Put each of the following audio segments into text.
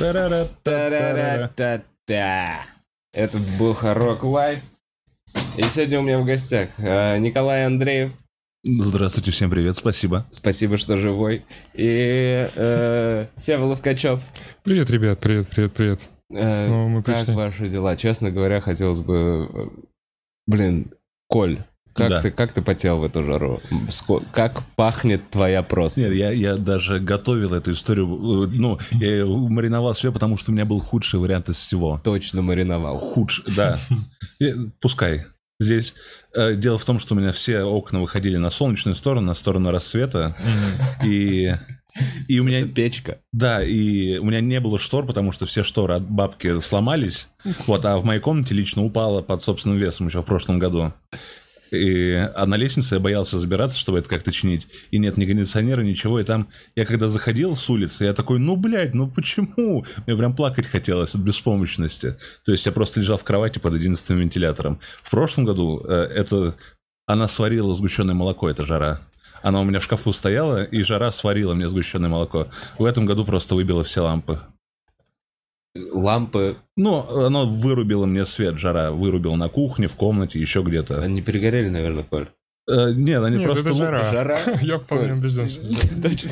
Та-ра-ра-та-та-та. Это Бухарог Лайв. И сегодня у меня в гостях э, Николай Андреев. Здравствуйте, всем привет, спасибо. Спасибо, что живой. И э, Сева Ловкачев. Привет, ребят, привет, привет, привет. Э, Снова мы как пришли. ваши дела? Честно говоря, хотелось бы... э, Блин, Коль, как, Да. ты, как ты потел в эту жару? Как пахнет твоя просто? Нет, я, я даже готовил эту историю, э, ну, я мариновал себе, потому что у меня был худший вариант из всего. Точно мариновал. Худший, да. И Пускай. Здесь э, дело в том, что у меня все окна выходили на солнечную сторону, на сторону рассвета, и, и у меня Печка. Да, и у меня не было штор, потому что все шторы от бабки сломались. Вот, а в моей комнате лично упала под собственным весом еще в прошлом году. И, а на лестнице я боялся забираться, чтобы это как-то чинить. И нет ни кондиционера, ничего. И там я когда заходил с улицы, я такой, ну, блядь, ну почему? Мне прям плакать хотелось от беспомощности. То есть я просто лежал в кровати под 11 вентилятором. В прошлом году э, это... Она сварила сгущенное молоко, это жара. Она у меня в шкафу стояла, и жара сварила мне сгущенное молоко. В этом году просто выбила все лампы. Лампы, Ну, оно вырубило мне свет, жара. Вырубил на кухне, в комнате, еще где-то. они перегорели, наверное, Коль? Э, нет, они Нет, просто... это жара. Жара? Я вполне убежден. что-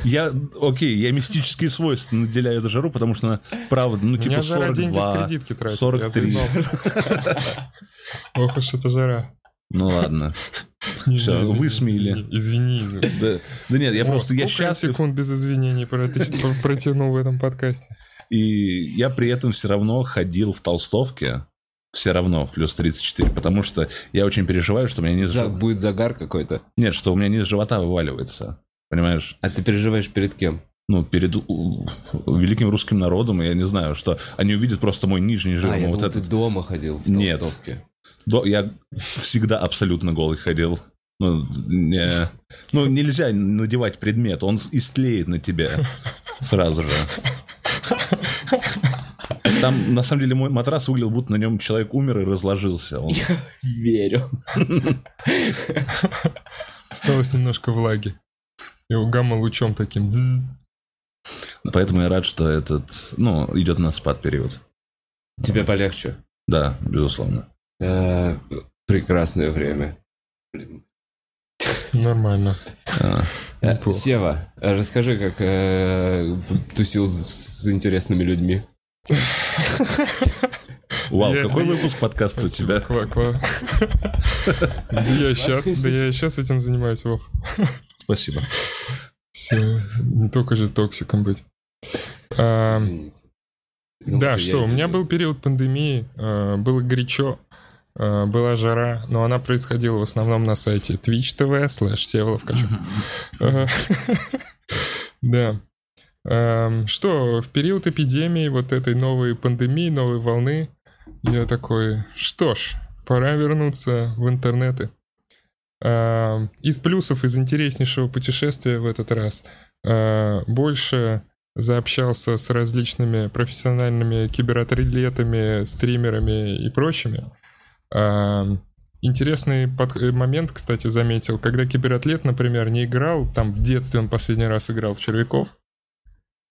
Я, окей, я мистические свойства наделяю эту жару, потому что она, правда, ну, типа меня жара деньги с 42. кредитки тратит. 43. Я заебался. Ох уж это жара. Ну, ладно. Не, Всё, не, извини, высмеяли. Извини. извини. Да, да нет, я О, просто, я счастлив, секунд без извинений протянул в этом подкасте. И я при этом все равно ходил в толстовке, все равно, в плюс 34, потому что я очень переживаю, что у меня низ... За- будет загар какой-то. Нет, что у меня низ живота вываливается, понимаешь? А ты переживаешь перед кем? ну, перед великим русским народом, я не знаю, что они увидят просто мой нижний жир. а, я вот думал, этот. ты дома ходил в Нет. толстовке. До- Я всегда абсолютно голый ходил. Ну, не- ну, нельзя надевать предмет, он истлеет на тебе сразу же. Там, на самом деле, мой матрас выглядел, будто на нем человек умер и разложился. Он- Верю. Осталось немножко влаги. Его гамма-лучом таким. Поэтому я рад, что этот, ну, идет на спад период. Тебе полегче. Да, безусловно. Э, Прекрасное время. Блин. Нормально. А, Э, Неплохо. Сева, э, расскажи, как э, тусил с с интересными людьми. Вау, Я- какой я- выпуск подкаста у тебя? Кла- кла- Да я сейчас, да я сейчас этим занимаюсь, Вов. Спасибо. Всё, Не только же токсиком быть. А. Ну, Да, что, у меня был период пандемии, э, было горячо, была жара, но она происходила в основном на сайте Twitch TV слэш Севолов Качев. Ага. Да. Эм, Что, в период эпидемии, вот этой новой пандемии, новой волны, я такой, что ж, пора вернуться в интернеты. Эм, Из плюсов, из интереснейшего путешествия в этот раз, э, больше заобщался с различными профессиональными кибератлетами, стримерами и прочими. Интересный под- э, момент, кстати, заметил, когда кибератлет, например, не играл, там в детстве он последний раз играл в червяков,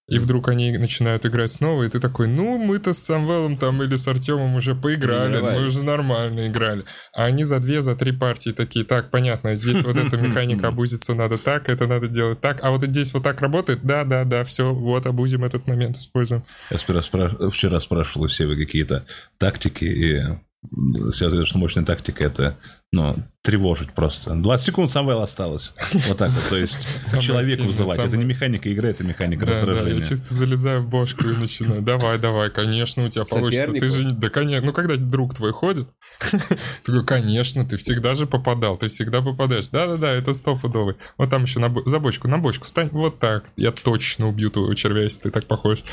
и вдруг они начинают играть снова, и ты такой, ну, мы-то с Самвелом там или с Артемом уже поиграли, мы Тренировались. уже нормально играли. А они за две, за три партии такие, так, понятно, здесь вот эта механика обузиться надо так, это надо делать так, а вот здесь вот так работает, да-да-да, все, вот обузим этот момент, используем. Я вчера, спра- вчера спрашивал у Севы какие-то тактики, и что мощная тактика это, ну, тревожить просто. 20 секунд Самвел осталось. Вот так вот. То есть человек вызывать. Это не механика игры, это механика Да, да, раздражения. я чисто залезаю в бошку и начинаю. Давай, давай, конечно, у тебя получится. Ты же... не- Да, конечно. Ну, когда друг твой ходит, такой, конечно, ты всегда же попадал, ты всегда попадаешь. Да-да-да, это стопудовый. Вот там еще на за бочку, на бочку стань. Вот так. Я точно убью твоего червя, если ты так похож.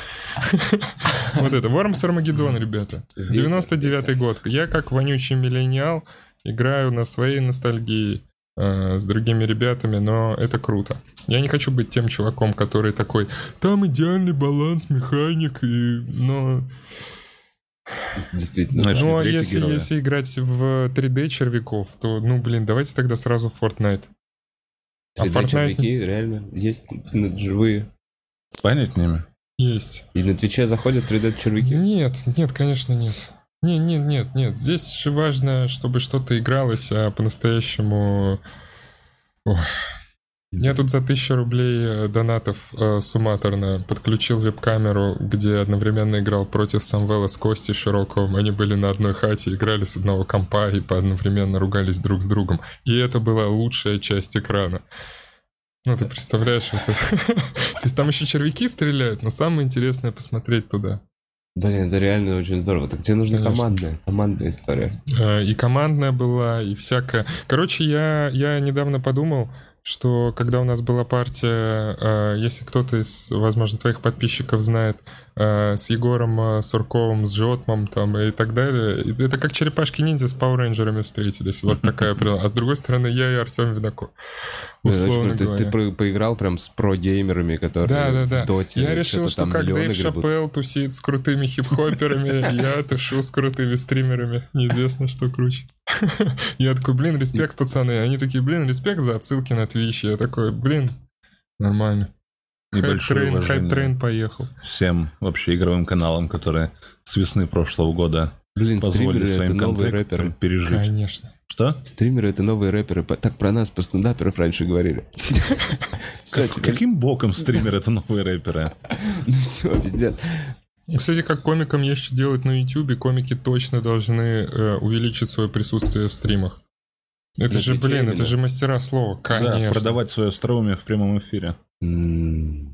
Вот это. Вормс Армагеддон, ребята. 99-й год. Я, как вонючий миллениал, играю на своей ностальгии э, с другими ребятами, но это круто. Я не хочу быть тем чуваком, который такой, там идеальный баланс, механик, и... но... Действительно. Знаешь, Ну, а если, если играть в 3D червяков, то, ну, блин, давайте тогда сразу в Fortnite. А 3D Fortnite... червяки реально есть ну, живые. Понятными. Есть. И на Твиче заходят 3D-червяки? Нет, нет, конечно, нет. Не, нет, нет, нет. Здесь же важно, чтобы что-то игралось, а по-настоящему... Я тут за тысячу рублей э, донатов э, сумматорно подключил веб-камеру, где одновременно играл против Самвела с Костей Широковым. Они были на одной хате, играли с одного компа и одновременно ругались друг с другом. И это была лучшая часть экрана. Ну, ты представляешь, это... То есть там еще червяки стреляют, но самое интересное посмотреть туда. Блин, это реально очень здорово. Так тебе нужна Конечно. командная, командная история. Э, И командная была, и всякая. Короче, я, я недавно подумал, что когда у нас была партия, э, если кто-то из, возможно, твоих подписчиков знает, с Егором э, Сурковым, с Жотмом там и так далее, это как черепашки-ниндзя с пауэр встретились. Вот такая прям. А с другой стороны, я и Артем очень Условно круто. То есть ты поиграл прям с про-геймерами, которые Да, да, да. в доте Я решил, что как Дэйв. Шапелл тусит с крутыми хип-хоперами, я тусю с крутыми стримерами. Неизвестно, что круче. Я такой, блин, респект, пацаны. Они такие, блин, респект за отсылки на Twitch. Я такой, блин, нормально. Небольшое Hype train, hype train поехал. всем вообще игровым каналам, которые с весны прошлого года Блин, позволили стримеры это своим новые рэперы. пережить. Конечно. Что? Стримеры это новые рэперы. Так про нас, про стендаперов раньше говорили. Каким боком стример это новые рэперы? Ну все, пиздец. Ну, Кстати, как комикам есть что делать на YouTube, комики точно должны э, увеличить свое присутствие в стримах. Это же, блин, это же мастера слова. Конечно. Да, продавать свое остроумие в прямом эфире. Ну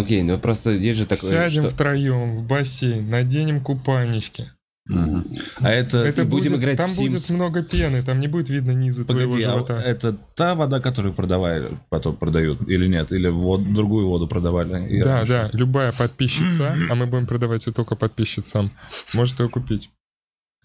окей, ну просто есть же такое, Сядем что... втроем в бассейн, наденем купальнички. Мгм. А это... Это будем будет, играть там в будет Sims. много пены, там не будет видно низа твоего Погоди, а живота. это та вода, которую продавали, потом продают, или нет? Или вот другую воду продавали? Да, раньше? да, любая подписчица, а мы будем продавать ее только подписчицам, может ее купить.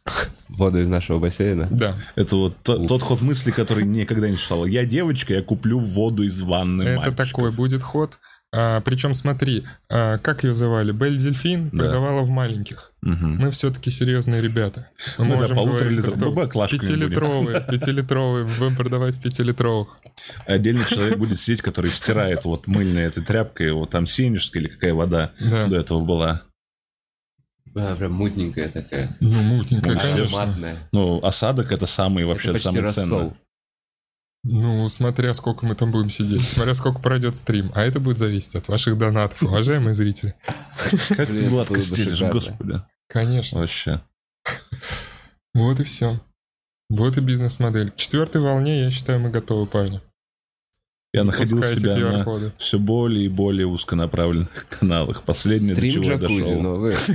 Воду из нашего бассейна. Да, Это вот то- Уф. тот ход мысли, который никогда не читал. Я девочка, я куплю воду из ванны это мальчиков. такой будет ход. А, причем смотри, а, как ее звали? Белль Дельфин Да. продавала в маленьких. Мгм. Мы все-таки серьезные ребята. Мы Ну да, можем полутора говорить, будем. пятилитровые, пятилитровые, будем продавать пятилитровых. Отдельный человек будет сидеть, который стирает вот мыльной этой тряпкой, вот там сенежская или какая вода Да. до этого была. Да, прям мутненькая такая. Ну, мутненькая, Ну, конечно. Ароматная. Ну, осадок это самый вообще Это самый рассол. ценный. Ну, смотря сколько мы там будем сидеть, смотря сколько пройдет стрим. А это будет зависеть от ваших донатов, уважаемые зрители. Как ты гладко стелишь, господи. Конечно. Вообще. Вот и все. Вот и бизнес-модель. К четвертой волне, я считаю, мы готовы, парни. Я находил себя на все более и более узконаправленных каналах. Последнее, до Стрим чего я джакузи дошел. новый.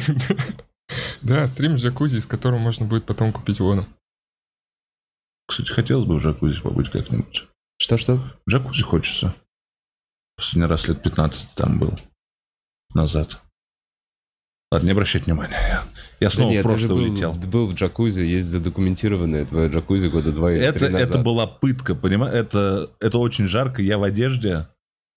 Да, стрим джакузи, из которого можно будет потом купить воду. Кстати, хотелось бы в джакузи побыть как-нибудь. Что-что? В джакузи хочется. Последний раз лет 15 там был. Назад. Ладно, не обращать внимания. Я, я Да снова нет, в прошлое был, улетел. был в джакузи, есть задокументированное твое джакузи года два или Это, три это назад. была пытка, понимаешь? Это, это очень жарко. Я в одежде.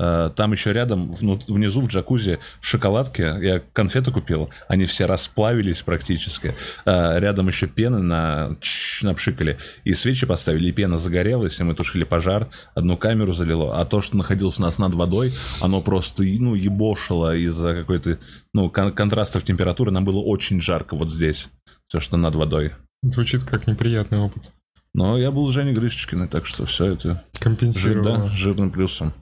Э, Там еще рядом, внизу в джакузи шоколадки. Я конфеты купил. Они все расплавились практически. Э, Рядом еще пены на напшикали. И свечи поставили, и пена загорелась, и мы тушили пожар. Одну камеру залило. А то, что находилось у нас над водой, оно просто, ну, ебошило из-за какой-то, ну, кон- контрастов температуры. Нам было очень жарко вот здесь. Все, что над водой. Звучит как неприятный опыт. Но я был Женей Грищикиной, так что все это Жир, Компенсировал. да, жирным плюсом.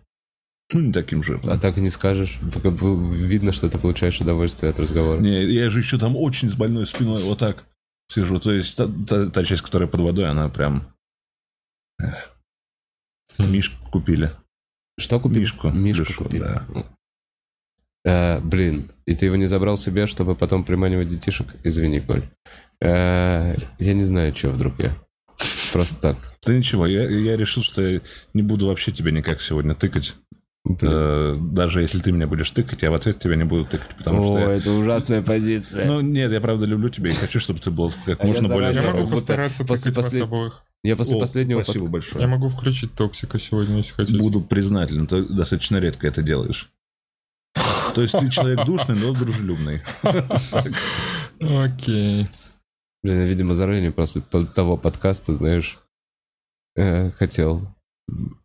Ну, не таким А жирным. так и не скажешь. Видно, что ты получаешь удовольствие от разговора. Не, я же еще там очень с больной спиной вот так сижу. То есть та, та- та часть, которая под водой, она прям... эх. Мишку купили. Что купил? Мишку. Мишку Мишку, купил. да. Э, блин, и ты его не забрал себе, чтобы потом приманивать детишек? Извини, Коль. Э, я не знаю, что вдруг я. Просто так. Да ничего, я, я решил, что я не буду вообще тебя никак сегодня тыкать. Блин. Э, даже если ты меня будешь тыкать, я в ответ тебя не буду тыкать, потому О, что... я- это ужасная позиция. Ну, нет, я правда люблю тебя и хочу, чтобы ты был как А я можно более заранее Я могу постараться после тыкать вас послед- обоих. я после О, последнего Спасибо под- большое. Я могу включить токсика сегодня, если хотите. Буду признателен, ты достаточно редко это делаешь. То есть ты человек душный, но дружелюбный. Окей. Блин, я, видимо, заранее после т- того подкаста, знаешь, э, хотел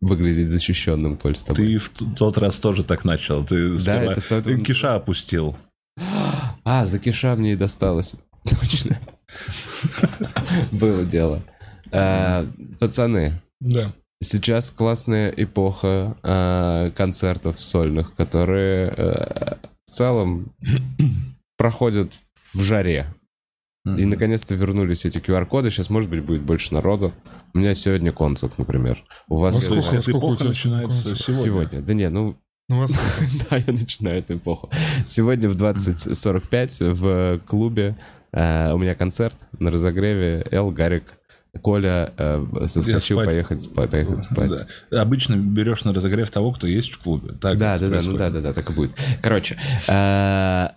выглядеть защищенным, Коль, с тобой. Ты в тот раз тоже так начал. Ты, Да, это с этого ты киша опустил. А, за киша мне и досталось. Точно. Было дело. Э, Пацаны, Да. сейчас классная эпоха э, концертов сольных, которые э, в целом проходят в жаре. И наконец-то вернулись эти QR-коды. Сейчас, может быть, будет больше народу. У меня сегодня концерт, например. У вас Во я сколько? Эта сколько у эпоха тебя начинается концерт? сегодня. сегодня. Да не, ну Ну, сколько? Да, я начинаю эту эпоху. Сегодня в 20.45 в клубе э, у меня концерт на разогреве. Эл, Гарик, Коля э, соскочил спать. поехать спать. Поехать спать. Да. Обычно берешь на разогрев того, кто есть в клубе. Так Да, да, да, ну да, да, да, так и будет. Короче, э,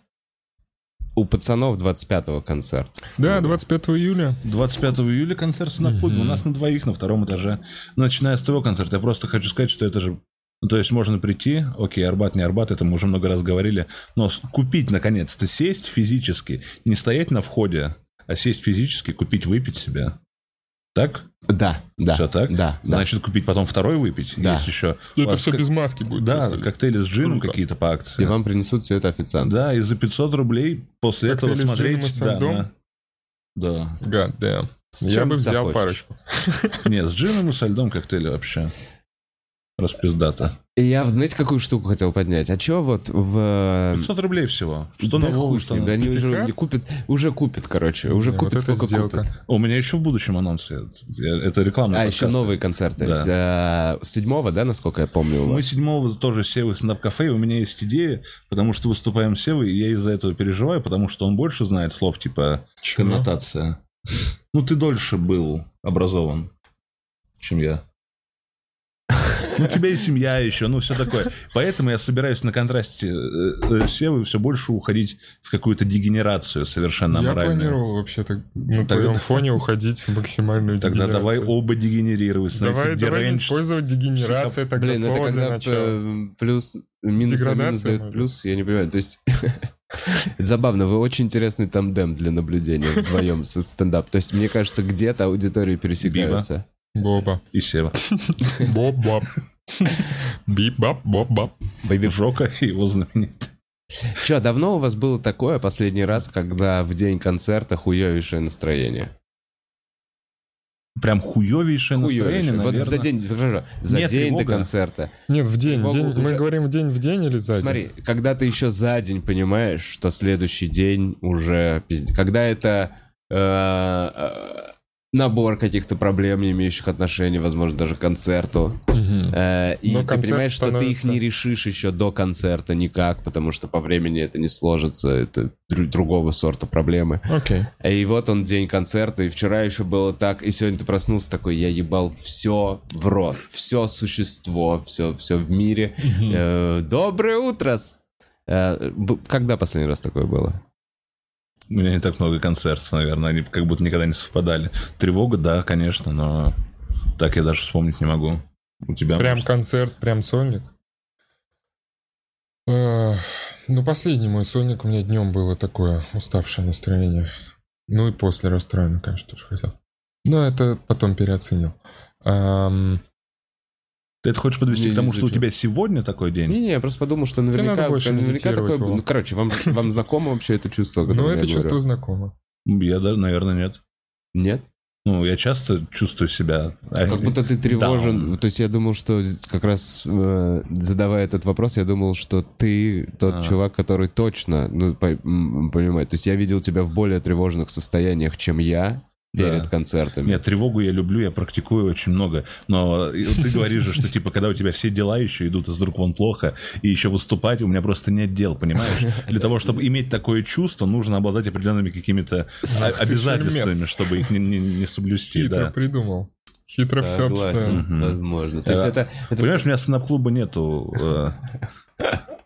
у пацанов 25-го концерт. Да, 25 июля. 25 июля концерт на клубе. У нас на двоих на втором этаже. Начиная с твоего концерта, я просто хочу сказать, что это же... Ну, то есть можно прийти, окей, Арбат, не Арбат, это мы уже много раз говорили, но купить, наконец-то, сесть физически, не стоять на входе, а сесть физически, купить, выпить себе. Так? Да, да. Все так? Да, да. Значит, купить потом второй выпить. Да. Есть еще. У Это вас все как- без маски будет. Да, происходить. коктейли с джином Круто. какие-то по акции. И вам принесут все это официант. Да, и за 500 рублей после этого Коктейли с смотреть... джином и со да, на- Да. God damn. С Я бы взял захочешь. парочку. Нет, с джином и со льдом коктейли вообще. Распиздата. Я, знаете, какую штуку хотел поднять? А чё вот в... 500 рублей всего. Что да нового, хуй что с ним, да они уже не купят, уже купят, короче, уже купят, вот сколько сделка. купят. О, У меня еще в будущем анонсе. Я- Это реклама. А, еще новые концерты. Да. Э, Седьмого, да, насколько я помню? Мы седьмого тоже с Севой стендап-кафе, и у меня есть идея, потому что выступаем с Севой, и я из-за этого переживаю, потому что он больше знает слов, типа Чё? коннотация. Ну, ты дольше был образован, чем я. Ну, у тебя и семья еще, ну, все такое. Поэтому я собираюсь на контрасте э, э, с Севой все больше уходить в какую-то дегенерацию совершенно Я аморальную. планировал вообще-то на Тогда- твоем фоне уходить в максимальную Тогда давай дегенерацию. оба дегенерировать. Давай, давай использовать дегенерация, тогда Блин, это для когда начала. плюс, минус минус дает плюс, я не понимаю. То есть, забавно, вы очень интересный тандем для наблюдения вдвоем со стендап. То есть, мне кажется, где-то аудитории пересекаются. Боба. И Сева. Боб-боб. Бип-бап, боб-бап. Бэйби Жока и его знаменитый. Че, давно у вас было такое последний раз, когда в день концерта хуевейшее настроение? Прям хуевейшее настроение. Вот наверное. за день, хорошо, за Нет, день до концерта. Нет, в день. Тревогу день- Мы говорим в день в день или за день? Смотри, когда ты еще за день понимаешь, что следующий день уже пиздец. Когда это э, э, набор каких-то проблем, не имеющих отношения, возможно, даже к концерту. Э, и Но ты понимаешь, что ты их не решишь еще до концерта никак, потому что по времени это не сложится, это дру- другого сорта проблемы. Окей. И вот он день концерта, и вчера еще было так, и сегодня ты проснулся такой, я ебал все в рот, все существо, все, все в мире. Э, Доброе утро! Э, Когда последний раз такое было? У меня не так много концертов, наверное, они как будто никогда не совпадали. Тревога, да, конечно, но так я даже вспомнить не могу. У тебя Прям может? концерт, прям сольник. Э, Ну, последний мой сольник у меня днем было такое уставшее настроение. Ну и после расстроения, конечно, тоже хотел. Но это потом переоценил. Ты это хочешь подвести Не, к тому, не что у тебя сегодня такой день? Не-не, я просто подумал, что наверняка, больше наверняка такое... Вова. Ну, короче, вам, вам знакомо вообще это чувство? Ну, это говорю? чувство знакомо. Я, да, наверное, нет. Нет? Ну, я часто чувствую себя... а, Как будто ты тревожен. down. То есть я думал, что как раз э, задавая этот вопрос, я думал, что ты тот А. чувак, который точно, ну, по- м, понимаю. То есть я видел тебя в более тревожных состояниях, чем я перед Да. концертами. Нет, тревогу я люблю, я практикую очень много. Но ты говоришь же, что типа, когда у тебя все дела еще идут из рук вон плохо, и еще выступать, у меня просто нет дел, понимаешь? Для того, чтобы иметь такое чувство, нужно обладать определенными какими-то обязательствами, чтобы их не, не- не соблюсти. Хитро Да. придумал. Хитро все обставил. Возможно. То есть Да. это, это Понимаешь, у меня стендап-клуба нету. э.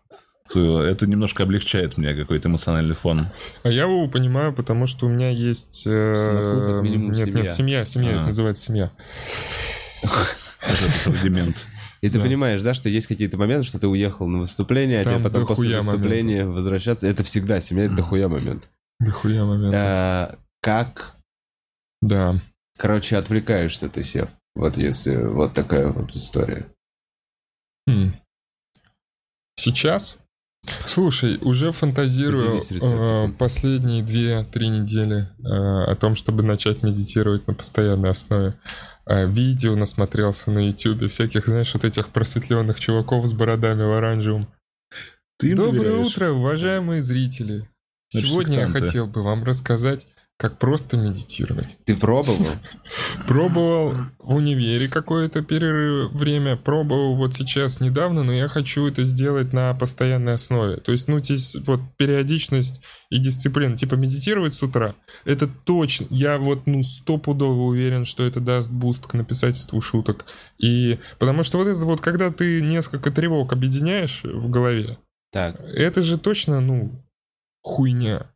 Это немножко облегчает мне какой-то эмоциональный фон. А я его понимаю, потому что у меня есть... э, минимум, Нет, семья. нет, семья, семья, А. это называется семья. Этот рудимент. И ты Да. понимаешь, да, что есть какие-то моменты, что ты уехал на выступление, а тебе потом после выступления возвращаться. Это всегда семья, это дохуя момент. Дохуя момент. Э, Как, Да. короче, отвлекаешься ты, Сев? Вот если вот такая вот история. Хм. Сейчас? Слушай, уже фантазирую э, рецептиком. последние две-три недели э, о том, чтобы начать медитировать на постоянной основе. Э, видео насмотрелся на YouTube, всяких, знаешь, вот этих просветленных чуваков с бородами в оранжевом. Ты Доброе доверяешь? утро, уважаемые зрители! Значит, Сегодня я хотел бы вам рассказать, как просто медитировать. Ты пробовал? Пробовал в универе какое-то перерыв время, пробовал вот сейчас недавно, но я хочу это сделать на постоянной основе. То есть, ну, здесь вот периодичность и дисциплина. Типа медитировать с утра, это точно, я вот, ну, стопудово уверен, что это даст буст к написательству шуток. И потому что вот это вот, когда ты несколько тревог объединяешь в голове, Так. это же точно, ну, хуйня.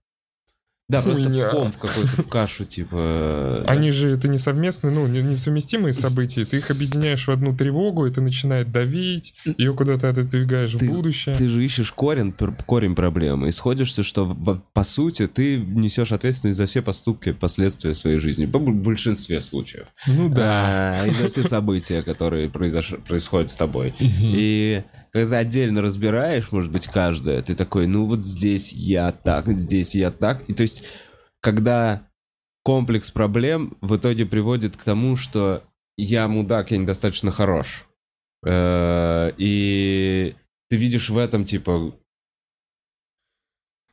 Да, просто Хуйня. в ком, в какой-то, в кашу, типа... да. Они же это не совместные, ну, не- несовместимые события. Ты их объединяешь в одну тревогу, и ты начинает давить, ее куда-то отодвигаешь в Ты- будущее. Ты же ищешь корень, корень проблемы и сходишься, что в- по сути ты несешь ответственность за все поступки, последствия своей жизни. По- В большинстве случаев. Ну да. А, И за все события, которые произош- происходят с тобой. И когда отдельно разбираешь, может быть, каждое, ты такой, ну вот здесь я так, здесь я так. И то есть, когда комплекс проблем в итоге приводит к тому, что я мудак, я недостаточно хорош. Э, И ты видишь в этом, типа,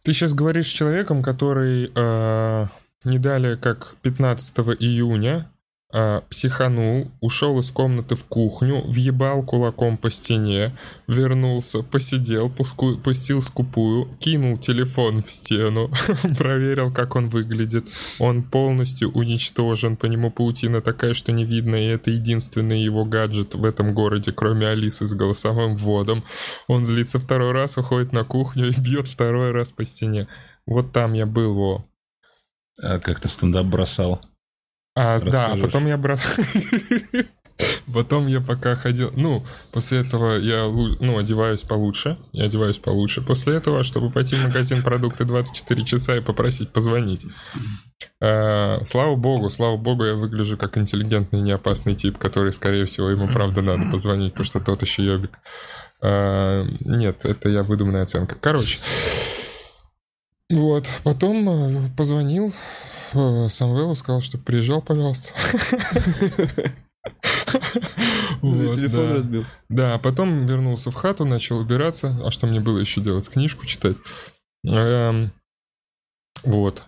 Ты сейчас говоришь с человеком, который э, не далее как 15 июня э, психанул, ушел из комнаты в кухню, въебал кулаком по стене, вернулся, посидел, пуску- пустил скупую, кинул телефон в стену, проверил, как он выглядит. Он полностью уничтожен, по нему паутина такая, что не видно, и это единственный его гаджет в этом городе, кроме Алисы с голосовым вводом. Он злится второй раз, уходит на кухню и бьет второй раз по стене. Вот там я был, во. А как ты стендап бросал? А, да, Расскажешь. потом я брат... Потом я пока ходил, ну, после этого я, ну, одеваюсь получше, я одеваюсь получше после этого, чтобы пойти в магазин продукты 24 часа и попросить позвонить. А, слава богу, слава богу, я выгляжу как интеллигентный, неопасный тип, который, скорее всего, ему правда надо позвонить, потому что тот еще ёбик. А, нет, это я выдуманная оценка. Короче, вот, потом э, позвонил Самвелу, сказал, что приезжал, пожалуйста. Вот, телефон да. разбил. Да, потом вернулся в хату, начал убираться. А что мне было еще делать? Книжку читать. Эм, Вот.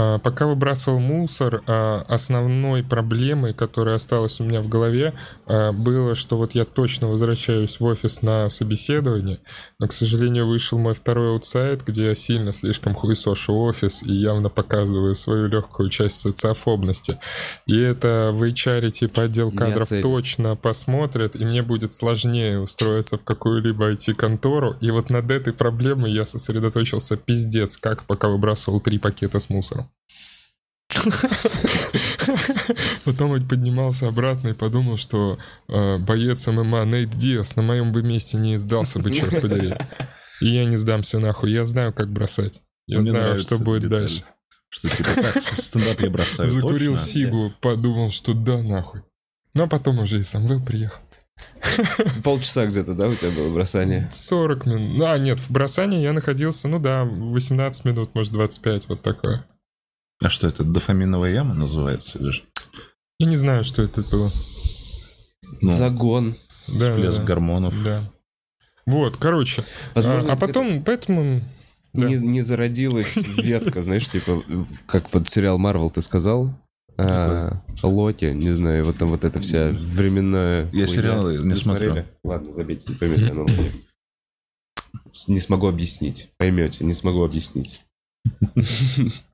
А, Пока выбрасывал мусор, а, основной проблемой, которая осталась у меня в голове, а, было, что вот я точно возвращаюсь в офис на собеседование, но, к сожалению, вышел мой второй аутсайд, где я сильно слишком хуесошу офис и явно показываю свою легкую часть социофобности. И это в HR типа отдел кадров точно посмотрят, и мне будет сложнее устроиться в какую-либо IT-контору. И вот над этой проблемой я сосредоточился пиздец, как пока выбрасывал три пакета с мусором. Потом вот поднимался обратно и подумал, что э, боец ММА Нейт Диас на моем бы месте не сдался бы, черт подери. И я не сдамся нахуй. Я знаю, как бросать. Я Мне знаю, что будет деталь. дальше. Что типа так, стендап я бросаю Закурил точно. сигу, подумал, что да, нахуй. Ну, а потом уже и Самвел приехал. Полчаса где-то, да, у тебя было бросание? 40 минут. А, нет, в бросании я находился, ну да, 18 минут, может, 25, вот такое. А что это, дофаминовая яма называется? Или же? Я не знаю, что это было. Ну, Загон. Да, всплеск да, гормонов. да. Вот, короче. Возможно, а, а это потом, поэтому... да. не, не зародилась ветка, знаешь, типа, как вот сериал Марвел ты сказал, а, Локи, не знаю, вот там вот эта вся временная... Я хуйня. сериалы не смотрю. смотрели? Ладно, забейте, не поймете, оно Не смогу объяснить. Поймете, не смогу объяснить.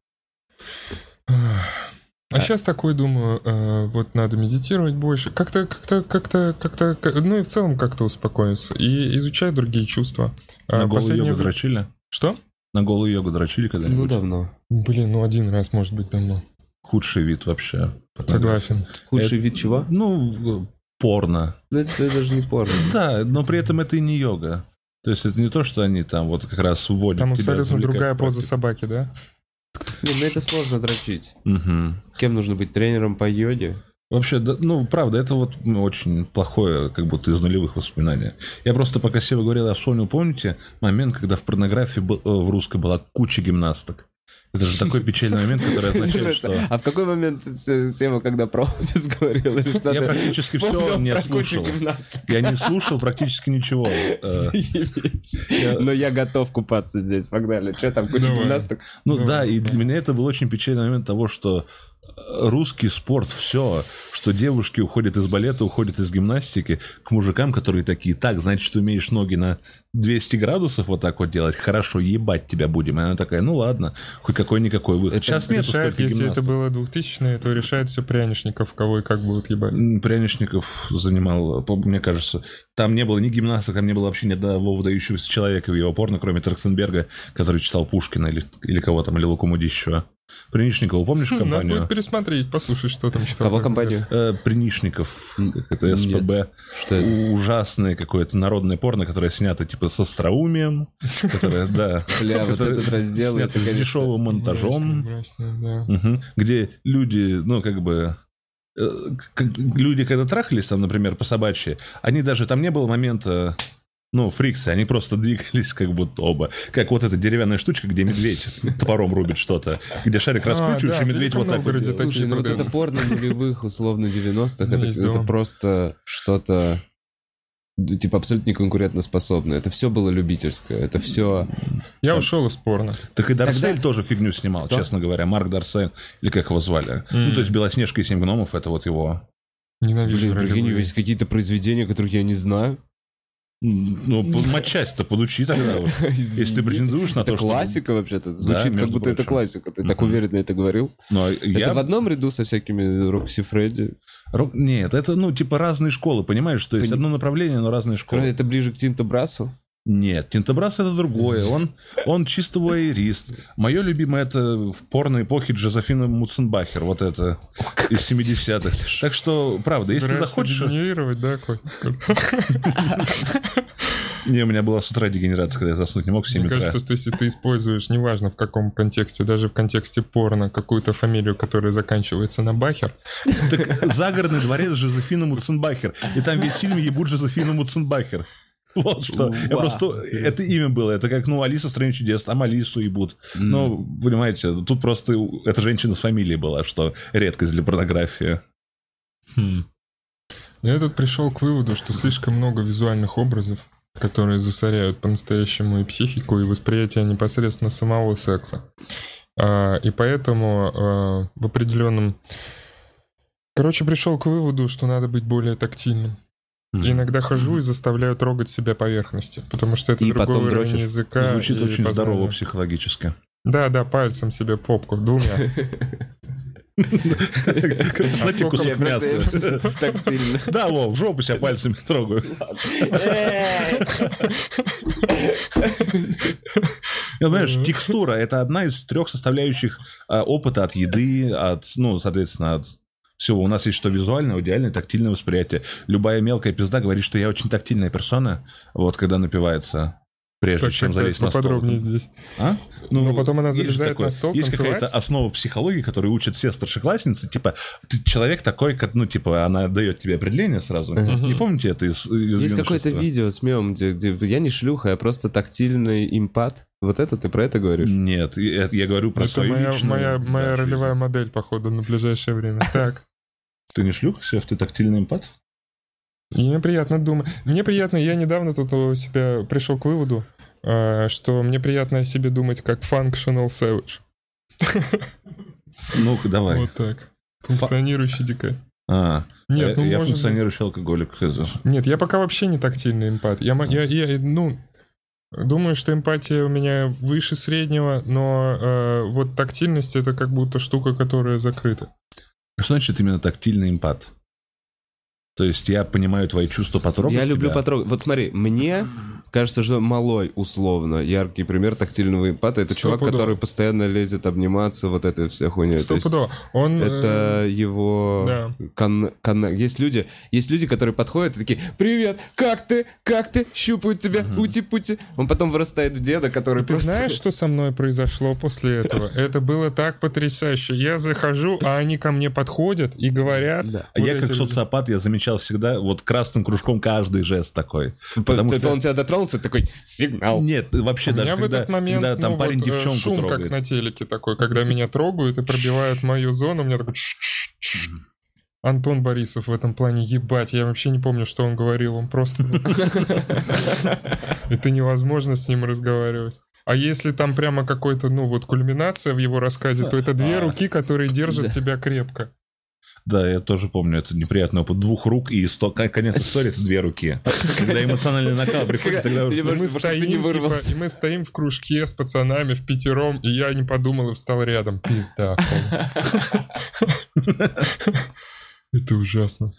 А сейчас такой думаю, э, вот надо медитировать больше, как-то, как-то, как-то, как-то, как- ну и в целом как-то успокоиться и изучать другие чувства. А, На голую последнее йогу дрочили? Что? На голую йогу дрочили Ну, когда-нибудь? давно. Блин, ну один раз, может быть, давно. Худший вид вообще. Согласен. Худший Это- вид чего? Ну, порно. Ну, это, это же не порно. Да, но при этом это и не йога. То есть это не то, что они там вот как раз вводят Там абсолютно другая поза собаки, да? Не, ну это сложно дрочить. Мгм. Кем нужно быть? Тренером по йоге? Вообще, да, ну, правда, это вот ну, очень плохое, как будто из нулевых воспоминаний. Я просто, пока Сева говорил, я вспомнил, помните, момент, когда в порнографии э, в русской была куча гимнасток? Это же такой печальный момент, который означает, что... А в какой момент С- Сева, когда про офис говорил или что-то? Я практически вспомнил не слушал. Я не слушал практически ничего. Э, Но я готов купаться здесь, погнали. Что там, куча гимнасток? Ну да, и для меня это был очень печальный момент того, что русский спорт, все, что девушки уходят из балета, уходят из гимнастики, к мужикам, которые такие, так, значит, ты умеешь ноги на 200 градусов вот так вот делать, хорошо, ебать тебя будем. И она такая, ну ладно, хоть какой-никакой выход. Сейчас нет решает, если это гимнасток. было 2000 то решает все пряничников, кого и как будут ебать. М, Пряничников занимал, мне кажется, там не было ни гимнасток, там не было вообще ни одного выдающегося человека в его порно, кроме Трахтенберга, который читал Пушкина или, или кого там, или Луку Пряничникова, помнишь Хм, Надо компанию? будет пересмотреть, послушать, что там читал. Кого компанию? Э, Принишников, как это СПБ. Что это? Ужасное какое-то народное порно, которое снято типа со остроумием, которое, да, Бля, вот которое этот раздел, снято это, с дешевым монтажом, где люди, ну, как бы, э, люди, когда трахались там, например, по собачьи, они даже, там не было момента, ну, фрикции, они просто двигались как будто оба. Как вот эта деревянная штучка, где медведь топором рубит что-то, где шарик А, раскручиваешь, да, и медведь вот так вот Слушай, ну вот это порно нулевых, условно, 90-х, это, просто что-то типа абсолютно неконкурентоспособное. Это все было любительское. Это все... Я ушел из порно. Так и Дарсель Тогда- тоже фигню снимал, Кто? честно говоря. Марк Дарсель, или как его звали. Ну, М. то есть Белоснежка и Семь гномов, это вот его... Ненавижу Блин, прикинь, есть какие-то произведения, которых я не знаю. Ну, матчасть-то подучи тогда. Если ты претендуешь на Это то, что... классика вообще-то. Звучит, как будто это классика. Ты так уверенно это говорил. Но Это я... в одном ряду со всякими Рокси Фредди. Рок- Нет, это, ну, типа разные школы, понимаешь? То есть одно направление, но разные школы. Это ближе к Тинто Брасу. Нет, Тинтобрас это другое. Он, он чисто воерист. Мое любимое это в порной эпохе Джозефина Муценбахер. Вот это из 70-х. Так что, правда, если Собираешься захочешь... да? Не, у меня была с утра дегенерация, когда я заснуть не мог в 7 Мне утра. кажется, что если ты используешь, неважно в каком контексте, даже в контексте порно, какую-то фамилию, которая заканчивается на бахер, Так загородный дворец Жозефина Муценбахер. И там весь фильм ебут Жозефина Муценбахер. Вот что. Я просто... Это имя было. Это как, ну, Алиса в стране чудес. Там Алису ебут. Ну, понимаете, тут просто эта женщина с фамилией была, что редкость для порнографии. Я тут пришел к выводу, что слишком много визуальных образов, которые засоряют по-настоящему и психику, и восприятие непосредственно самого секса. А, и поэтому а, в определенном... Короче, пришел к выводу, что надо быть более тактильным. И иногда хожу и заставляю трогать себя поверхности, потому что это И другой потом уровень дрочишь? языка. Звучит очень познания. здорово психологически. Да, да, пальцем себе попку, двумя. Знаете, кусок мяса. Так. Да, во, в жопу себя пальцами трогаю. Я, Понимаешь, текстура — это одна из трех составляющих а, опыта от еды, от, ну, соответственно, от всего. У нас есть что визуальное, аудиальное, тактильное восприятие. Любая мелкая пизда говорит, что я очень тактильная персона, вот, когда напивается, прежде Так, чем залезть на стол. здесь. А? Но потом она залезает такое. на стол Есть танцевать? какая-то основа психологии, которую учат все старшеклассницы. Типа, ты человек такой, как, ну, типа, она дает тебе определение сразу. Мгм. Не помните это из, из Есть какое-то видео с мемом, где, где я не шлюха, я просто тактильный импат. Вот это ты про это говоришь? Нет, я, я говорю про Это свою моя, личную... моя, да, моя жизнь. ролевая модель, походу, на ближайшее время. Так. Ты не шлюха, Сев, ты тактильный эмпат? Мне приятно думать. Мне приятно, я недавно тут у себя пришел к выводу, а, что мне приятно о себе думать как functional savage. Ну-ка, давай. Вот так. Функционирующий дикарь. А, Нет, ну я может быть. функционирующий алкоголик. Нет, я пока вообще не тактильный эмпат. Я, я, я, ну, думаю, что эмпатия у меня выше среднего, но э, вот тактильность это как будто штука, которая закрыта. Что значит именно тактильный эмпат? То есть я понимаю твои чувства потрогать я люблю тебя? потрогать. Вот смотри, мне кажется, что малой условно. Яркий пример тактильного импата. Это чувак, Стопудово. который постоянно лезет обниматься, вот этой вся хуйня. То есть Стопудово. Он... э, это его... да. кон- кон- Есть люди, есть люди, которые подходят и такие, привет, как ты, как ты, щупают тебя, ути-пути. Он потом вырастает в деда, который Ты просто... знаешь, что со мной произошло после этого? Это было так потрясающе. Я захожу, а они ко мне подходят и говорят... Да. А вот я как люди. социопат, я замечал всегда вот красным кружком каждый жест такой. Потому что... он тебя дотронулся, такой, сигнал. Нет, вообще даже меня в когда, этот момент когда там ну, парень вот, э, девчонку шум трогает. как на телеке такой, когда меня трогают и пробивают мою зону, у меня такой... Антон Борисов в этом плане ебать, я вообще не помню, что он говорил, он просто... Это невозможно с ним разговаривать. А если там прямо какой-то, ну вот кульминация в его рассказе, то это две руки, которые держат тебя крепко. Да, я тоже помню, это неприятный опыт. Двух рук и сто... кон- конец истории — это две руки. Когда эмоциональный накал приходит, тогда... Можешь, мы, стоим, типа, и мы стоим в кружке с пацанами в пятером, и я не подумал и встал рядом. Пизда. Это ужасно.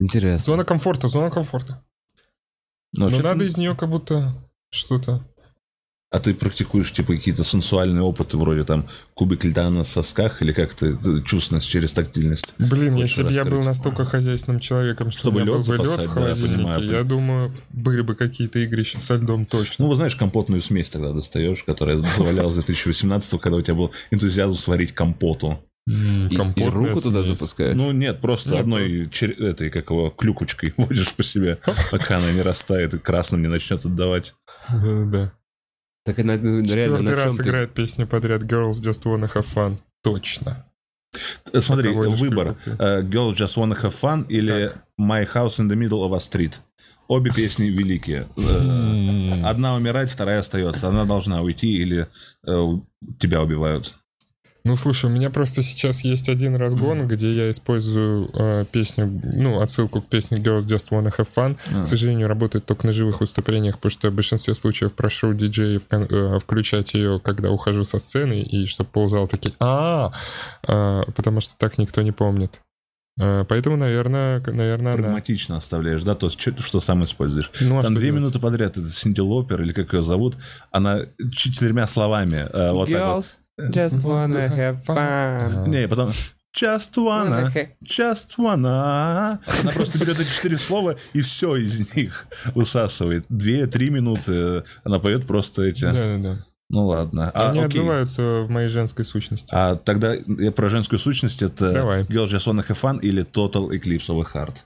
Интересно. Зона комфорта, зона комфорта. Ну, Но вообще, надо из нее как будто что-то. А ты практикуешь, типа, какие-то сенсуальные опыты, вроде там кубик льда на сосках, или как ты э, чувственность через тактильность? Блин, если бы я был настолько хозяйственным человеком, что Чтобы у меня лёд был бы лед в да, я холодильнике, понимаю. я думаю, были бы какие-то игрища со льдом точно. Ну, вот знаешь, компотную смесь тогда достаешь, которая завалялась с 2018 когда у тебя был энтузиазм сварить компоту. И, и руку туда смесь. запускаешь. Ну, нет, просто Нет, одной чер- этой, как его, клюкочкой водишь по себе, пока она не растает и красным не начнет отдавать. Да. Так и на- ну, реально, Четвертый на раз ты? играет песню подряд Girls Just Wanna Have Fun. Точно. Э, Смотри, выбор. Э, Girls Just Wanna Have Fun или My House in the Middle of a Street. Обе песни великие. Э, Одна умирает, вторая остается. Она должна уйти или тебя убивают. Ну, слушай, у меня просто сейчас есть один разгон, где я использую э, песню, ну, отсылку к песне Girls Just Wanna Have Fun. А. К сожалению, работает только на живых выступлениях, потому что в большинстве случаев прошу диджеев кон- э, включать ее, когда ухожу со сцены, и чтобы ползал такие а потому что так никто не помнит. Э, Поэтому, наверное, наверное. Прагматично оставляешь, да, то, что, что сам используешь. Ну, а Там две делать? минуты подряд, это Синди Лопер, или как ее зовут, она четырьмя словами. э, вот так вот. Just wanna have fun. Не, потом just wanna, just wanna. Она просто берет эти четыре слова и все из них высасывает. Две-три минуты она поет просто эти. Да-да-да. Ну ладно. А, Они окей. отзываются в моей женской сущности. А тогда я про женскую сущность это Давай. Girls Just Wanna Have Fun или Total Eclipse of the Heart.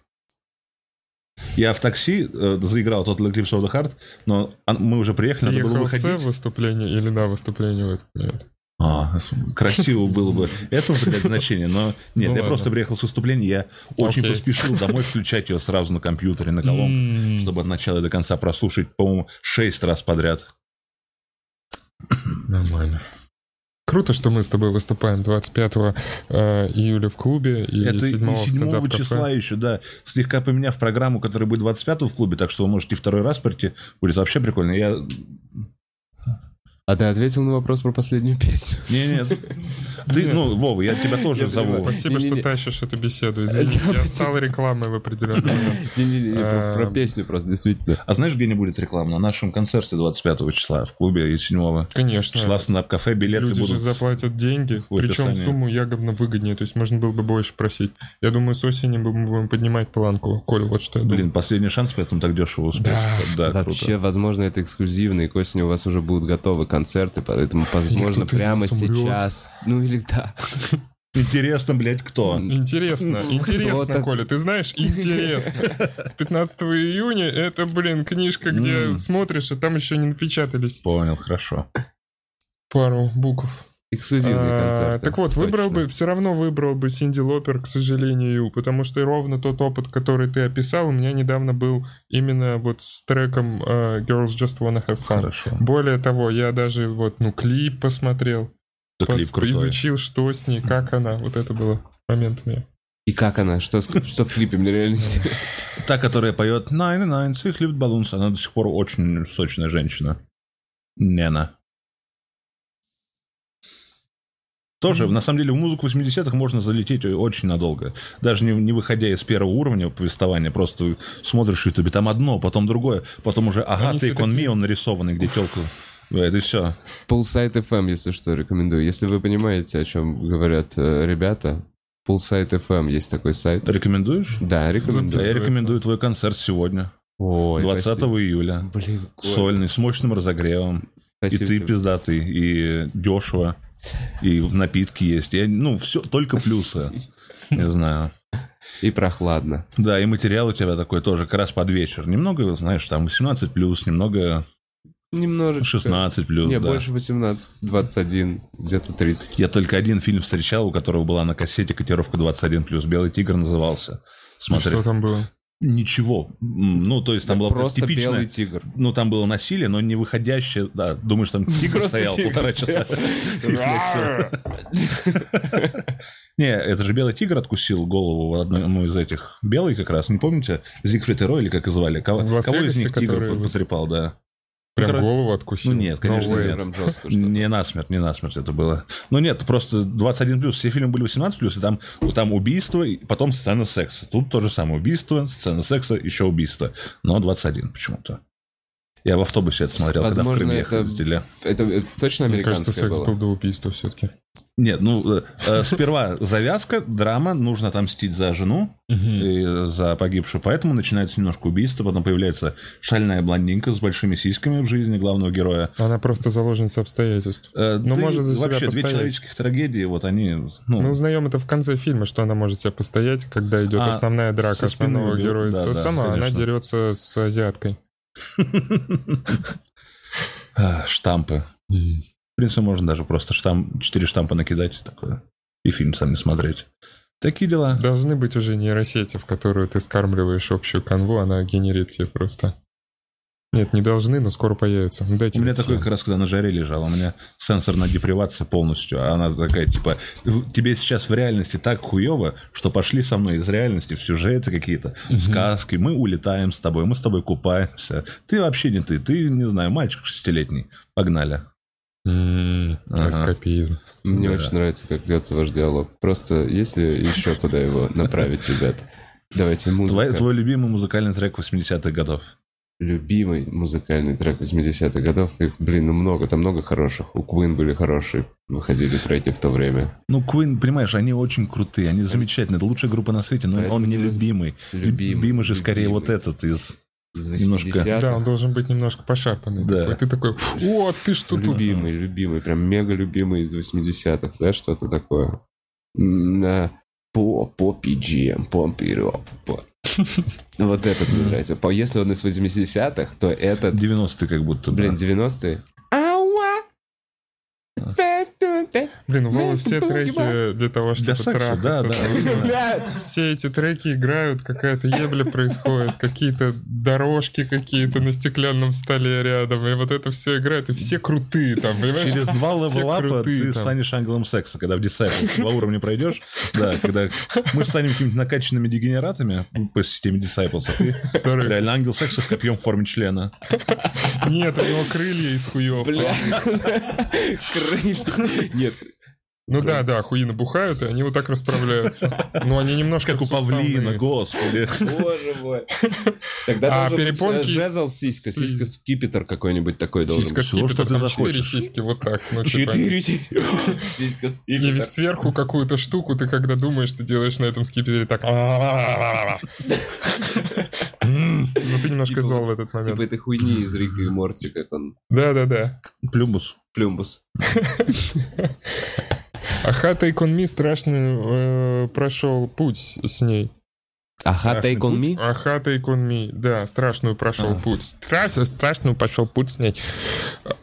Я в такси э, заиграл Total Eclipse of the Heart, но он- мы уже приехали, надо было Ехал с выходить. выступления или на выступление в этот момент? А, красиво было бы этому придать значение, но нет, Ну я ладно. просто приехал с выступления, я очень поспешил домой включать ее сразу на компьютере, на колонку, М. чтобы от начала до конца прослушать, по-моему, шесть раз подряд. Нормально. Круто, что мы с тобой выступаем 25 э, июля в клубе и Это 7, и в 7 стендап-кафе. числа еще, да, слегка поменяв программу, которая будет 25 в клубе, так что вы можете второй раз прийти, будет вообще прикольно. Я... А ты ответил на вопрос про последнюю песню? Не, нет. Ты, ну, Вова, я тебя тоже Я зову. Спасибо, что тащишь эту беседу. Извини, Да, я стал рекламой в определенный момент. Не-не-не, про, про Эм. песню просто, действительно. А знаешь, где не будет рекламы? На нашем концерте 25 числа в клубе и 7 Конечно. числа в стендап-кафе билеты Люди же будут. заплатят деньги, причем сумму явно выгоднее, то есть можно было бы больше просить. Я думаю, с осени мы будем поднимать планку. Коля, вот что я думаю. Блин, последний шанс, поэтому так дешево успеть. Да. да Вообще, круто. возможно, это эксклюзивно, и к осени у вас уже будут готовы концерты, поэтому, возможно, прямо сейчас. Ну или да. Интересно, блядь, кто? Интересно, интересно, Коля, ты знаешь, интересно. С 15 июня это, блин, книжка, где смотришь, а там еще не напечатались Понял, хорошо. пару букв. Эксклюзивные А, концерты. Так вот, выбрал Точно. бы, все равно выбрал бы Синди Лопер, к сожалению, потому что ровно тот опыт, который ты описал, у меня недавно был именно вот с треком э, Girls Just Wanna Have Fun. Хорошо. Более того, я даже вот, ну, клип посмотрел, Да, пос- клип крутой. изучил, что с ней, как она. Вот это было момент у меня. И как она? Что, с- что в клипе? Мне реально интересно. Та, которая поет Nine Nine, Six Lift Balloons, она до сих пор очень сочная женщина. Нена. Тоже, на самом деле, в музыку 80-х можно залететь очень надолго. Даже не, не выходя из первого уровня повествования, просто смотришь в ютубе, там одно, потом другое, потом уже, ага, Они on такие- Me, он нарисованный, где телка. Это все. Pulsite FM, если что, рекомендую. Если вы понимаете, о чем говорят э, ребята, Pulsite FM есть такой сайт. Рекомендуешь? Да, рекомендую. я рекомендую твой концерт сегодня, Ой, 20 спасибо. июля. Блин, Сольный, с мощным разогревом. спасибо и ты тебе. пиздатый, и дешево, и в напитки есть. Я, ну, все, только плюсы. Не знаю. И прохладно. Да, и материал у тебя такой тоже, как раз под вечер. Немного, знаешь, там 18 плюс, немного Немножечко. 16 плюс. Не, да. больше 18, 21, где-то 30. Я только один фильм встречал, у которого была на кассете котировка 21 плюс. Белый тигр назывался. Смотри. Что там было? Ничего. Ну, то есть там было Просто типичное. белый тигр. Ну, там было насилие, но не выходящее. Да, думаешь, там тигр Просто стоял тигр полтора часа. Не, это же белый тигр откусил голову в одному из этих. Белый как раз, не помните? Зигфрид и Рой, или как их звали? Кого, из них тигр потрепал, да? Прям Короче, голову откусил. ну нет, конечно, No нет. Прям жестко что-то. Не насмерть, не насмерть это было. Ну нет, просто 21 плюс. Все фильмы были 18 плюс, и там, там убийство, и потом сцена секса. Тут то же самое. Убийство, сцена секса, еще убийство. Но 21 почему-то. Я в автобусе это смотрел, когда в Возможно, Крым это, ездили. это, это точно Мне кажется, американское секс было? был до убийства все-таки. Нет, ну, э, э, сперва завязка, драма, нужно отомстить за жену и за погибшую, поэтому начинается немножко убийство, потом появляется шальная блондинка с большими сиськами в жизни главного героя. Она просто заложница обстоятельств. Э, Ну, да может за себя вообще, две постоять. человеческих трагедии, вот они, ну, Мы узнаем это в конце фильма, что она может себя постоять, когда идет А, основная драка основного убил. героя. Да, да, Сама она конечно. дерется с азиаткой. штампы. Принципе, можно даже просто штамп, четыре штампа накидать такое. И фильм сам не смотреть. Такие дела. Должны быть уже нейросети, в которую ты скармливаешь общую канву, она генерит тебе просто. Нет, не должны, но скоро появятся. Ну, Дайте У меня такой как раз, когда на жаре лежал, у меня сенсорная депривация полностью. а Она такая, типа, «В- тебе сейчас в реальности так хуево, что пошли со мной из реальности в сюжеты какие-то, в сказки. Мы улетаем с тобой, мы с тобой купаемся. Ты вообще не ты, ты, не знаю, мальчик шестилетний. Погнали. М, Ага. Эскапизм. Мне Да. очень нравится, как льется ваш диалог. Просто если еще куда его направить, ребят. Давайте Твой, музыка. твой любимый музыкальный трек 80-х годов. Любимый музыкальный трек 80-х годов. Их, блин, ну много, там много хороших. У Queen были хорошие, выходили треки в то время. Ну, Queen, понимаешь, они очень крутые, они замечательные. Это лучшая группа на свете, но Поэтому он не любимый. любимый, Любимый же скорее любимый. вот этот из... Немножко. 80-х. Да, он должен быть немножко пошарпанный. Да. такой. Ты такой, о, ты что тут? Любимый, любимый, прям мега любимый из 80-х, да, что-то такое. На по, по PGM, по вперед, по. Вот этот мне нравится. По- Если он из 80-х, то этот, 90-е как будто, блин, да. 90-е. Блин, у Бля, все треки для того, чтобы Для секса, да, трахаться. да. Все эти треки играют, какая-то ебля происходит, какие-то дорожки какие-то на стеклянном столе рядом, и вот это все играет, и все крутые там, понимаешь? Через два левелапа ты там. станешь ангелом секса, когда в Disciple два уровня пройдешь. Да, когда мы станем какими-то накачанными дегенератами по системе Disciples, а ты Второй. реально ангел секса с копьем в форме члена. Нет, у него крылья из хуев. бля. Нет, Ну да, да, хуи набухают, и они вот так расправляются. Ну, они немножко Как у павлина, господи. боже мой. Тогда А быть перепонки э, жезл сиська, сиська скипетр какой-нибудь такой должен Сиська быть. Скипетр, что ты там захочешь. четыре сиськи, вот так. Ну, типа. Четыре. Сиська И скипетр. сверху какую-то штуку ты когда думаешь, ты делаешь на этом скипетре так. Ну ты немножко Типа зол в этот Типа момент. этой хуйни из Рика и Морти, как он. Да-да-да. Плюмбус. Плюмбус. А Хата Иконми страшно э, прошел путь с ней. Аха, Страшный take on путь? me? А Хата Иконми, да, страшную прошел А. путь. Страшно, страшную пошел путь с ней.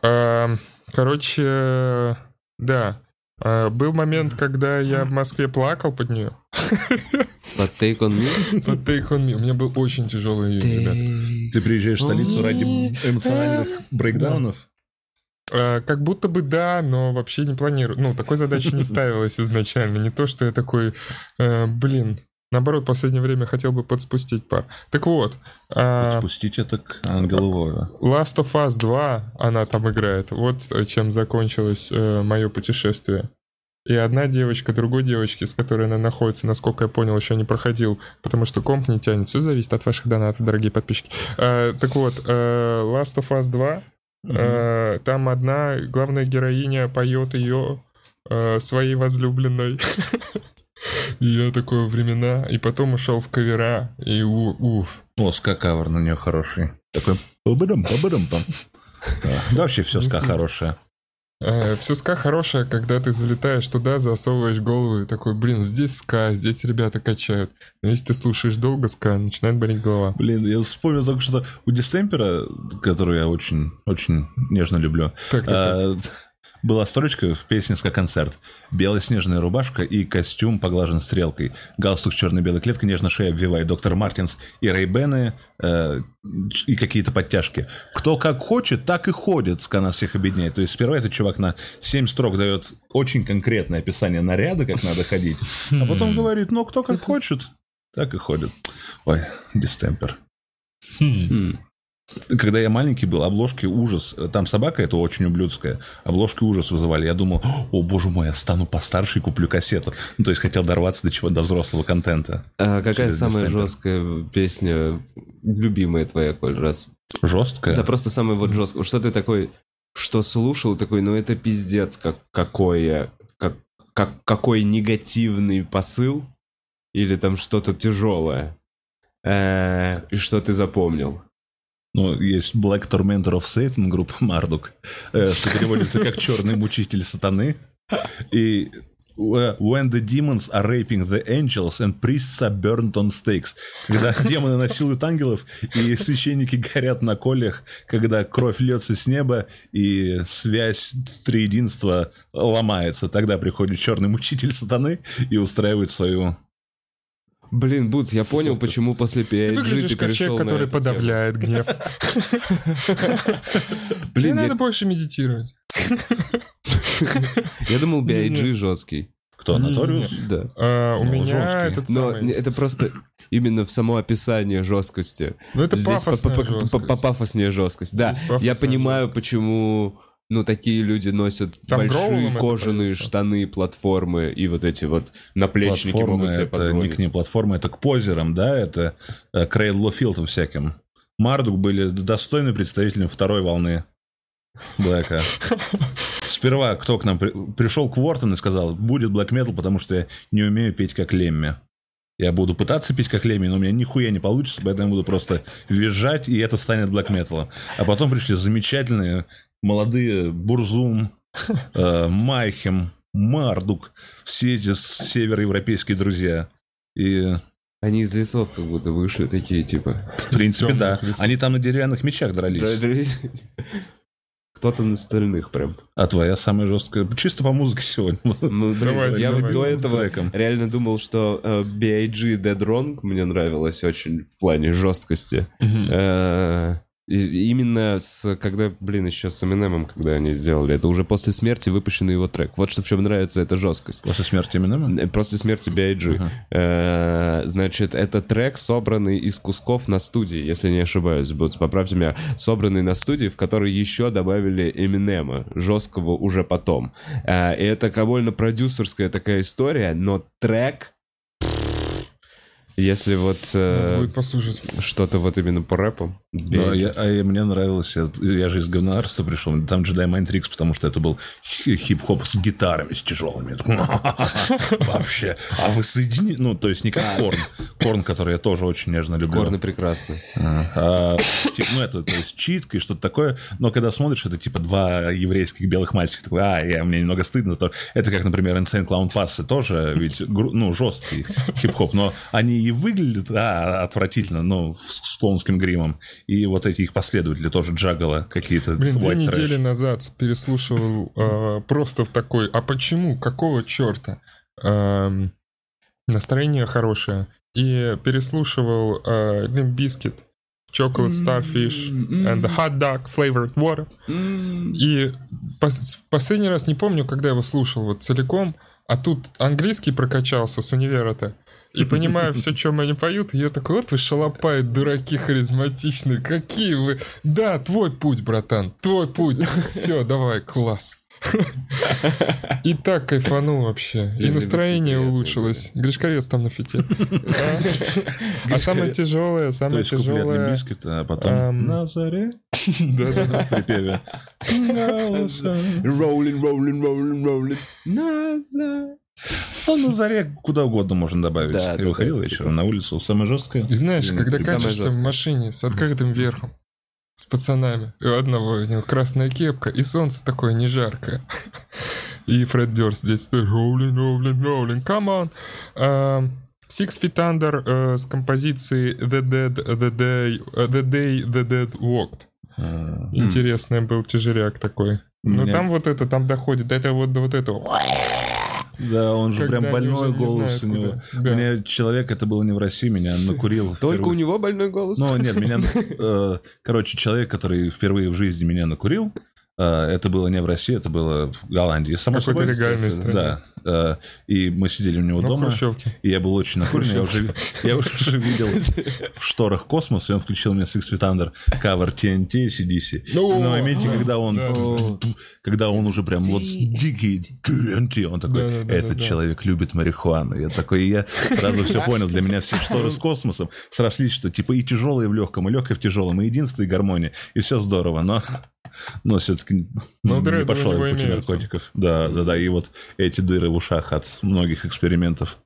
А, Короче, да. А, Был момент, когда я в Москве плакал под нее. But take on me? Под Take On Me. У меня был очень тяжелый июнь, ребят. Ты приезжаешь в столицу ради эмоциональных брейкдаунов? А, Как будто бы да, но вообще не планирую. Ну, такой задачи не ставилась изначально. Не то, что я такой, э, блин, наоборот, в последнее время хотел бы подспустить пар. Так вот, а, Спустить это к ангелу. Last of Us 2, она там играет. Вот э, чем закончилось мое путешествие. И одна девочка другой девочки, с которой она находится, насколько я понял, еще не проходил, потому что комп не тянет. Все зависит от ваших донатов, дорогие подписчики. Э, так вот, э, Last of Us 2, э, там одна главная героиня поет ее э, своей возлюбленной. И я такое времена, и потом ушел в кавера, и у- уф. О, ска-кавер на нее хороший. Такой побадам, побадам, пам. Да вообще все ска Если- хорошее. все Э, ска хорошая, когда ты залетаешь туда, засовываешь голову и такой, блин, здесь ска, здесь ребята качают. Но если ты слушаешь долго ска, начинает болеть голова. Блин, я вспомнил только что у Дистемпера, которую я очень, очень нежно люблю, Так, так, так. Была строчка в песне «Ска-концерт». Белая снежная рубашка и костюм поглажен стрелкой. Галстук с черно-белой клеткой, нежно шея обвивает доктор Мартинс и Рейбены э, и какие-то подтяжки. Кто как хочет, так и ходит, ска нас всех объединяет. То есть сперва этот чувак на 7 строк дает очень конкретное описание наряда, как надо ходить, а потом говорит, ну, кто как хочет, так и ходит. Ой, Дистемпер. Хм. Когда я маленький был, обложки ужас. Там собака это очень ублюдская. Обложки ужас вызывали. Я думал, о боже мой, я стану постарше и куплю кассету. Ну, то есть хотел дорваться до чего до взрослого контента. А какая Через самая жесткая песня, любимая твоя, Коль, раз? Жесткая. Да просто самая вот жесткая. Что ты такой, что слушал, такой, ну это пиздец, как, какое, как, как, какой негативный посыл, или там что-то тяжелое. Э, И что ты запомнил? Ну, есть Black Tormentor of Satan, группа Мардук, э, что переводится как «Черный мучитель сатаны». И When the demons are raping the angels and priests are burned on stakes. Когда демоны насилуют ангелов, и священники горят на колях, когда кровь льется с неба, и связь триединства ломается. Тогда приходит черный мучитель сатаны и устраивает свою... Блин, Бутс, я понял, почему после Ты PIG выглядишь ты как человек, который эту тему. подавляет гнев. Тебе надо больше медитировать. Я думал. BIG жесткий. Кто. Наториус? Да. А, У Ну, меня жесткий. этот Но самый... это просто именно в само описание жесткости. Ну это Здесь пафосная по- по- жесткость. по- пафоснее жесткость. Да, я понимаю, почему ну такие люди носят Там большие кожаные штаны, платформы и вот эти вот наплечники Платформа могут себе это не позволить. к ней платформа, это к позерам, да, это э, к Рейд Лофилдам всяким. Мардук были достойны представителем второй волны Блэка. Сперва кто к нам при- пришел Квортон и сказал, будет Black Metal, потому что я не умею петь как Лемми. Я буду пытаться петь как Лемми, но у меня нихуя не получится, поэтому я буду просто визжать, и это станет Black Metal. А потом пришли замечательные молодые Бурзум, э, Майхем, Мардук, все эти североевропейские друзья. И, Они из лесов как будто вышли такие, типа... в принципе, да. лесов. Они там на деревянных мечах дрались. дрались. Кто-то на стальных прям. А твоя самая жесткая... Чисто по музыке сегодня. Ну, Давайте, я давайте. до этого Треком. реально думал, что э, B.I.G. Dead Wrong мне нравилось очень в плане жесткости. Мгм. Э, и- Именно с, когда, блин, еще с Eminem, когда они сделали, это уже после смерти выпущенный его трек. Вот что в чем нравится эта жесткость. После смерти Эминема? Э, После смерти B.I.G. Ага. Э, Значит, это трек, собранный из кусков на студии, если не ошибаюсь. Вот, поправьте меня. Собранный на студии, в который еще добавили Эминема, жесткого уже потом. Э, И это довольно продюсерская такая история, но трек... Если вот э, что-то вот именно по рэпу. Да, B.I.G. я, а я- мне нравилось, я, я же из говнарства пришел, там Jedi Mind Tricks, потому что это был хи- хип-хоп с гитарами, с тяжелыми. Вообще, а вы соединили, ну, то есть не как Корн, Корн, который я тоже очень нежно люблю. Корны прекрасны. А, типа, ну, это, то есть, читка и что-то такое. Но когда смотришь, это типа два еврейских белых мальчика. Такой, а, я, мне немного стыдно. То, это как, например, Insane Clown Pass тоже ведь, ну, жесткий хип-хоп. Но они и выглядят а, отвратительно, ну, с, клоунским гримом. И вот эти их последователи тоже джагала какие-то. Блин, две недели назад переслушивал э, просто в такой, а почему, какого черта? Эм, настроение хорошее. И переслушивал э, Limp Bizkit, Chocolate Starfish and the Hot Dog Flavored Water. И пос- последний раз не помню, когда его слушал вот целиком, а тут английский прокачался с универа-то. И понимаю все, чем они поют, и я такой, вот вы шалопаи, дураки харизматичные, какие вы... Да, твой путь, братан, твой путь. Все, давай, класс. И так кайфанул вообще. И настроение улучшилось. Гришковец там на фите. А самое тяжелое, То самое есть куплет тяжелое... Limp Bizkit, а потом на заре Да-да-да. припеве. Rollin', rollin', rollin', rollin'. Назад. Ну, на заре куда угодно можно добавить. Да, Я да, выходил да, вечером на улицу, самое жесткое. И знаешь, когда катишься в машине с открытым верхом, с пацанами, и у одного у него красная кепка, и солнце такое не жаркое. И Фред Дёрст здесь стоит, rollin', rollin', rollin', come on. А, Six Feet Under э, с композицией The Dead, The Day, The Day The Dead Walked. Интересный был тяжеряк такой. Ну там вот это, там доходит до этого вот до вот этого. Да, он же Когда прям больной не голос у него. Да. Меня человек, это было не в России, меня накурил. Только у него больной голос? Ну, нет, меня... э, Короче, человек, который впервые в жизни меня накурил, э, это было не в России, это было в Голландии. Само Какой-то собой, легальной естественно. стране. Да. Э, И мы сидели у него Ну, дома. хрущевки. И я был очень накурен, я уже, я уже видел в шторах космос, и он включил мне Six Feet Under кавер TNT CDC. Ну, На моменте, когда он, да. когда он уже прям вот дикий TNT, он такой, этот человек любит марихуану. Я такой, и я сразу все понял, для меня все шторы с космосом срослись, что типа и тяжелое в легком, и легкое в тяжелом, и единство, и гармония, и все здорово, но... Но все-таки Но не пошел я пути наркотиков. Да, да, да. И вот эти дыры в ушах от многих экспериментов.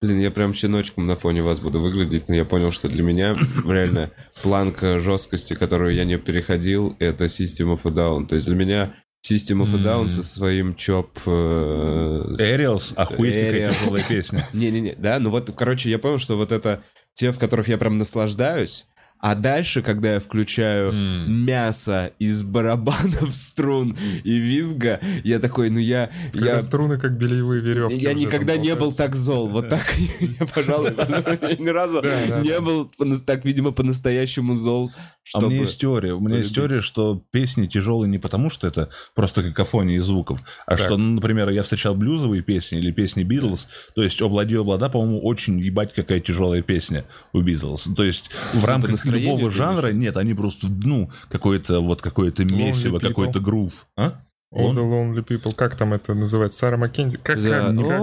Блин, я прям щеночком на фоне вас буду выглядеть, но я понял, что для меня реально планка жесткости, которую я не переходил, это System of a Down. То есть для меня System of a Down М. со своим чоп... э, Эриалс, охуеть какая Aerials. тяжелая песня. Не-не-не, да, ну вот, короче, я понял, что вот это те, в которых я прям наслаждаюсь, а дальше, когда я включаю М. мясо из барабанов, струн и визга, я такой, ну я... Когда я струны как бельевые веревки. я никогда не был так зол. Вот так я, пожалуй, ни разу не был так, видимо, по-настоящему зол. А у меня чтобы- есть теория. У меня есть полюбить. теория, что песни тяжелые не потому, что это просто какофония звуков, а Так. что, ну, например, я встречал блюзовые песни или песни Битлз, то есть «Облади, облада», по-моему, очень ебать какая тяжелая песня у Битлз. То есть в рамках любого ты жанра, нет, они просто, ну, какое-то вот какое-то месиво, какой-то грув. А? All the Lonely People. Как там это называется? Сара Маккензи? Как, Да. как, как-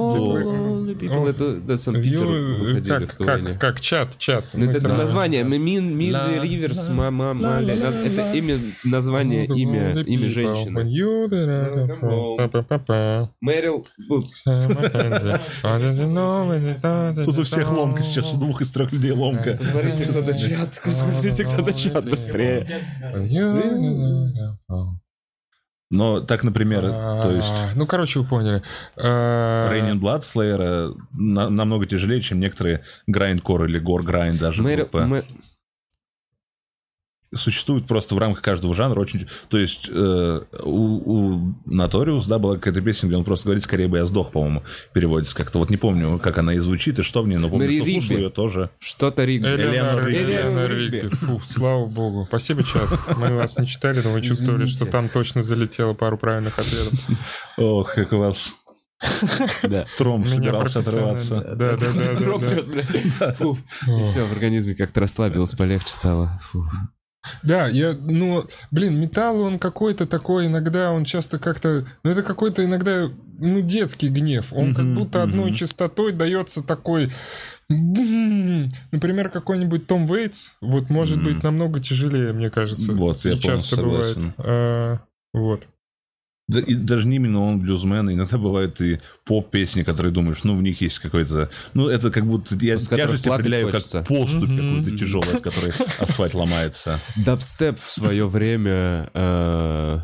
Lonely People, О, это да, сам Питер Ю- выходили как, в как, как, чат, чат. Ну, это название. Мин, Мин, Риверс, мама, Маля. Это имя, название, имя, имя женщины. Ну. Мэрил Бутс. Тут у всех ломка сейчас, у двух из трех людей ломка. Смотрите, кто-то чат, смотрите, кто-то чат быстрее. When you did it, Но так, например, то есть... А, Ну, короче, вы поняли. А, Raining Blood Slayer на- намного тяжелее, чем некоторые грайндкор или гор грайнд даже группы. Существует просто в рамках каждого жанра очень... То есть э, у, у Notorious, да, была какая-то песня, где он просто говорит, скорее бы я сдох, по-моему, переводится как-то. Вот не помню, как она и звучит, и что в ней, но помню, Мэри что слушал ее тоже. Что-то Ригби. Элеонор Элеонор Ригби. Ригби. Элеонор Ригби. Ригби. Фу, слава богу. Спасибо, чат. Мы вас не читали, но мы чувствовали, что там точно залетело пару правильных ответов. Ох, как у вас Да. тром Меня собирался профессионально. отрываться. Да, да, да, да, да. все, в организме как-то расслабилось, полегче стало. Фу. Да, я, ну, блин, металл, он какой-то такой, иногда он часто как-то, ну, это какой-то иногда, ну, детский гнев. Он как Мгм, будто одной мгм. частотой дается такой... Например, какой-нибудь Том Вейтс, вот, может Мгм. быть, намного тяжелее, мне кажется. Вот, я часто бывает. А, вот. Да, и даже не именно он блюзмен, иногда бывают и поп-песни, которые думаешь, ну, в них есть какой-то... Ну, это как будто... Я С тяжесть определяю хочется. как поступь Мгм. какой-то тяжелый, от которой асфальт ломается. Дабстеп в свое время э,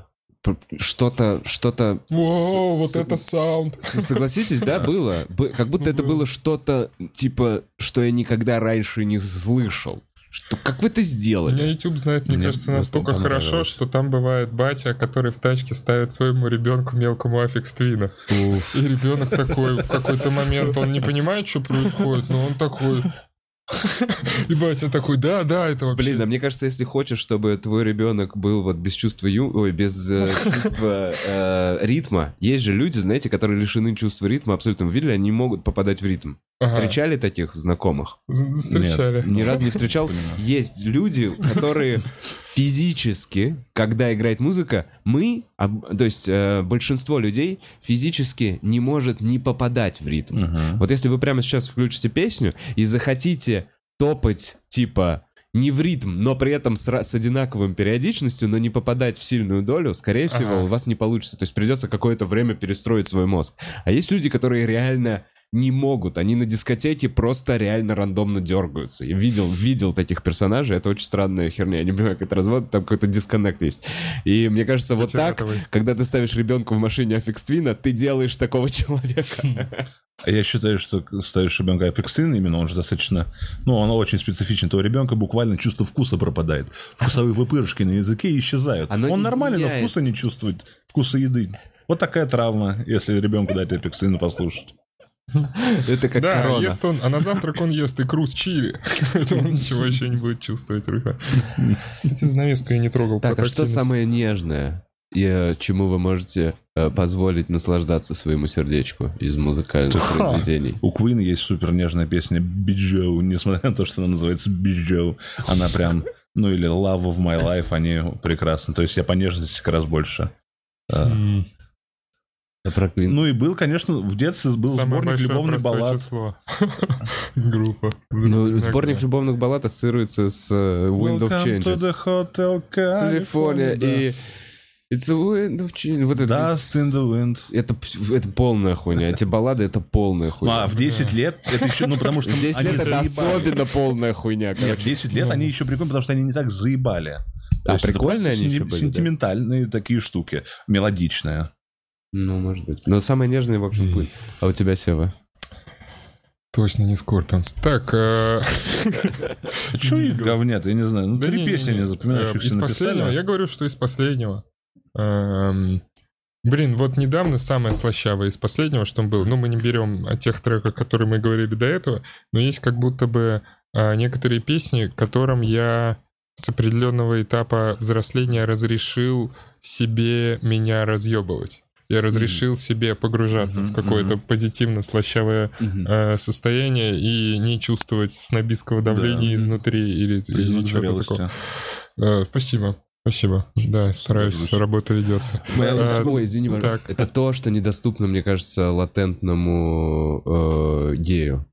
что-то, что-то Воу, вот с- это саунд. Согласитесь, да, было? Бы- Как будто это было что-то, типа, что я никогда раньше не слышал. Что, как вы это Меня сделали? YouTube знает, мне, Мне кажется, настолько хорошо, что там бывает батя, который в тачке ставит своему ребенку мелкому аффикс твина. И ребенок такой в какой-то момент, он не понимает, что происходит, но он такой... И батя такой, да, да, это вообще... Блин, а мне кажется, если хочешь, чтобы твой ребенок был вот без чувства ю... Ой, без э, чувства э, ритма, есть же люди, знаете, которые лишены чувства ритма абсолютно. Видели, они не могут попадать в ритм. Ага. Встречали таких знакомых? Встречали. Ни разу не встречал. Есть люди, которые физически, когда играет музыка, мы, то есть э, большинство людей физически не может не попадать в ритм. Мгм. Вот если вы прямо сейчас включите песню и захотите топать, типа, не в ритм, но при этом с, с одинаковым периодичностью, но не попадать в сильную долю, скорее всего, Ага. у вас не получится. То есть придется какое-то время перестроить свой мозг. А есть люди, которые реально не могут. Они на дискотеке просто реально рандомно дергаются. Я видел, видел таких персонажей. Это очень странная херня. Я не понимаю, как это развод, там какой-то дисконнект есть. И мне кажется, вот так, когда ты ставишь ребенка в машине Аффикс Твина, ты делаешь такого человека. А Я считаю, что ставишь ребенка апексин, именно он же достаточно, ну, он очень специфичен. То у ребенка буквально чувство вкуса пропадает. Вкусовые выпырышки на языке исчезают. Оно он нормально, но изменяется. вкуса не чувствует, вкуса еды. Вот такая травма, если ребенку дать апексин послушать. Это как Да, корона. ест он, а на завтрак он ест икру с чили. Поэтому он ничего еще не будет чувствовать. рыба. Кстати, занавеску я не трогал. Так, а что самое нежное, и э, чему вы можете э, позволить наслаждаться своему сердечку из музыкальных Ха. произведений? У Queen есть супер нежная песня Bijou, несмотря на то, что она называется Bijou. Она прям, ну или Love of My Life, они прекрасны. То есть я по нежности как раз больше. А, М, Это про Queen. Ну и был, конечно, в детстве был Самое сборник любовных баллад. число. Группа. Ну, сборник любовных баллад ассоциируется с э, Wind of Welcome to Changes. the Hotel California. и It's a Wind of Change. Вот это, Dust in the Wind. это, это полная хуйня. Эти баллады это полная Ну, хуйня. а в 10 лет это еще, ну, потому что 10 они лет это особенно полная хуйня, Нет, короче. 10 лет они еще прикольные, потому что они не так заебали. То А, прикольные они еще были, да? Сентиментальные такие штуки, мелодичные. Ну, может быть. Но самое нежное, в общем, Queen. А у тебя, Сева? Точно не Скорпионс. Так, э, Че их говнят, я не знаю. Ну, три песни они Э, запоминающихся Из последнего, я говорю, что из последнего. Эм, Блин, вот недавно самое слащавое из последнего, что было, ну, мы не берем от тех треков, которые мы говорили до этого, но есть как будто бы а, некоторые песни, которым я с определенного этапа взросления разрешил себе меня разъебывать. Я разрешил себе погружаться Мгм, в какое-то позитивно слащавое э, состояние и не чувствовать снобистского давления Да. изнутри или, или чего-то такого. Э, спасибо. Спасибо. Да, стараюсь, Спасибо. работа ведется. Моя- Э, Ой, извини, так. Это то, что недоступно, мне кажется, латентному э, гею.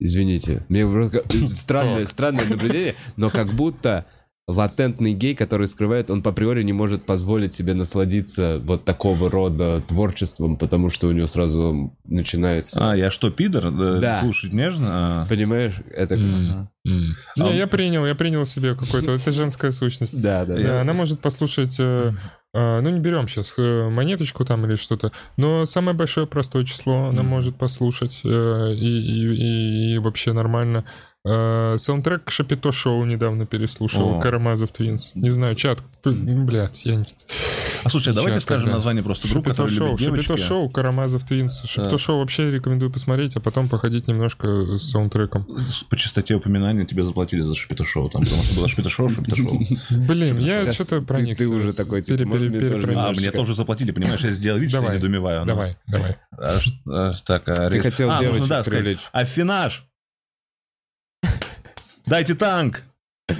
Извините. Мне просто странное, странное наблюдение, но как будто латентный гей, который скрывает, он по априори не может позволить себе насладиться вот такого рода творчеством, потому что у него сразу начинается... А, я что, пидор? Э, Да. Слушать нежно? А. Понимаешь? Это... М. А Не, он- я принял, я принял себе какой-то... Это женская сущность. Да, да, Да, да. она может послушать... э, э, ну, не берем сейчас монеточку там или что-то, но самое большое простое число она может послушать, э, и, и- и- и вообще нормально. Э, Саундтрек к Шапито Шоу недавно переслушал, О. Karamazov Twins. Не знаю, чат, блядь, я не... А слушай, а давайте Сейчас, скажем название просто группы, Шапито которые Шоу, любят девочки. Шапито Шоу, Karamazov Twins. Шапито Да. Шоу вообще рекомендую посмотреть, а потом походить немножко с саундтреком. По частоте упоминания тебе заплатили за Шапито Шоу, там, потому что было Шапито Шоу, Шапито Шоу. Блин, я что-то проник. ты уже такой, типа, А, мне тоже заплатили, понимаешь, я сделал вид, что я Давай, недоумеваю. Давай, давай. А а, так, Ты хотел а, девочек привлечь. Афинаж! Дайте танк!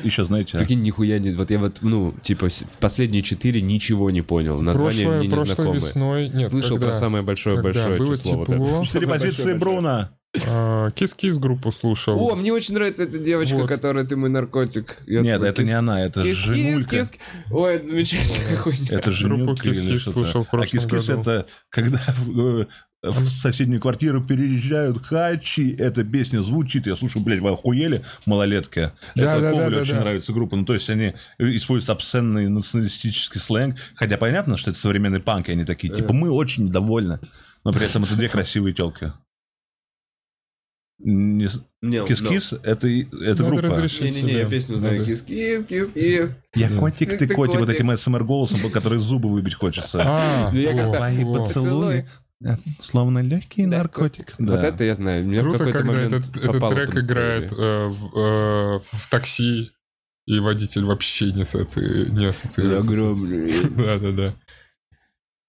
Еще, знаете, Прикинь, нихуя не... Вот я вот, ну, типа, последние четыре ничего не понял. Название Прошлое, мне не прошлой знакомое. весной... Нет, Слышал когда, про самое большое когда большое было число. вот тепло. это. четыре позиции Бруно. а, Кис-Кис группу слушал. О, мне очень нравится эта девочка, Вот. которая ты мой наркотик. Я Нет, такой, это не кис- она, это кис- кис- женулька. кис- Ой, это замечательная хуйня. Это Группу женюлька или «Кис-Кис» что-то. слушал в А кис-кис году. это когда э, в соседнюю квартиру переезжают хачи, эта песня звучит, я слушаю, блядь, вы охуели, малолетки. Да, это да, Ковалю да, очень да. нравится группа, ну то есть они используют обсценный националистический сленг, хотя понятно, что это современный панк, и они такие, типа, мы очень недовольны, но при этом это две красивые телки. Не- Не, Кис-кис это, и- это Надо группа. Не-не-не, я песню знаю. Кис-кис, кис-кис. Я котик, ты Ты котик, вот котик. этим СМР голосом, который зубы выбить хочется. А, Ну, Твои поцелуи, э, словно легкий наркотик. Вот Да. это я знаю. Меня в Круто, какой-то когда момент этот, этот трек играет э, в, э, в такси, и водитель вообще не, асоци... не ассоциируется. этим. Огромный. Да-да-да.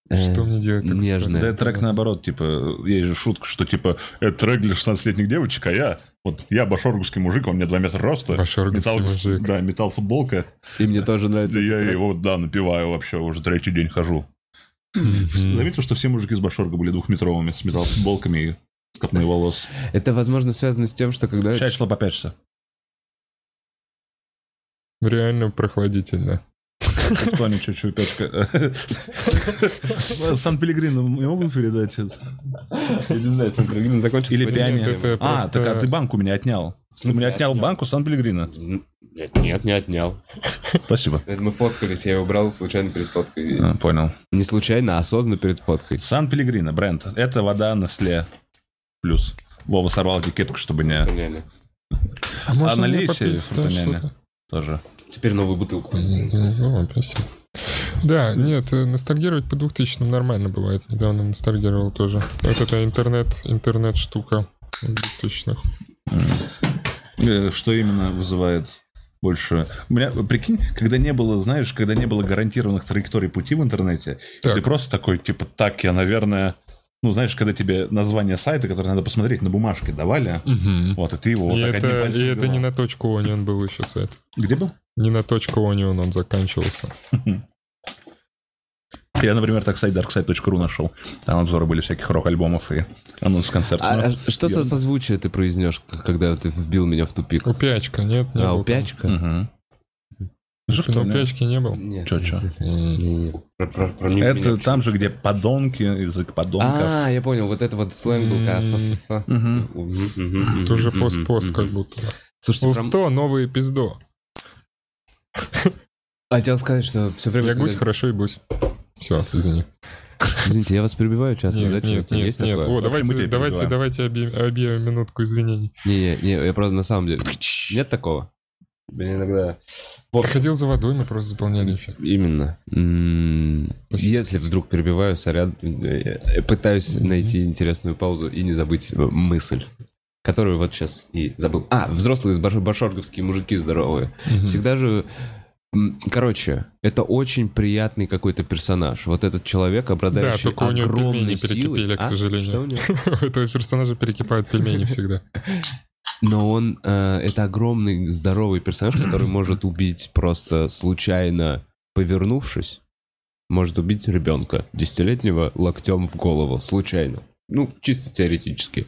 Э, Что мне делать? так нежное. Да, это трек наоборот, типа, есть же шутка, что типа, это трек для 16-летних девочек, а я, вот я башоргский мужик, он мне 2 метра роста. Башоргский металл, мужик. Да, металл футболка. И мне тоже нравится. Да я его, да, напиваю вообще, уже третий день хожу. Мгм. Заметил, что все мужики из Башорга были двухметровыми, с металл футболками и с копной волос. Это, возможно, связано с тем, что когда... Сейчас шла по 5 часа. Реально прохладительно. Что они чуть-чуть пячка. Сан-Пелегрино не могу передать это? Я не знаю, Сан-Пелегрино закончился. Или пианино. А, так а ты банк у меня отнял. Ты меня отнял отнял? банку Сан-Пелегрино. Нет, нет, не отнял. Спасибо. Это мы фоткались, я его брал случайно перед фоткой. А, Понял. Не случайно, а осознанно перед фоткой. Сан-Пелегрино, бренд. Это вода Nestle плюс. Вова сорвал этикетку, чтобы не... Реально. А мне налей себе что-то? Тоже. Теперь новую бутылку. Ну, спасибо. Да, нет, э, ностальгировать по 2000 нормально бывает. Недавно ностальгировал тоже. Вот это интернет, интернет-штука 2000-х. Э, Что именно вызывает больше... У меня, прикинь, когда не было, знаешь, когда не было гарантированных траекторий пути в интернете, Так. ты просто такой, типа, так, я, наверное... Ну, знаешь, когда тебе название сайта, который надо посмотреть, на бумажке давали, вот, и ты его вот И так одним это, пальцем и это не на точку Onion был еще сайт. Где был? Не на точку Onion он заканчивался. Я, например, так сайт darkside.ru нашел. Там обзоры были всяких рок-альбомов и анонс концертов. А, Ну, а что со ерунда. созвучие ты произнешь, к- когда ты вбил меня в тупик? Упячка, нет? Не А, был упячка? Что, Ты на не? упячке не был? Нет. Чё, чё? Это там же, где подонки, язык подонков. А, я понял, вот это вот сленг был. Это уже пост-пост как будто. Слушайте, про- Сто новые пиздо. а хотел сказать, что все время... Я гусь, хорошо и бусь. Все, извини. Извините, я вас перебиваю часто, да? Нет, нет, нет, Есть нет. такое? О, давайте, мы тебя давайте, перебиваем. давайте объявим, объявим минутку извинений. Не, не, не, я просто на самом деле... Нет такого? Блин, иногда... Вот, Ходил за водой, мы просто заполняли эфир. именно. Спасибо. Если вдруг перебиваю, сорян, э, пытаюсь найти интересную паузу и не забыть э, мысль, которую вот сейчас и забыл. А, взрослые баш- башорговские мужики здоровые. Мгм. Всегда же... Короче, это очень приятный какой-то персонаж. Вот этот человек, обладающий него огромной силой. перекипели, к А? сожалению. Него? У этого персонажа перекипают пельмени всегда. Но он э, это огромный здоровый персонаж, который может убить просто случайно повернувшись, может убить ребенка десятилетнего локтем в голову случайно. Ну, чисто теоретически.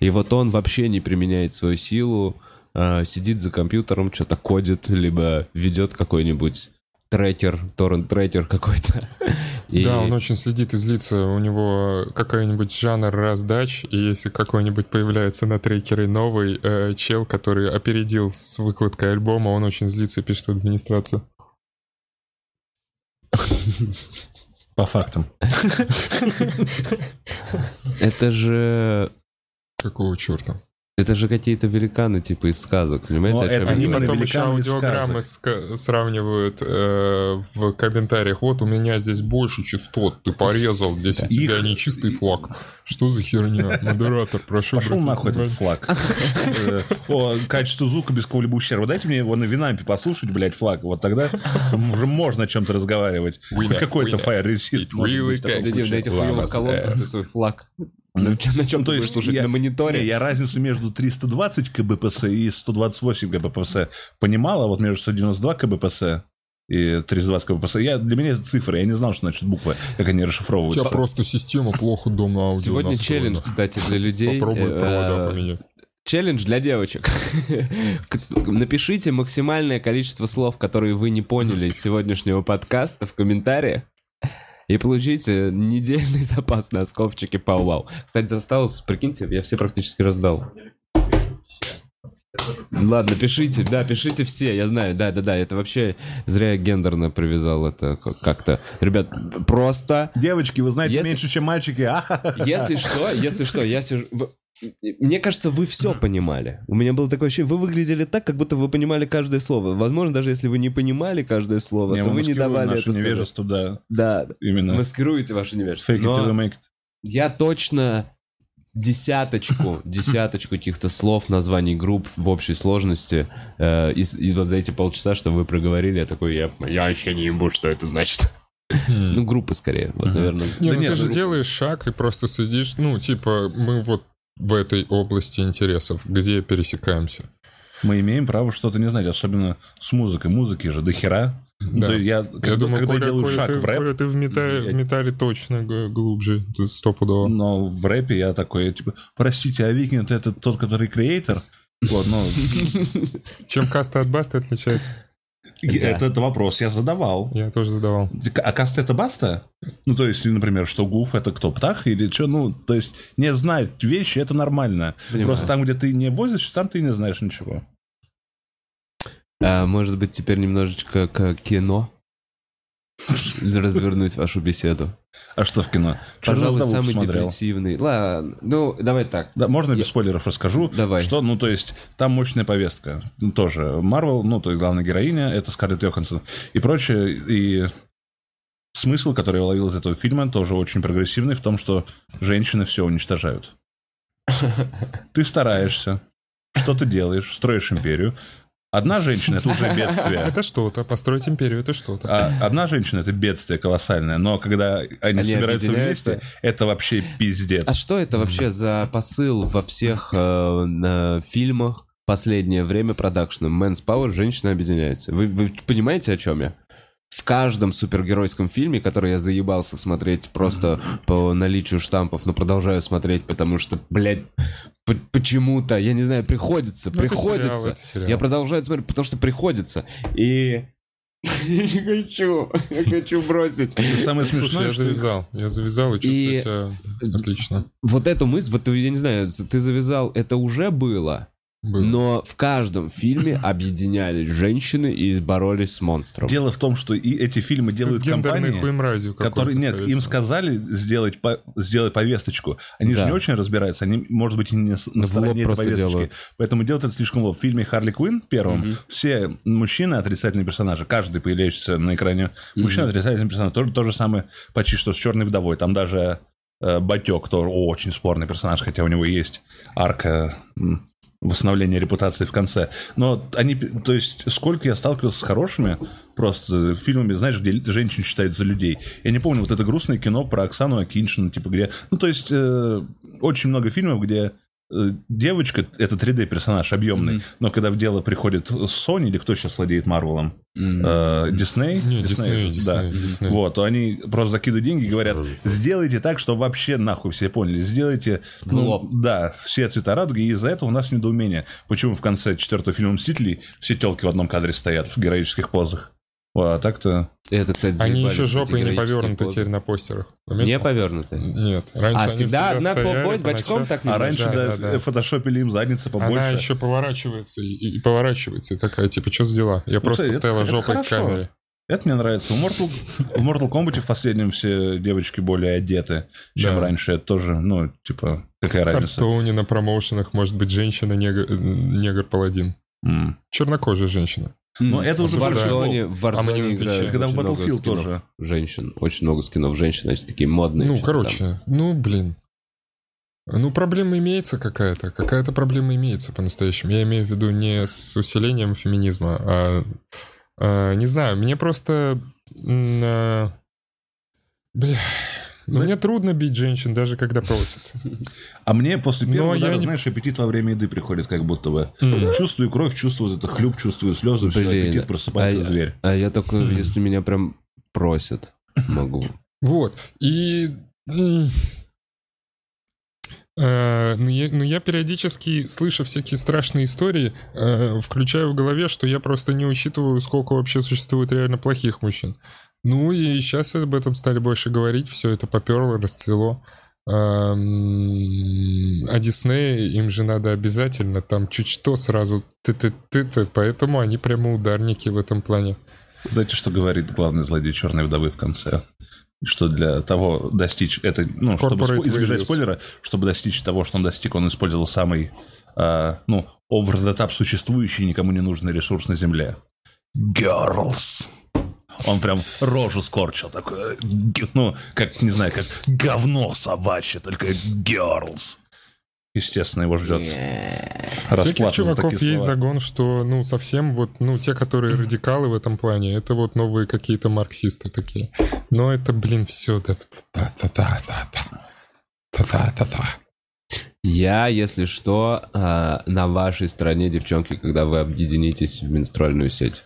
И вот он вообще не применяет свою силу, э, сидит за компьютером, что-то кодит, либо ведет какой-нибудь трекер, торрент-трекер какой-то. И- Да, он очень следит и злится. У него какой-нибудь жанр раздач, и если какой-нибудь появляется на трекере новый э, чел, который опередил с выкладкой альбома, он очень злится и пишет в администрацию. По фактам. Это же... Какого черта? Это же какие-то великаны, типа из сказок, понимаете? Но это Они потом еще аудиограммы ска- сравнивают э, в комментариях. Вот у меня здесь больше частот, ты порезал, здесь у тебя Их- нечистый флаг. Что за херня? Модератор, прошу. Пошел нахуй этот флаг. Э, О, качество звука без какого-либо ущерба. Дайте мне его на винампе послушать, блядь, флаг. Вот тогда уже можно о чем-то разговаривать. Какой-то fire resist. Колонках э, ты свой флаг. На чем, на чем Ну, ты то будешь есть слушать? я- На мониторе? Не, я разницу между 320 кбпс и 128 кбпс понимал, а вот между 192 кбпс и 320 кбпс, я, для меня это цифры, я не знал, что значит буквы, как они У расшифровываются. тебя просто система плохо дома аудио Сегодня настроена. челлендж, кстати, для людей. Попробуй Э, провода поменять. Челлендж для девочек. Напишите максимальное количество слов, которые вы не поняли из сегодняшнего подкаста в комментариях. И получите недельный запас на ковчике Пау-Вау. Кстати, осталось, прикиньте, я все практически раздал. Ладно, пишите, да, пишите все, я знаю, да-да-да, это вообще зря я гендерно привязал это как-то. Ребят, просто Девочки, вы знаете Если- меньше, чем мальчики. Ахахаха. Если что, если что, я сижу... Мне кажется, вы все понимали. У меня было такое ощущение, вы выглядели так, как будто вы понимали каждое слово. Возможно, даже если вы не понимали каждое слово, Не, то вы не давали наше это невежество, да, Да, именно. маскируете ваше невежество. Fake it Но till you make it. я точно десяточку, десяточку каких-то слов, названий групп в общей сложности. э, и, и вот за эти полчаса, что вы проговорили, я такой, я, я вообще не ебу, что это значит. Ну, группы скорее, вот, наверное. Не, Да ну нет, ты же ну- делаешь шаг и просто сидишь, ну, типа, мы вот в этой области интересов, где пересекаемся. Мы имеем право что-то не знать, особенно с музыкой. Музыки же до хера. Да. То есть я, Я когда, думаю, когда Коля, делаю Коля, шаг ты, в рэп, Коля, ты в, металле, я- в металле точно глубже, стопудово. но в рэпе я такой, типа, простите, а Викинг это тот, который креатор? Вот, ну, Чем каста от баста отличается? Это, это вопрос я задавал. Я тоже задавал. А каста это баста? Ну, то есть, например, что гуф это кто, птах или что? Ну, то есть, не знать вещи это нормально. Понимаю. Просто там, где ты не возишься, там ты не знаешь ничего. А, может быть, теперь немножечко к кино? Развернуть вашу беседу. А что в кино? Чёрную Пожалуй, самый посмотрел. депрессивный. Ладно, ну, давай так. Да, можно Я- без спойлеров расскажу? Давай. Что, ну, то есть, там мощная повестка. Ну, Тоже Марвел, ну, то есть, главная героиня, это Скарлетт Йоханссон и прочее. И смысл, который я уловил из этого фильма, тоже очень прогрессивный в том, что женщины все уничтожают. Ты стараешься, что ты делаешь, строишь империю. Одна женщина — это уже бедствие. Это что-то, построить империю, это что-то. А одна женщина — это бедствие колоссальное, но когда они, Они собираются вместе, это вообще пиздец. А что это вообще за посыл во всех э, на фильмах последнее время продакшена? Män's Power, женщины объединяются. Вы, вы понимаете, о чем я? В каждом супергеройском фильме, который я заебался смотреть просто по наличию штампов, но продолжаю смотреть, потому что, блядь, почему-то, я не знаю, приходится, Ну, это приходится. сериал, это сериал. Я продолжаю смотреть, потому что приходится. И я не хочу, я хочу бросить. И самое Слушай, смешное, я что завязал. Я завязал и чувствую И- себя отлично. Вот эту мысль, вот я не знаю, ты завязал, это уже было, Было. но в каждом фильме объединялись женщины и боролись с монстром. Дело в том, что и эти фильмы С делают компании, которые... Нет, им сказали сделать, по- сделать повесточку. Они же Да. не очень разбираются, они, может быть, и не на В лоб стороне этой повесточки. делают. Поэтому делают это слишком лоб. В фильме «Харли Квинн» первом Мгм. все мужчины отрицательные персонажи. Каждый появляющийся на экране мужчина отрицательный персонаж. То, то же самое почти что с «Черной вдовой». Там даже э, Батек, тоже очень спорный персонаж, хотя у него есть арка м, восстановления репутации в конце. Но они, то есть, сколько я сталкивался с хорошими просто фильмами, знаешь, где женщин считают за людей. Я не помню, вот это грустное кино про Оксану Акиншину, типа, где... Ну, то есть, э, очень много фильмов, где девочка — это 3D-персонаж объемный, но когда в дело приходит Sony, или кто сейчас владеет Марвелом? М. Э? Не, Дисней, да. Дисней. Вот, то они просто закидывают деньги и говорят, сделайте так, чтобы вообще нахуй все поняли. Сделайте, ну, да, все цвета радуги, и из-за этого у нас недоумение. Почему в конце четвертого фильма «Мстителей» все телки в одном кадре стоят в героических позах? Вот, а так-то... Это, кстати, Они еще жопой не повернуты позы. теперь на постерах. Не Заметил? повернуты. Нет. Раньше А, они всегда одна стояли по- бочком так А немножко? раньше, да, да, да, фотошопили им задницы побольше. Она еще поворачивается и, и поворачивается, и такая, типа, что за дела? Я просто кстати, это- стояла это жопой к хорошо. камере. Это мне нравится. В Mortal, в Mortal Kombat в последнем все девочки более одеты, чем Да. раньше. Это тоже, ну, типа, какая В разница? Хардстоуне на промоушенах может быть женщина, негр- э, негр-паладин. М. Чернокожая женщина. Но это уже в Warzone, в А мы не Warzone отвечаем. играют Когда в Battlefield тоже. Женщин. Очень много скинов женщин, они такие модные. Ну, что-то там. короче, ну, блин. Ну, проблема имеется какая-то. Какая-то проблема имеется по-настоящему. Я имею в виду не с усилением феминизма, а... а, не знаю, мне просто... а, Бля... Ну, Зна- мне трудно бить женщин, даже когда просят. А мне после Но первого я удара, не- знаешь, аппетит во время еды приходит, как будто бы. М. Чувствую кровь, чувствую это хлюп, чувствую слезы, все, Блин, аппетит просыпается а- зверь. А я только, Хм. если меня прям просят, могу. Вот. И... э, Ну я, ну, я периодически, слыша всякие страшные истории, э, включаю в голове, что я просто не учитываю, сколько вообще существует реально плохих мужчин. Ну и сейчас об этом стали больше говорить, все это поперло, расцвело. А Дисней, им же надо обязательно там чуть что сразу ты-ты-ты-ты, поэтому они прямо ударники в этом плане. Знаете, что говорит главный злодей Черной вдовы в конце? Что для того достичь это, ну, чтобы Corporate избежать values. спойлера, чтобы достичь того, что он достиг, он использовал самый, а, ну, over the top существующий никому не нужный ресурс на Земле. Girls. Он прям рожу скорчил, такой, ну, как, не знаю, как говно собачье, только girls. Естественно, его ждет Всяких Расплата за чуваков такие есть слова. загон, что, ну, совсем вот, ну, те, которые радикалы в этом плане, это вот новые какие-то марксисты такие. Но это, блин, все, да. Та-та-та-та-та. Та-та-та-та. Я, если что, а, на вашей стороне, девчонки, когда вы объединитесь в менструальную сеть.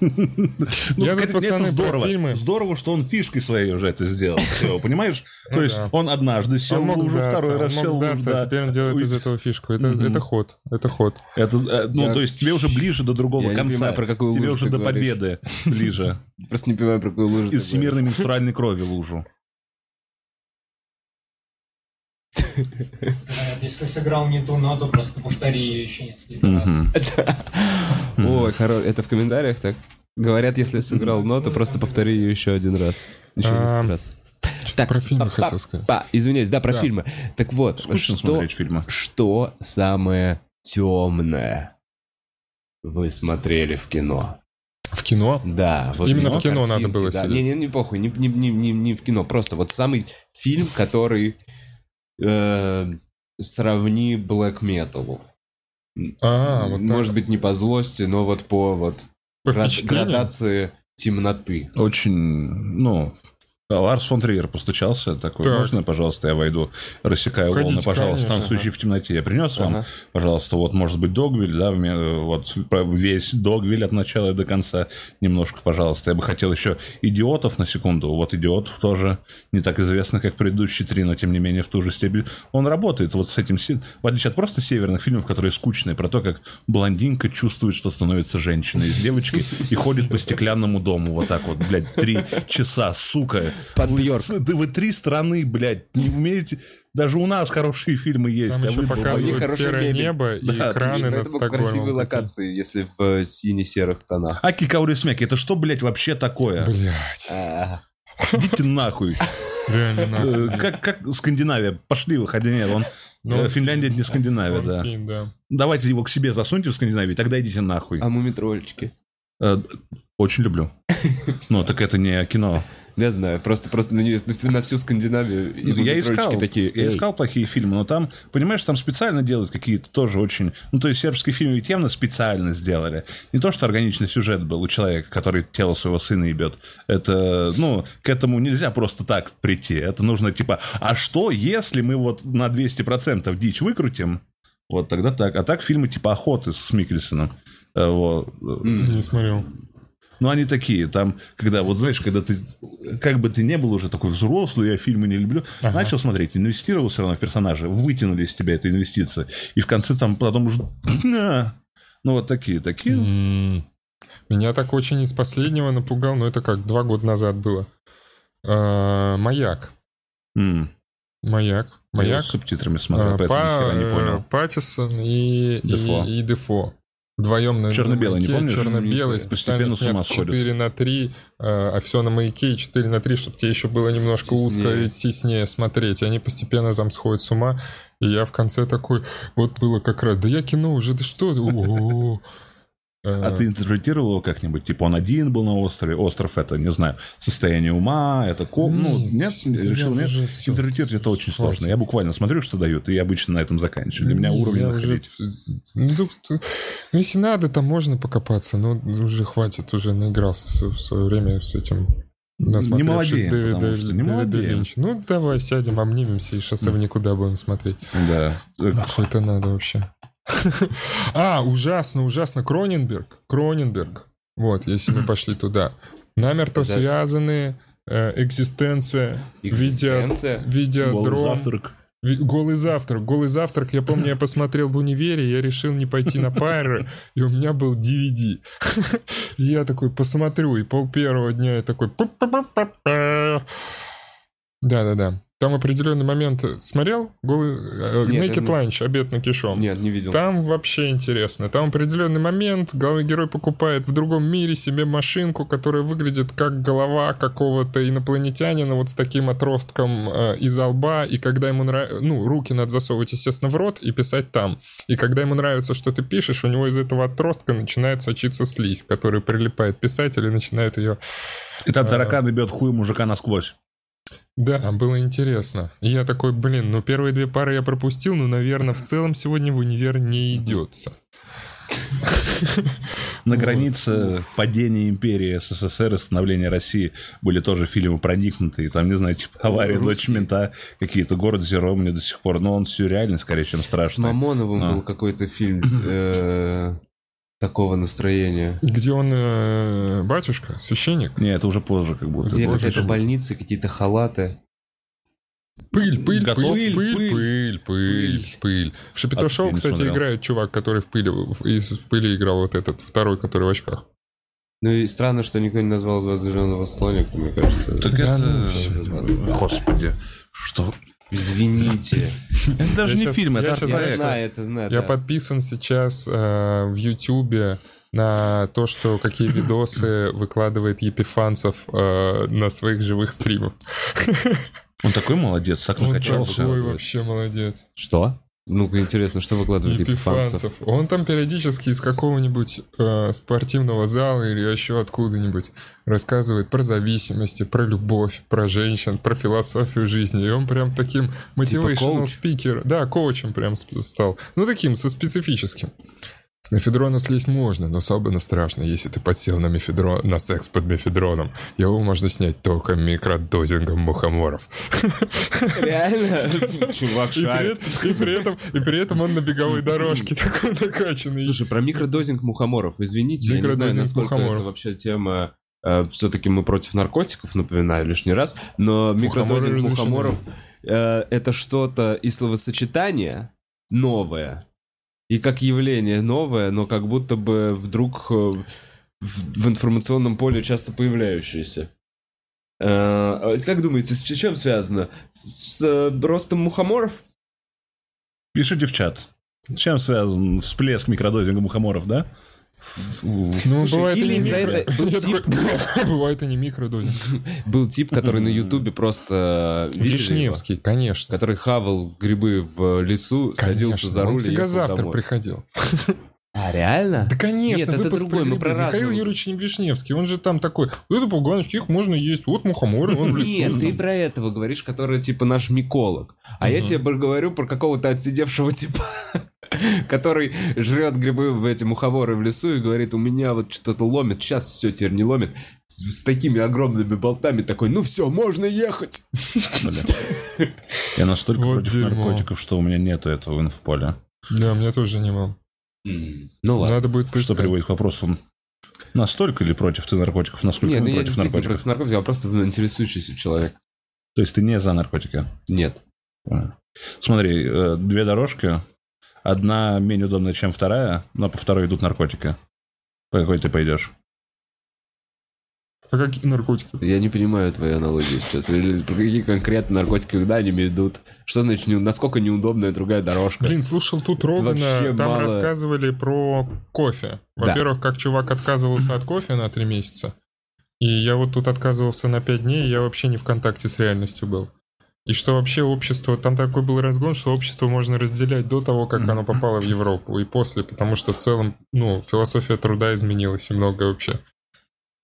Ну, Я это пацаны, про здорово. фильмы. Здорово, что он фишкой своей уже это сделал. Всё, понимаешь? То Ну есть да. он однажды сел Он лужу, сдаться, второй он раз сел лужу, а да. теперь он делает из этого фишку. Это, это ход, это ход. Это, э, ну, Я- то есть тебе уже ближе до другого Я не конца. понимаю, про какую тебе лужу уже ты до говоришь. победы ближе. Просто не понимаю, про какую лужу Из всемирной менструальной крови лужу. Если сыграл не ту ноту, просто повтори ее еще несколько раз. Ой, хоро- это в комментариях так? Говорят, если сыграл ноту, просто повтори ее еще один раз. Еще А, несколько раз. Так, Про фильмы хотел сказать. па, извиняюсь, да, про фильмы. Так вот, что, самое темное вы смотрели в кино? В кино? Да, вот Именно кино, в кино надо было да. сидеть. Не, не, не похуй, не, не, не, не, не в кино, просто вот самый фильм, который э, сравни Black Metal. А, вот так. Может быть, не по злости, но вот по вот По градации темноты. Очень, ну... Ларс фон Триер постучался, такой, Так. можно, пожалуйста, я войду, рассекаю Входите, волны, пожалуйста, конечно, танцующий в темноте. Я принес вам, Ага. пожалуйста, вот, может быть, Догвиль, да, вот весь Догвиль от начала и до конца немножко, пожалуйста. Я бы хотел еще Идиотов на секунду. Вот Идиотов тоже не так известно, как предыдущие три, но, тем не менее, в ту же степень. Он работает вот с этим, в отличие от просто северных фильмов, которые скучные, про то, как блондинка чувствует, что становится женщиной из девочки и ходит по стеклянному дому вот так вот, блядь, три часа, сука. Под Вы- Бьорк. Да вы три страны, блядь, не умеете... Даже у нас хорошие фильмы есть. Там а еще вы показывают серое мебель. небо и Да, экраны над Поэтому красивые Стокгольмом. локации, если в э, сине-серых тонах. Аки Каури Смеки, это что, блядь, вообще такое? Блять, А, Идите нахуй. реально Э, нахуй. Как, как Скандинавия? Пошли выходи, нет, он... Ну, э, Финляндия это не Скандинавия, да. фин, да. Давайте его к себе засуньте в Скандинавию, тогда идите нахуй. а мумитрольчики? Э, Очень люблю. Ну, так это не кино. Не знаю, просто, просто на, нее- на всю Скандинавию и Ну, Я мумитрольчики искал, такие. я «Эй, искал плохие фильмы, но там, понимаешь, там специально делают какие-то тоже очень... Ну, то есть сербские фильмы ведь явно специально сделали. Не то, что органичный сюжет был у человека, который тело своего сына ебет. Это, ну, к этому нельзя просто так прийти. Это нужно типа, а что, если мы вот на 200% дичь выкрутим? Вот тогда так. А так фильмы типа «Охоты» с Микельсоном. Э, Вот. Не смотрел. Ну, они такие, там, когда, вот знаешь, когда ты, как бы ты не был уже такой взрослый, я фильмы не люблю, Ага. начал смотреть, инвестировал все равно в персонажа, вытянули из тебя эту инвестицию, и в конце там потом уже, на. ну, вот такие, такие. Меня так очень из последнего напугал, но это как два года назад было. А, Маяк. Маяк. Я Маяк. с субтитрами смотрел, А, поэтому Па- не понял. Паттисон и, и- Дефо. и Дефо. Вдвоем на Черно-белый, не маяке, помнишь? Черно-белый, специально Постепенно с ума снят сходят. 4 на 3, а все на маяке и 4 на 3, чтобы тебе еще было немножко Теснее. узко и теснее смотреть. Они постепенно там сходят с ума. И я в конце такой, вот было как раз, да я кино уже, да что? О-о-о». А Э, ты интерпретировал его как-нибудь? Типа он один был на острове, остров это, не знаю, состояние ума, это ко... Ну, Нет, решил нет. Интерпретировать это очень сложно. Я буквально смотрю, что дают, и обычно на этом заканчиваю. Для меня Не, уровень находить. Ну, ну, если надо, там можно покопаться, но уже хватит, уже наигрался в свое время с этим. насмотревшись молодеем, Дэвида- потому что не молодеем. Ну, давай сядем, обнимемся и шоссе в никуда будем смотреть. Да. Что это надо вообще? А, ужасно, ужасно. Кроненберг. Кроненберг. Вот, если мы пошли туда. Намертво Это- связаны, экзистенция, видео, Экзистенция? Голый видеодром. Голый завтрак. Голый завтрак, я помню, я посмотрел в универе, я решил не пойти на Пайры, и у меня был DVD. И я такой посмотрю, и пол первого дня я такой... Да-да-да. Там определенный момент... Смотрел? Голый... э, Нет, Naked Lunch, обед на кишом. Нет, не видел. Там вообще интересно. Там определенный момент, главный герой покупает в другом мире себе машинку, которая выглядит как голова какого-то инопланетянина вот с таким отростком э, из лба, и когда ему нравится... Ну, руки надо засовывать, естественно, в рот и писать там. И когда ему нравится, что ты пишешь, у него из этого отростка начинает сочиться слизь, которая прилипает к писателю и начинает ее... И там тараканы бьет хуй мужика насквозь. Да, было интересно. И я такой, блин, ну первые две пары я пропустил, но, наверное, в целом сегодня в универ не идется. На границе падения империи СССР и становления России были тоже фильмы проникнутые. Там, не знаю, типа авария, дочь мента, какие-то город Зеро мне до сих пор. Но он сюрреальный, скорее, чем С страшный. Мамоновым А. был какой-то фильм э, такого настроения. Где он, э, батюшка, священник? Не, это уже позже как будто. Где какая-то больница, какие-то халаты. Пыль, пыль, Готов? пыль, пыль, Пыль, пыль, пыль, пыль. В Шапито Шоу, кстати, смотрел. играет чувак, который в пыли, в, из- в пыли играл вот этот, второй, который в очках. Ну и странно, что никто не назвал «Воздушного слоника», мне кажется. Так Да это... ну. Господи, что... Извините. Это даже не фильм, это щас Я арт-проект. подписан сейчас э, в Ютубе на то, что какие видосы выкладывает Епифанцев э, на своих живых стримах. Он такой молодец, так Он накачался. такой вообще молодец. Что? Ну-ка, интересно, что выкладывает Епифанцев? Епифанцев. Он там периодически из какого-нибудь э, спортивного зала или еще откуда-нибудь рассказывает про зависимости, про любовь, про женщин, про философию жизни. И он прям таким motivational коуч? спикер. Да, коучем прям стал. Ну, таким, со специфическим. С мефедрона слезть можно, но особенно страшно, если ты подсел на мефедрон, на секс под мефедроном. Его можно снять только микродозингом мухоморов. Реально? Чувак И при, этом, и, при этом, и при этом он на беговой дорожке такой накачанный. Слушай, про микродозинг мухоморов, извините, я не знаю, Микродозинг насколько мухоморов. это вообще тема... Все-таки мы против наркотиков, напоминаю лишний раз, но микродозинг мухоморов э, это что-то из словосочетания новое. И как явление новое, но как будто бы вдруг э, в, в информационном поле часто появляющееся. Э, Как думаете, с чем связано? С э, ростом мухоморов? Пишите в чат. С чем связан всплеск микродозинга мухоморов, да? Ну, Слушай, бывает и или не микро. это- был Я тип- такой, Бывает и не микродозинг. Был тип, который на Ютубе просто... его? Вишневский, конечно. который хавал грибы в лесу, садился за Он руль ехал завтра приходил. А, реально? Да, конечно, Нет, это другой, мы про Михаил разного. Юрьевич Вишневский, он же там такой, это поганочки, их можно есть, вот мухоморы, он в лесу. Нет, ты там». про этого говоришь, который типа наш миколог. А я тебе говорю про какого-то отсидевшего типа, который жрет грибы в эти мухоморы в лесу и говорит, у меня вот что-то ломит, сейчас все теперь не ломит. С, с такими огромными болтами такой, ну все, можно ехать. Я настолько Вот против наркотиков, что у меня нету этого инфополя. Да, мне тоже не мам. Ну ладно. Надо будет Что приводит к вопросу, настолько ли против ты наркотиков, насколько Нет, ну я против действительно наркотиков? против наркотиков, я просто интересующийся человек. То есть ты не за наркотики? Нет. Смотри, э, две дорожки. Одна менее удобная, чем вторая, но по второй идут наркотики. По какой ты пойдешь? А какие наркотики? Я не понимаю твоей аналогии сейчас. Про какие конкретно наркотики когда они идут? Что значит, насколько неудобная другая дорожка? Блин, слушал тут Рогана, Вообще там мало. рассказывали про кофе. Да. Во-первых, как чувак отказывался от кофе на три месяца. И я вот тут отказывался на пять дней, и я вообще не в контакте с реальностью был. И что вообще общество, там такой был разгон, что общество можно разделять до того, как оно попало в Европу, и после, потому что в целом, ну, философия труда изменилась и много вообще.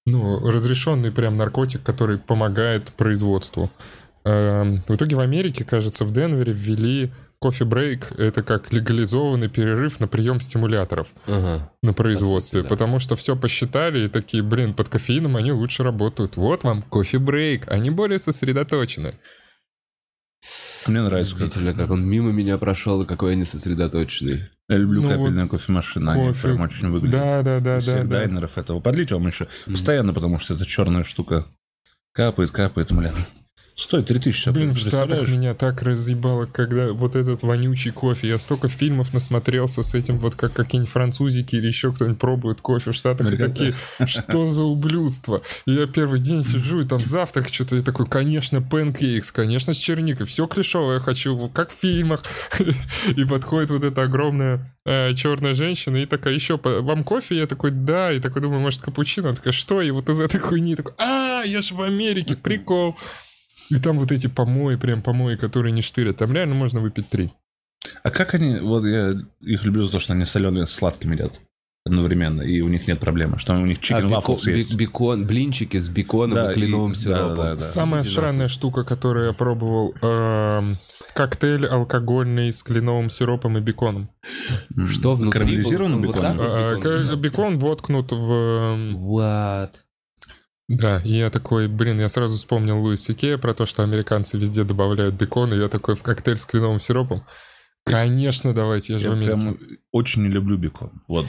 Ну, разрешенный прям наркотик, который помогает производству. Эм, В итоге в Америке, кажется, в Денвере ввели кофе-брейк. Это как легализованный перерыв на прием стимуляторов Ага. на производстве. да. Потому что все посчитали и такие, блин, под кофеином они лучше работают. Вот вам кофе-брейк. Они более сосредоточены. Мне нравится. Удивительно, как он мимо меня прошел, и какой они сосредоточенный. Я люблю Ну капельная вот кофемашина, они кофе. прям очень выглядят. Да, да, да, Из да. всех да. дайнеров этого. Подлить вам еще постоянно, потому что это черная штука. Капает, капает, блин. Стоит 3000. Блин, в Штатах меня так разъебало, когда вот этот вонючий кофе. Я столько фильмов насмотрелся с этим, вот как какие-нибудь французики или еще кто-нибудь пробует кофе в Штатах. И такие, что за ублюдство? И я первый день сижу, и там завтрак что-то, и такой, конечно, панкейкс, конечно, с черникой. Все клишевое хочу, как в фильмах. И подходит вот эта огромная э, черная женщина, и такая, еще, вам кофе? Я такой, да. И такой думаю, может, капучино? Она такая, что? И вот из этой хуйни такой, а, я же в Америке, прикол. И там вот эти помои, прям помои, которые не штырят. Там реально можно выпить три. А как они... Вот я их люблю за то, что они соленые с сладким едят. одновременно, и у них нет проблемы, что у них А, chicken беко- waffles есть. бе- бекон, блинчики с беконом Да, и кленовым и- сиропом. да, да, да. Самая Идите странная штука, которую я пробовал, эм, коктейль алкогольный с кленовым сиропом и беконом. Что внутри? Карамелизированным беконом? вот А, бекон? Бекон воткнут в... эм, What? Да, и я такой, блин, я сразу вспомнил Луис Сикея про то, что американцы везде добавляют бекон, и я такой в коктейль с кленовым сиропом. Конечно, давайте, я же Я прям очень не люблю бекон. Вот.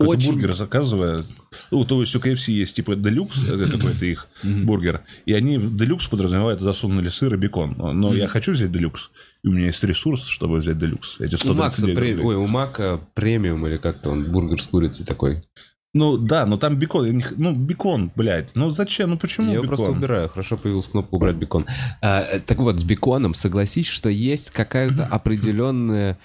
Очень. бургер заказывая. Ну, то есть у KFC есть типа делюкс э, какой-то их бургер, и они в делюкс подразумевают засунули сыр и бекон. Но- я хочу взять делюкс, и у меня есть ресурс, чтобы взять делюкс. Эти У Макса 139 премиум, рублей. ой, у Мака премиум или как-то он, бургер с курицей такой. Ну да, но там бекон. я не Ну, бекон, блядь. Ну зачем? Ну почему Я его бекон? просто убираю. Хорошо появилась кнопка убрать бекон. А, э, так вот, с беконом согласись, что есть какая-то определенная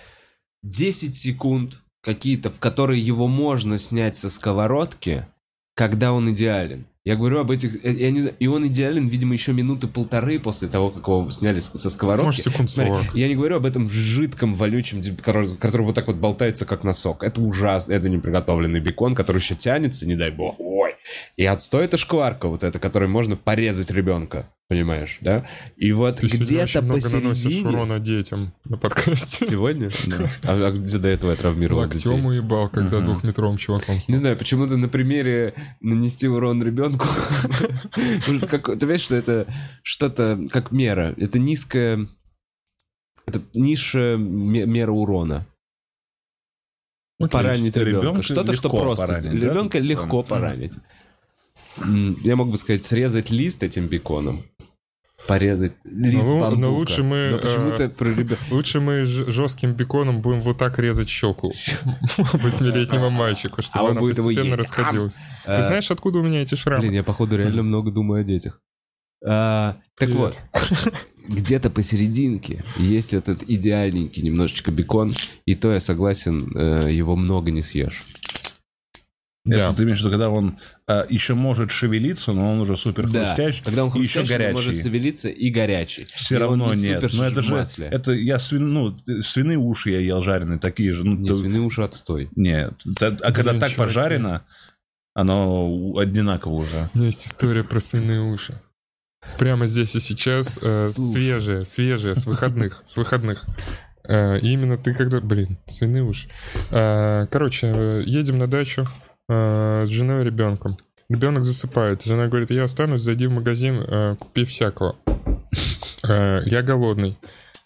10 секунд какие-то, в которые его можно снять со сковородки, когда он идеален. Я говорю об этих... э, я не и он идеален, видимо, еще минуты полторы после того, как его сняли со сковородки. Может, секунд Смотри, 40. я не говорю об этом жидком, волючем, ди- который, который вот так вот болтается, как носок. Это ужасно. Это неприготовленный бекон, который еще тянется, не дай бог. И отстой это шкварка вот эта, которой можно порезать ребенка. Понимаешь, да? И вот где-то очень много наносишь посередине... урона детям на подкасте. Сегодня? А, а где до этого я травмировал детей? Локтем уебал, когда Ага. двухметровым чуваком Не стал. знаю, почему-то на примере нанести урон ребенку. Ты понимаешь, что это что-то как мера. Это низкая... Это низшая ме- мера урона. Окей. Поранить ребенка. ребенка Что-то, что легко просто. поранить, да? Ребенка легко Мгм. поранить. Я мог бы сказать, срезать лист этим беконом. Порезать лист Ну, бамбука. но лучше мы, Но почему-то э, про ребенка... Лучше мы жестким беконом будем вот так резать щеку восьмилетнему мальчику, А чтобы он она будет постепенно есть. расходилась. Э, Ты знаешь, откуда у меня эти шрамы? Блин, я, походу, реально много думаю о детях. А, так Привет. вот, где-то посерединке есть этот идеальненький немножечко бекон, и то я согласен, э, его много не съешь. Это Да. ты имеешь в виду, когда он а, еще может шевелиться, но он уже супер Да, хрустящий. когда он и еще хрустящий, он горячий. может шевелиться и горячий. Все И равно не нет. супер Но это в же, масле. это я свин, ну, свиные уши я ел жареные, такие же. Ну, Не, то- свиные уши отстой. Нет. А когда Блин, так чуваки. пожарено, оно одинаково уже. Есть история про свиные уши. Прямо здесь и сейчас э, Слушай. свежие, свежие, с выходных, с выходных. Э, и именно ты когда... Блин, свиные уши. Э, короче, э, едем на дачу э, с женой и ребенком. Ребенок засыпает. Жена говорит, я останусь, зайди в магазин, э, купи всякого. Э, я голодный.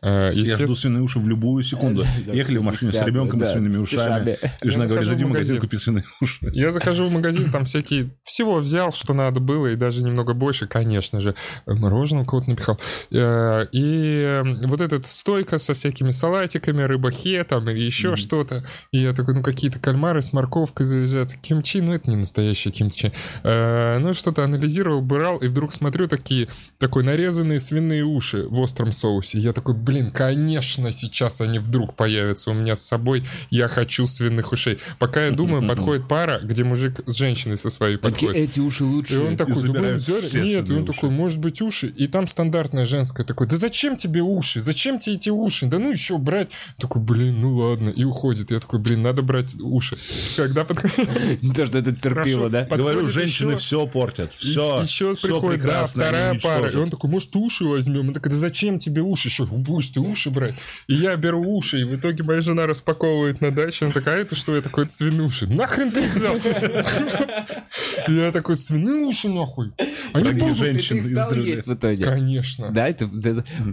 Э, Я жду свиные уши в любую секунду. Ехали в машине с ребенком и свиными ушами. И жена говорит, зайди в магазин, купи свиные уши. Я захожу в магазин, там всякие... Всего взял, что надо было, и даже немного больше, конечно же. Мороженого кого-то напихал. Э, И э, вот эта стойка со всякими салатиками, рыба-хе там, или еще что-то. И я такой, ну, какие-то кальмары с морковкой заезжают. Кимчи, ну, это не настоящий кимчи. Э, Ну, что-то анализировал, брал, и вдруг смотрю такие, такой нарезанные свиные уши в остром соусе. Я такой, блин, конечно, сейчас они вдруг появятся у меня с собой. Я хочу свиных ушей. Пока я думаю, подходит пара, где мужик с женщиной со своей подходит. эти уши И лучше. он такой, да блин, взяли? Нет, и он уши. такой, может быть, уши? И там стандартная женская такой, да зачем тебе уши? Зачем тебе эти уши? Да ну еще брать. Такой, блин, ну ладно. И уходит. Я такой, блин, надо брать уши. Когда подходит... Не то, что это терпило, да? Говорю, женщины еще- все портят. Все, еще все приходит, да, вторая пара. И он такой, может, уши возьмем? Он такой, да зачем тебе уши? Что, ты уши брать? И я беру уши, и в итоге моя жена распаковывает на даче. Она такая, «А это что? Я такой, это свинуши. Нахрен ты их взял? Я такой, свинуши нахуй. Они Враги будут. женщин Ты стал издревле. есть в итоге. Конечно. Да, это...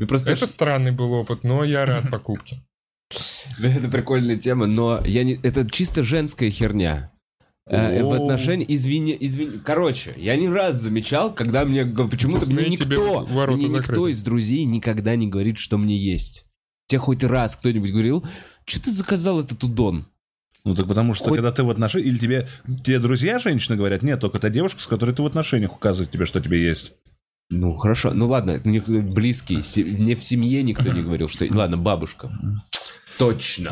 Просто Это странный был опыт, но я рад покупке. Это прикольная тема, но я не... это чисто женская херня. Э, В отношении, извини, извини. Короче, я не раз замечал, когда мне почему-то мне никто, мне никто из друзей никогда не говорит, что мне есть. Тебе хоть раз кто-нибудь говорил, что ты заказал этот удон? Ну так потому что Хоть- когда ты в отношениях, или тебе, тебе друзья женщины говорят, нет, только та девушка, с которой ты в отношениях указывает тебе, что тебе есть. Ну хорошо, ну ладно, близкий, мне в семье никто не говорил, что... Ладно, бабушка. Точно.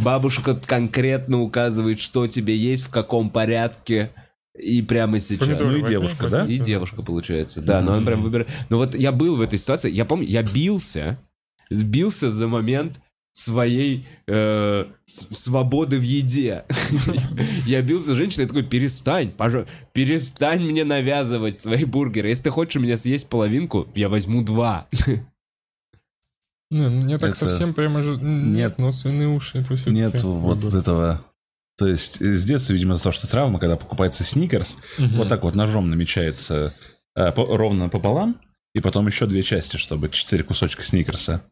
Бабушка конкретно указывает, что тебе есть, в каком порядке, и прямо сейчас. Помидоры Ну и возьми, девушка, возьми. да? И девушка, получается. Да, но она прям выбирает. Но вот я был в этой ситуации, я помню, я бился, бился за момент своей э, свободы в еде. Я бился с женщиной, я такой, перестань, пожалуйста, перестань мне навязывать свои бургеры. Если ты хочешь у меня съесть половинку, я возьму два. Не, ну, мне так Это- совсем прямо же... Нет, но свиные уши, это все Нет вот этого... То есть э, с детства, видимо, из-за того, что травма, когда покупается сникерс, вот так вот ножом намечается э, по- ровно пополам, и потом еще две части, чтобы четыре кусочка сникерса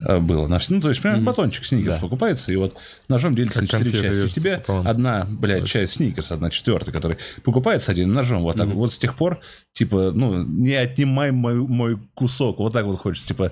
э, было. На Ну, то есть, прям Мгм. батончик сникерс Да. покупается, и вот ножом делится Как на четыре части. У режется тебя пополам. одна, блядь, Точно. часть сникерс, одна четвертая, который покупается один ножом вот так. Мгм. Вот с тех пор, типа, ну, не отнимай мой, мой кусок. Вот так вот хочется, типа,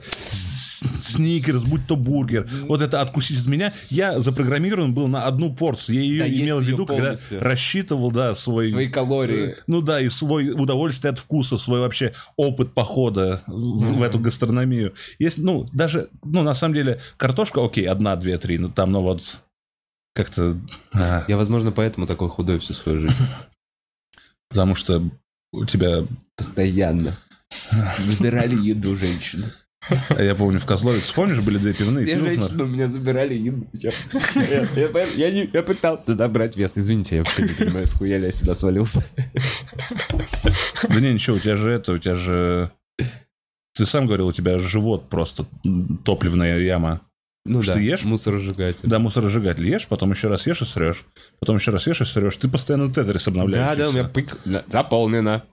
сникерс, будь то бургер. Вот это откусить от меня. Я запрограммирован был на одну порцию. Я ее Да, имел в виду, когда рассчитывал, да, свой... Свои калории. Ну да, и свой удовольствие от вкуса, свой вообще опыт похода в, в эту гастрономию. Есть, ну, даже, ну, на самом деле, картошка, окей, одна, две, три, ну, там, ну, вот, как-то... а, Я, возможно, поэтому такой худой всю свою жизнь. потому что у тебя... Постоянно. Забирали еду женщины. А Я помню, в Козловице, помнишь, были две пивные? Все женщины у меня забирали еду. Я, пытался набрать вес. Извините, я вообще не понимаю, с хуя я сюда свалился. Да не, ничего, у тебя же это, у тебя же... Ты сам говорил, у тебя живот просто топливная яма. Ну Что да, ешь? мусоросжигатель. Да, мусоросжигатель ешь, потом еще раз ешь и срешь. Потом еще раз ешь и срешь. Ты постоянно тетрис Да, обновляешь. да, у меня пык да, заполнено.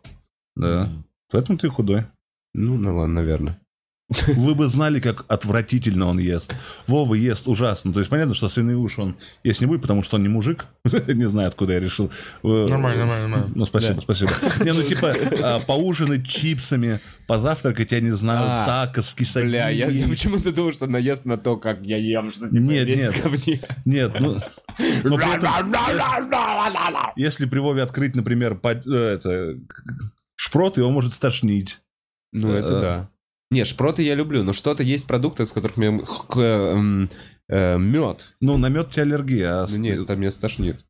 Да. Поэтому ты худой. Ну, ну ладно, наверное. Вы бы знали, как отвратительно он ест. Вова ест ужасно. То есть понятно, что свиные уши он есть не будет, потому что он не мужик. Не знаю, откуда я решил. Э, Нормально, нормально, нормально. Ну, спасибо, спасибо. Не, ну, типа, а, поужинать чипсами, позавтракать, я не знаю, А, тако с Бля, я, почему-то думал, что наезд на то, как я ем, что типа Нет, весь нет. Нет, ну... но при этом, если при Вове открыть, например, по- э, это, шпрот, его может стошнить. Ну, это Э, да. Не, шпроты я люблю, но что-то есть продукты, из которых мне мед. Ну, на мед у тебя аллергия. а Ну, не, это меня стошнит.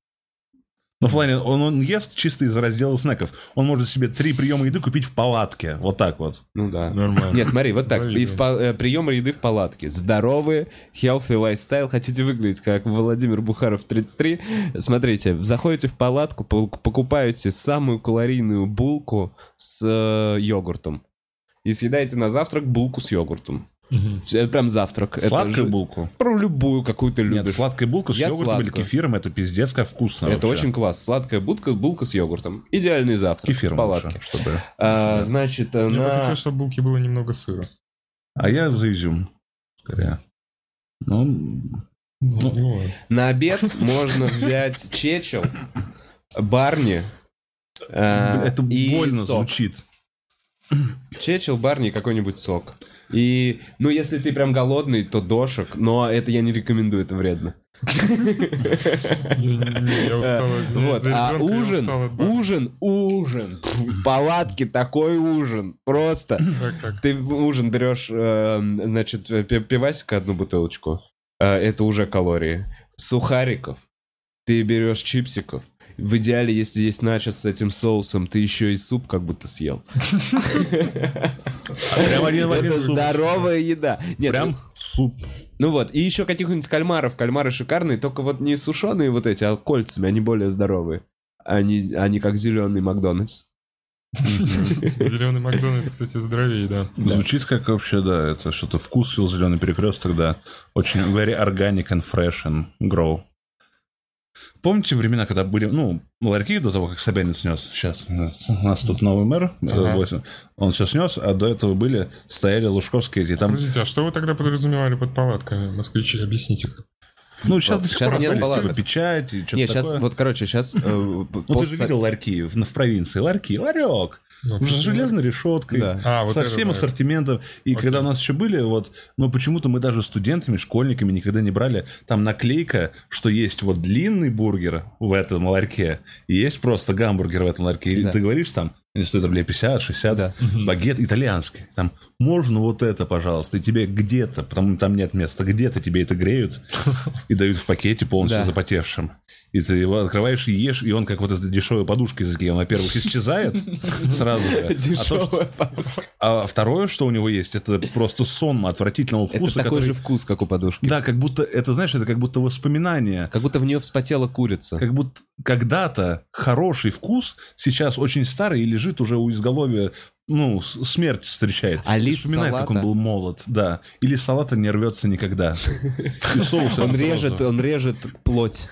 Ну, в плане, он, он ест чисто из раздела снеков. Он может себе три приема еды купить в палатке. Вот так вот. Ну да. Нормально. Не, смотри, вот так. И в э, приемы еды в палатке. Здоровый, healthy lifestyle. Хотите выглядеть как Владимир Бухаров 33? Смотрите, заходите в палатку, покупаете самую калорийную булку с э, йогуртом. И съедаете на завтрак булку с йогуртом. Всё, Это прям завтрак. Это Сладкую же- булку? Про любую, какую ты Нет, любишь. сладкая булка с Я йогуртом или сладкую. кефиром, это пиздец как вкусно Это вообще. очень класс. Сладкая булка, булка с йогуртом. Идеальный завтрак Кефиром в палатке. лучше, чтобы... А, значит, Я бы на... хотел, чтобы в булке было немного сыра. А я за изюм. Скорее. Ну, Ну, ладно. На обед можно взять чечел, барни э, это больно сок. звучит. Чечел, барни какой-нибудь сок. И, ну, если ты прям голодный, то дошек, но это я не рекомендую, это вредно. Я Вот, а ужин, ужин, ужин. В палатке такой ужин. Просто. Ты ужин берешь, э, значит, пи- пивасика одну бутылочку. Э, Это уже калории. Сухариков. Ты берешь чипсиков. В идеале, если есть начос с этим соусом, ты еще и суп как будто съел. Прям один в один суп. здоровая еда. Нет, Прям ну- суп. ну вот, и еще каких-нибудь кальмаров. Кальмары шикарные, только вот не сушеные вот эти, а кольцами, они более здоровые. Они, они как зеленый Макдональдс. Зеленый Макдональдс, кстати, здоровее, да. Звучит как вообще, да, это что-то вкус зеленый перекресток, да. Очень very organic and fresh and grow. Помните времена, когда были, ну, ларьки до того, как Собянин снес? Сейчас, у нас тут новый мэр, э, Ага. он все снес, а до этого были, стояли лужковские эти, там, Подождите, а что вы тогда подразумевали под палатками, москвичи? Объясните. Ну, сейчас до сих Сейчас пор нет палаток. типа, печать и что-то Не, сейчас, такое. вот, короче, сейчас... Ну, ты же видел ларьки в, в провинции, ларьки, ларек, Ну, с железной решеткой, Да. А, вот со всем ассортиментом. И Окей. когда у нас еще были, вот, ну почему-то мы даже студентами, школьниками никогда не брали. Там наклейка, что есть вот длинный бургер в этом ларьке, и есть просто гамбургер в этом ларьке. И Да. ты говоришь там, они стоят рублей 50, 60, Да. Мгм. багет итальянский. Там можно вот это, пожалуйста, и тебе где-то, потому там нет места, где-то тебе это греют и дают в пакете полностью Да. запотевшим. И ты его открываешь и ешь, и он как вот эта дешевая подушка из он, во-первых, исчезает сразу же. А, то, что- Дешевая а второе, что у него есть, это просто сон отвратительного Это вкуса, такой который... же вкус, как у подушки. Да, как будто, это, знаешь, это как будто воспоминание. Как будто в нее вспотела курица. Как будто когда-то хороший вкус сейчас очень старый и лежит уже у изголовья, ну, смерть встречает. А лист вспоминает, как он салата? был молод, да. Или салата не рвется никогда. И соус Он режет, он режет плоть.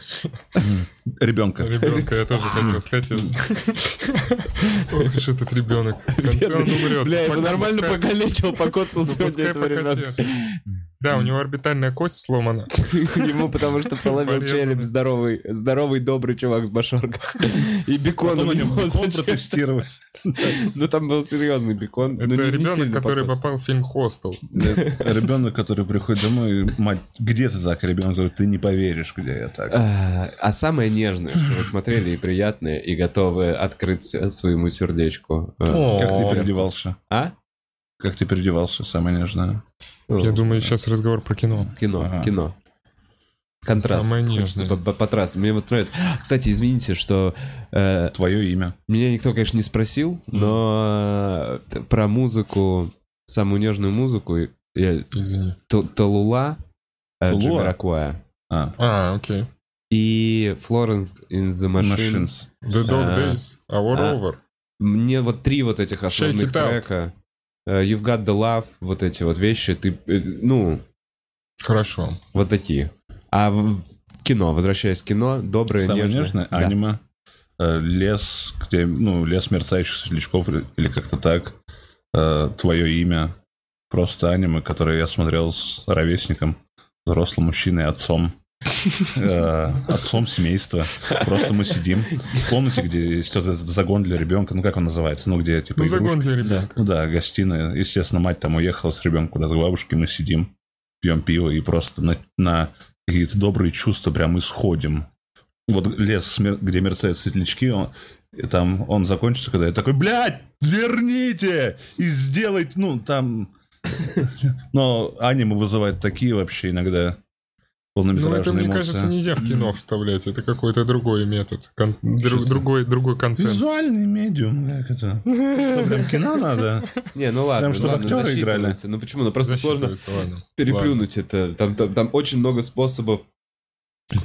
Ребенка. Ребенка я тоже хотел сказать. Ох уж этот ребенок. В конце он умрет. Бля, его нормально покалечил, покоцал ну, сегодня этого ребенка. Да, у него орбитальная кость сломана. Ему потому что проломил череп здоровый, здоровый добрый чувак с башорга. И бекон у него протестировали. Ну там был серьезный бекон. Это ребенок, который попал в фильм «Хостел». Ребенок, который приходит домой, и мать, где ты так? Ребенок говорит, ты не поверишь, где я так. А а самое нежное, что вы смотрели и приятное, и готовы открыть своему сердечку. э, Как ты переодевался? А? Как ты переодевался, самое нежное? Я думаю, сейчас разговор про кино. Кино, Ага. кино. Контраст. Самое нежное. по- по- Потрасс. Мне вот нравится. Кстати, извините, что э, Твое имя. меня никто, конечно, не спросил, но э, про музыку, самую нежную музыку, я Извини. Т- Талула, э, А, А, окей. и Florence in the Machine. Machines. The Dog А. Days. Our А. Over. Мне вот три вот этих основных трека. Э, You've Got the Love, вот эти вот вещи, ты, э, ну, Хорошо. вот такие. А кино, возвращаясь к кино, доброе, Самое нежное. нежное Да. аниме. Э, Лес, где, ну, лес мерцающих светлячков или- как-то так. Твое имя. Просто аниме, которое я смотрел с ровесником, взрослым мужчиной, отцом. Э, Отцом семейства. Просто мы сидим в комнате, где есть этот загон для ребенка. Ну, как он называется? Ну, где типа Ну, загон для ребенка. Ну да, гостиная. Естественно, мать там уехала с ребенком куда-то к бабушке, мы сидим, пьем пиво и просто на, на какие-то добрые чувства прям исходим. Вот лес, где мерцают светлячки, он, и там он закончится, когда я такой, блядь, верните и сделайте, ну, там... Но аниме вызывает такие вообще иногда Ну, полнометражные это, мне эмоции. кажется, нельзя в кино вставлять. Это какой-то другой метод. Кон- дру- другой, другой контент. Визуальный медиум, как это? Что, прям кино надо? Не, ну ладно, Прям, ну чтобы ладно, актеры играли. Ну почему? Ну просто сложно ладно. переплюнуть это. Там, там, там очень много способов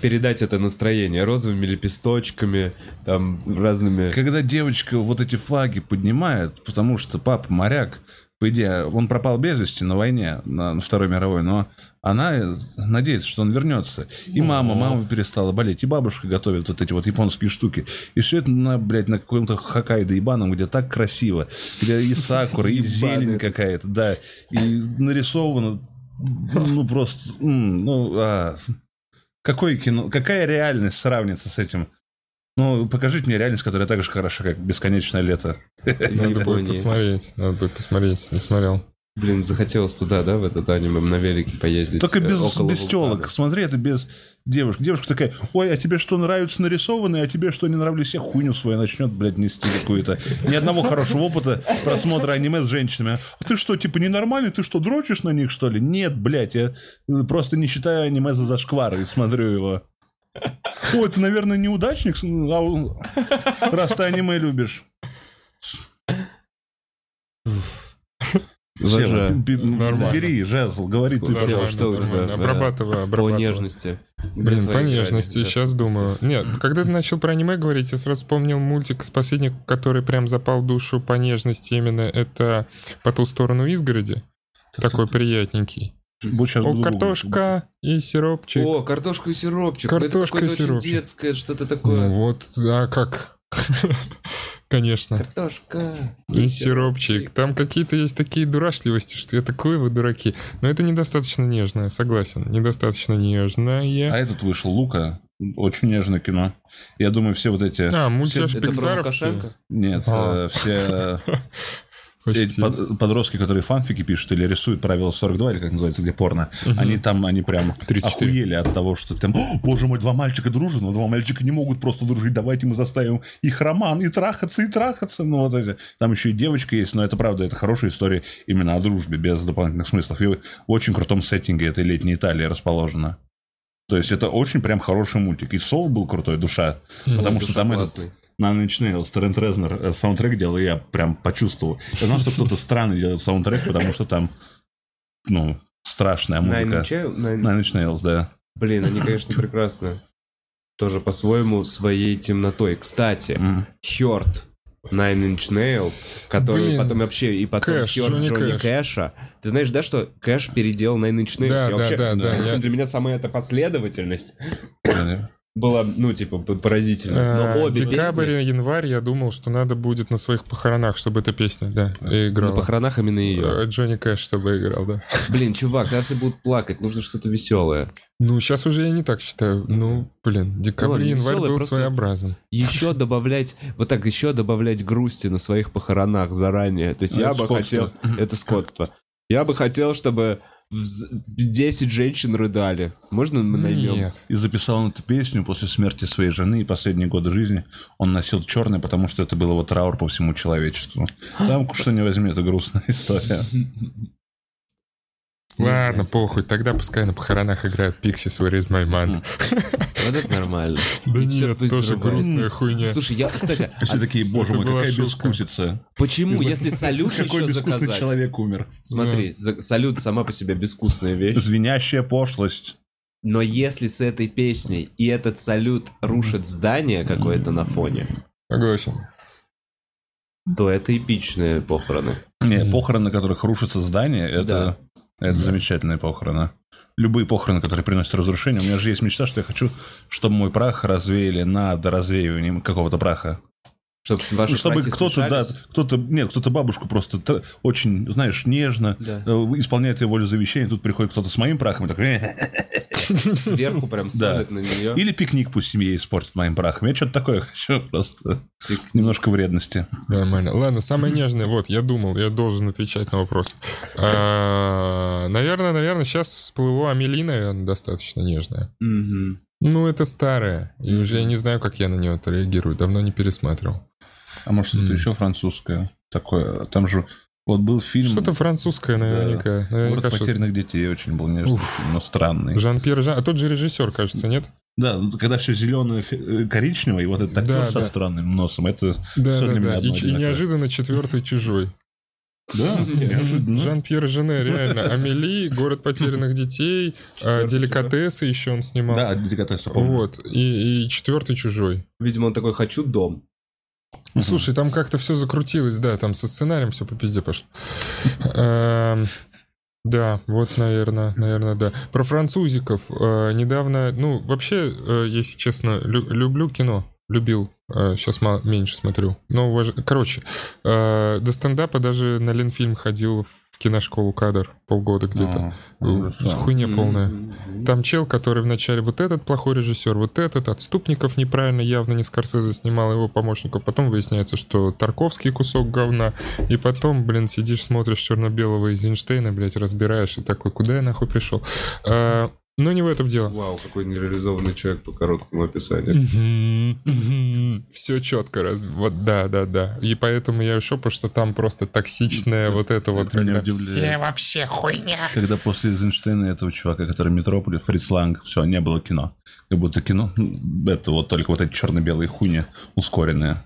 передать это настроение розовыми лепесточками, там разными. Когда девочка вот эти флаги поднимает, потому что папа моряк, по идее, он пропал без вести на войне, на, на Второй мировой, но она надеется, что он вернется. И мама, мама перестала болеть, и бабушка готовит вот эти вот японские штуки. И все это на, блядь, на каком-то Хоккайдо ебаном, где так красиво, где и сакура, и зелень какая-то, да, и нарисовано, ну, просто, ну, а, какое кино, какая реальность сравнится с этим? Ну, покажите мне реальность, которая так же хороша, как «Бесконечное лето». Надо будет посмотреть. Надо будет посмотреть. Не смотрел. Блин, захотелось туда, да, в этот аниме на велике поездить. Только э, без, около без телок. Смотри, это без девушек. Девушка такая, ой, а тебе что нравится нарисованное, а тебе что не нравится? Все хуйню свою начнет, блядь, нести какую-то. Ни одного хорошего опыта просмотра аниме с женщинами. А ты что, типа, ненормальный? Ты что, дрочишь на них, что ли? Нет, блядь, я э, просто не считаю аниме за зашквар и смотрю его. Ой, ты, наверное, неудачник, а раз ты аниме любишь. Нормально. бери жезл, говори ты. Нормально, что у тебя, нормально. э, Обрабатываю, По нежности. Блин, по нежности, сейчас думаю. Нет, когда ты начал про аниме говорить, я сразу вспомнил мультик последних, который прям запал душу по нежности именно. Это «По ту сторону изгороди». Такой приятненький. Вот щас О, картошка и сиропчик. О, картошка и сиропчик. Ну, Картошка и какое-то очень сиропчик. детское, что-то Ну такое. вот, а как? Конечно. Картошка. И сиропчик. Там какие-то есть такие дурашливости, что я такой вы дураки. Но это недостаточно нежное, согласен. Недостаточно А нежное. этот вышел, Лука. Очень нежное кино. Я думаю, все вот эти... А, мультяш все- Пиксаровский. Нет, А. э, все... Под- подростки, которые фанфики пишут или рисуют правила 42, или как называется, где порно, они там, они прям 34. охуели от того, что там, «О, боже мой, два мальчика дружат, но два мальчика не могут просто дружить, давайте мы заставим их роман и трахаться, и трахаться. Ну, вот эти. Там еще и девочка есть, но это правда, это хорошая история именно о дружбе, без дополнительных смыслов. И в очень крутом сеттинге этой летней Италии расположена. То есть это очень прям хороший мультик. И Сол был крутой, душа. Потому что душа там этот классный. На Nine Nails Трент Резнер э, саундтрек делал, и я прям почувствовал. Я знал, что кто-то странный делает саундтрек, потому что там, ну, страшная музыка. Nine- Nine Inch Nails, да. Блин, они, конечно, прекрасны. Тоже по-своему своей темнотой. Кстати, М. Hurt Nine Inch Nails, который Блин. потом вообще и потом Кэш, Hurt Джонни Джонни, Кэш. Кэша. Ты знаешь, да, что Кэш переделал Nine Inch Nails? Да, Я да, вообще- да, да, я- Для меня самая эта последовательность Да. была, ну, типа, п- поразительна. Но Э, обе Декабрь песни... и январь я думал, что надо будет на своих похоронах, чтобы эта песня, да, На играла. похоронах именно ее. Э, Джонни Кэш, чтобы играл, да. Блин, чувак, когда все будут плакать, нужно что-то веселое. Ну, сейчас уже я не так считаю. Ну, блин, декабрь ладно, и январь весёлый, был своеобразным. Еще добавлять, вот так, еще добавлять грусти на своих похоронах заранее. То есть я бы хотел... Это скотство. Я бы хотел, чтобы 10 женщин рыдали. Можно мы наймем? Нет. И записал он эту песню после смерти своей жены и последние годы жизни. Он носил черный, потому что это был его траур по всему человечеству. Там что не возьми, это грустная история. Ладно, похуй, тогда пускай на похоронах играют Pixies Where is my man. Вот это нормально. Да нет, тоже грустная хуйня. Слушай, я, кстати, Все а такие, боже мой, какая шутка. безвкусица. почему, если салют еще заказать? человек умер. Смотри, салют сама по себе безвкусная вещь. Звенящая пошлость. Но если с этой песней и этот салют рушит здание какое-то на фоне, Согласен. то это эпичные похороны. Не, похороны, на которых рушится здание, это, это Да. замечательные похороны. Любые похороны, которые приносят разрушение. У меня же есть мечта, что я хочу, чтобы мой прах развеяли над развеиванием какого-то праха. Чтобы ваши Ну, чтобы кто-то, да, кто-то, нет, кто-то бабушку просто очень, знаешь, нежно Да. э, исполняет ее волю завещания, тут приходит кто-то с моим прахом и такой, Сверху прям Да. солят на нее. или пикник пусть семье испортит моим прахом. Я что-то такое хочу, просто немножко вредности. Нормально. Ладно, самое нежное, вот, я думал, я должен отвечать на вопрос. А, Наверное, наверное, сейчас всплыло Амели, наверное, достаточно нежная. Ну, это старая, и уже я не знаю, как я на нее реагирую, давно не пересматривал. А может, что-то М. еще французское такое. Там же вот был фильм Что-то французское наверняка. наверняка «Город потерянных детей» очень был нежный, но странный. Жан-Пьер Жан... А тот же режиссер, кажется, нет? Да, ну, когда все зеленое, э, коричневое, и вот этот актер Да, со да. странным носом, это Да, все да, для меня да. одно И, и неожиданно четвертый чужой. Да, неожиданно. Жан-Пьер Жене, реально. Амели, город потерянных детей, а, деликатесы еще он снимал. Да, деликатесы, помню. Вот. И, и четвертый чужой. Видимо, он такой, хочу дом. Ну, слушай, там как-то все закрутилось, да, там со сценарием все по пизде пошло. Эм, Да, вот, наверное, наверное, да. Про французиков э, недавно, ну, вообще, э, если честно, лю- люблю кино, любил. Сейчас меньше смотрю. Но, уваж- короче, э, до стендапа даже на Ленфильм ходил в киношколу кадр полгода где-то. А. Хуйня полная. Там чел, который вначале вот этот плохой режиссер, вот этот, отступников неправильно, явно не Скорсезе снимал его помощников. Потом выясняется, что Тарковский кусок говна. И потом, блин, сидишь, смотришь черно-белого Эйзенштейна, блядь, разбираешь и такой, куда я нахуй пришел? А, но не в этом дело. Вау, какой нереализованный человек по короткому описанию. Все четко. раз- Вот, да, да, да. И поэтому я ушел, потому что там просто токсичная вот это вот, когда все вообще хуйня. Когда после Эйзенштейна этого чувака, который Метрополи, Фриц Ланг, все, не было кино. Как будто кино, м, это вот только вот эти черно-белые хуйни ускоренные.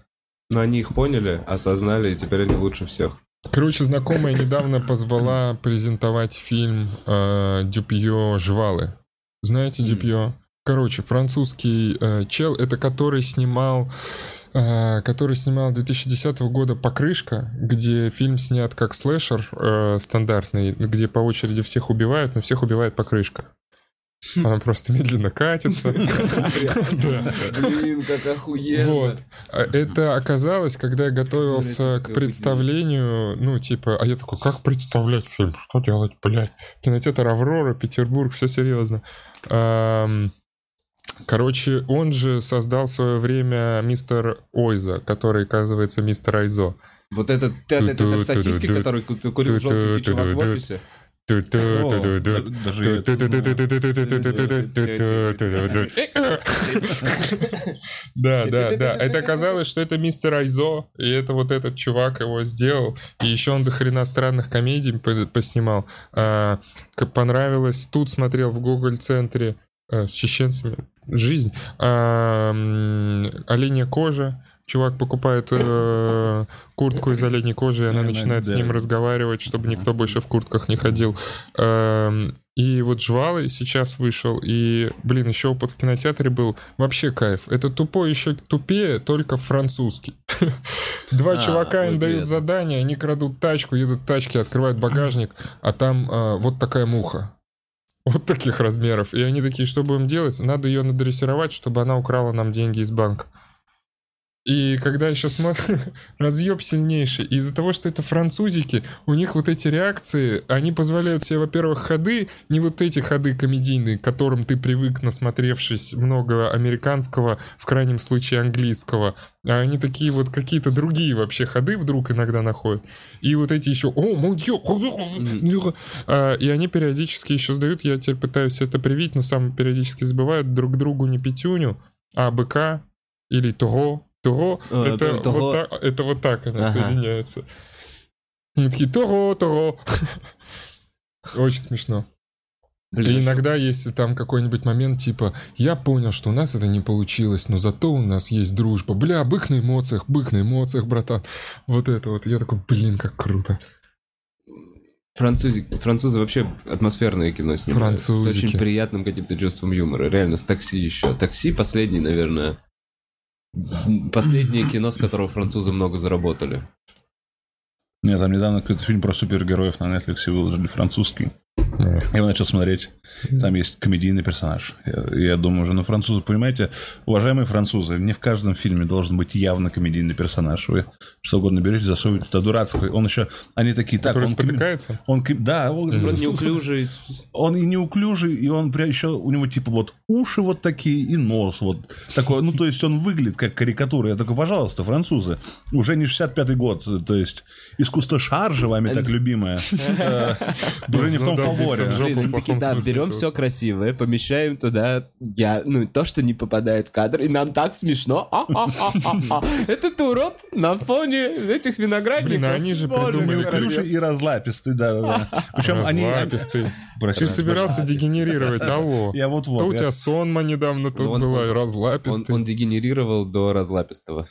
Но они их поняли, осознали, и теперь они лучше всех. Короче, знакомая недавно позвала презентовать фильм э, Дюпье «Жвалы». Знаете Дюпье? Короче, французский э, чел, это который снимал э, который снимал 2010 года «Покрышка», где фильм снят как слэшер э, стандартный, где по очереди всех убивают, но всех убивает покрышка. Она просто медленно катится. Блин, как охуенно. Вот. А Это оказалось, когда я готовился к представлению, ну, типа, а я такой, как представлять фильм? Что делать, блядь? Кинотеатр «Аврора», Петербург, все серьезно. Короче, он же создал в свое время мистер Ойза, который, оказывается, мистер Айзо. Вот этот, это, это, это сосиски, который ку- курил желтенький чувак в офисе. Да, да, да. Это оказалось, что это мистер Айзо, и это вот этот чувак его сделал. И еще он до хрена странных комедий по- поснимал. Понравилось, тут смотрел в Гоголь-центре э, с чеченцами жизнь. М, оленья кожа. Чувак покупает э, куртку из оленей кожи, и она начинает с ним разговаривать, чтобы никто больше в куртках не ходил. Эм, И вот «Жвалы» сейчас вышел, и, блин, еще опыт в кинотеатре был. Вообще кайф. Это тупой еще тупее, только французский. Два А, чувака им дают задание, они крадут тачку, едут в тачке, открывают багажник, а там э, вот такая муха. Вот таких размеров. И они такие, что будем делать? Надо ее надрессировать, чтобы она украла нам деньги из банка. И когда еще смотрю, разъеб сильнейший. И из-за того, что это французики, у них вот эти реакции, они позволяют себе, во-первых, ходы, не вот эти ходы комедийные, к которым ты привык, насмотревшись много американского, в крайнем случае английского. А они такие вот какие-то другие вообще ходы вдруг иногда находят. И вот эти еще... А, И они периодически еще сдают, я теперь пытаюсь это привить, но сам периодически забывают друг другу не пятюню, а быка или того. Того, А, это. Вот так, это вот так она Ага. соединяется. Они такие, того, того. Очень смешно. И Блин, иногда, если там какой-нибудь момент, типа, я понял, что у нас это не получилось, но зато у нас есть дружба. Бля, бык на эмоциях, бык на эмоциях, братан. Вот это вот. Я такой, блин, как круто. Французы, французы вообще атмосферное кино снимают. С Французики. очень приятным каким-то чувством юмора. Реально, с такси еще. Такси последний, наверное. Последнее кино, с которого французы много заработали. Нет, там недавно какой-то фильм про супергероев на Netflix выложили, французский. Я его начал смотреть. Там есть комедийный персонаж. Я, я думаю уже, ну, французы, понимаете, уважаемые французы, не в каждом фильме должен быть явно комедийный персонаж. Вы что угодно берете, засовываете это дурацкое. Он еще, они такие, так, Который он, спотыкается? он, да, он, Вроде неуклюжий. он и неуклюжий, и он прям еще, у него типа вот уши вот такие, и нос вот такой, ну, то есть он выглядит как карикатура. Я такой, пожалуйста, французы, уже не 65-й год, то есть искусство шаржа вами так любимое, э, уже не в том Жопу. Блин, такие, да, берем все красивое, помещаем туда я, ну, то, что не попадает в кадр, и нам так смешно. Этот урод на фоне этих виноградников. Блин, они же придумали Неуклюжий и разлапистый, да, да, да. Причем они... Разлапистый. Ты собирался дегенерировать, алло. Я вот-вот. У тебя сонма недавно тут была, разлапистый. он дегенерировал до разлапистого.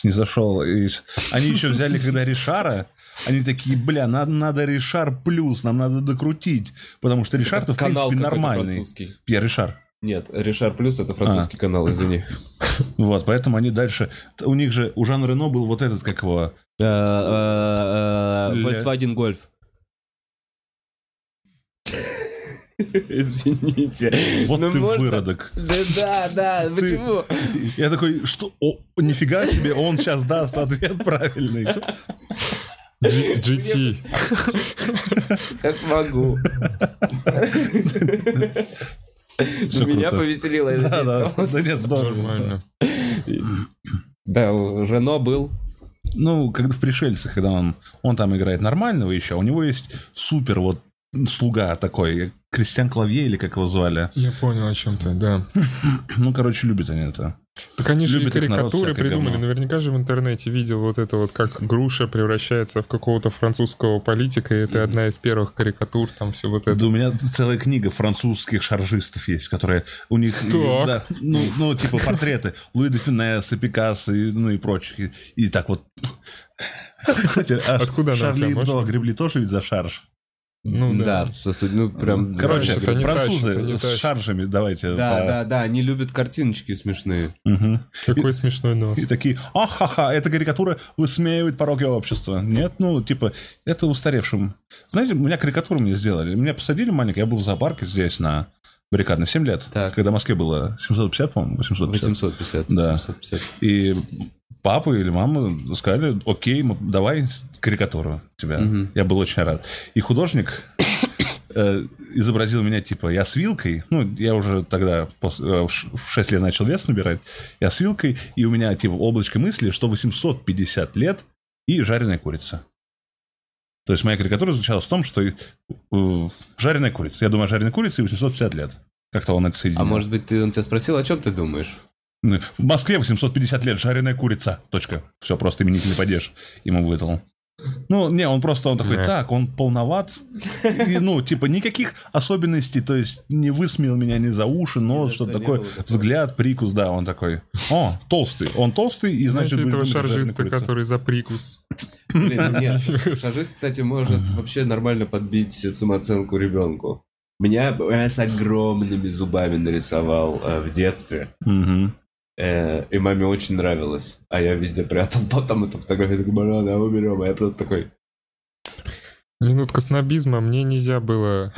снизошел. И они еще взяли, когда Ришара, они такие, бля, надо, надо Ришар плюс, нам надо докрутить. Потому что Ришар-то, в принципе, нормальный. Пьер Ришар. Нет, Ришар Плюс это французский канал, извини. Вот, поэтому они дальше... У них же, у Жана Рено был вот этот, как его... Э, э, э, Volkswagen Golf. Извините. Вот Ну, ты можно- выродок. Да, да, да, почему? Я такой, что? О, нифига себе, он сейчас даст ответ правильный. GT. Как могу. Меня повеселило. Да, да, нет, здорово. Да, Рено был. Ну, когда в «Пришельцах», когда он, он там играет нормального еще, у него есть супер вот слуга такой, Кристиан Клавье или как его звали. Я понял о чем ты, да. Ну, короче, любят они это. Так они же и Любит народ карикатуры придумали. говно. Наверняка же в интернете видел вот это вот, как груша превращается в какого-то французского политика, и это одна из первых карикатур, там все вот это. Да у меня целая книга французских шаржистов есть, которые у них... Так. да, ну, ну, типа портреты Луи де Финесса, Пикассо, и, ну и прочих. И, и так вот... Кстати, а Откуда Шарли Эбдо гребли тоже ведь за шарж? Ну Да, да. со суть- ну прям... Короче, тащат, они французы тащат, они с шаржами, давайте. Да, по- да, да, они любят картиночки смешные. Мгм. Какой смешной нос. И такие, ахаха, эта карикатура высмеивает пороки общества. Нет, ну, типа, это устаревшим. Знаете, у меня карикатуру мне сделали. Меня посадили маленько, я был в зоопарке здесь на баррикадной 7 лет, Так. когда в Москве было 750, по-моему, 850. 850. Да. 850. И папа или мама сказали, окей, мы- давай карикатуру тебя. Мгм. Я был очень рад. И художник э, изобразил меня, типа, я с вилкой, ну, я уже тогда пос- э, в ш- в 6 лет начал вес набирать, я с вилкой, и у меня, типа, облачко мысли, что 850 лет и жареная курица. То есть моя карикатура заключалась в том, что э, жареная курица. Я думаю, жареная курица и 850 лет. Как-то он это соединил. А может быть, ты, он тебя спросил, о чем ты думаешь? В Москве 850 лет, жареная курица. Точка. Все, просто именитель падеж ему выдал. Ну, не, он просто, он такой, Да. так, он полноват. И, ну, типа, никаких особенностей, то есть не высмеял меня ни за уши, нос, что-то такое. Взгляд, прикус, да, он такой. О, толстый. Он толстый, и значит... Знаете этого шаржиста, который за прикус? Блин, нет, шажист, кстати, может вообще нормально подбить самооценку ребенку. Меня с огромными зубами нарисовал э, в детстве. Мгм. Э, и маме очень нравилось. А я везде прятал потом эту фотографию. Такой, баран, а уберем. А я просто такой, Минутка снобизма. Мне нельзя было...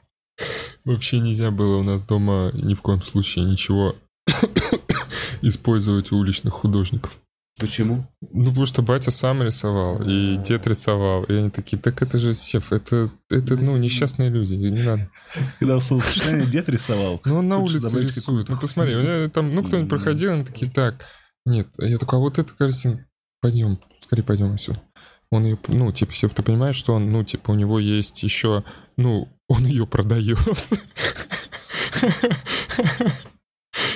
Вообще нельзя было у нас дома ни в коем случае ничего использовать у уличных художников. Почему? Ну, потому что батя сам рисовал, и дед рисовал. И они такие, так это же Сев, это, это ну, несчастные люди, не надо. Когда словосочетании дед рисовал. Ну, он на улице рисует. Ну, посмотри, у меня там, ну, кто-нибудь проходил, они такие, так, нет. А я такой, а вот эта картина, пойдем, скорее пойдем отсюда. Он ее, ну, типа, Сев, ты понимаешь, что он, ну, типа, у него есть еще, ну, он ее продает.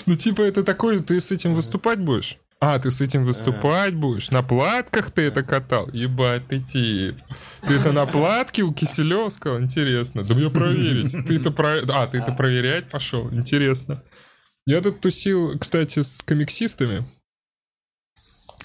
Ну, типа, это такое, ты с этим выступать будешь? А, ты с этим выступать будешь? На платках ты это катал? Ебать, ты тип. Ты это на платке у Киселева сказал? Интересно. Да мне проверить. Ты это про... А, ты это проверять пошел? Интересно. Я тут тусил, кстати, с комиксистами.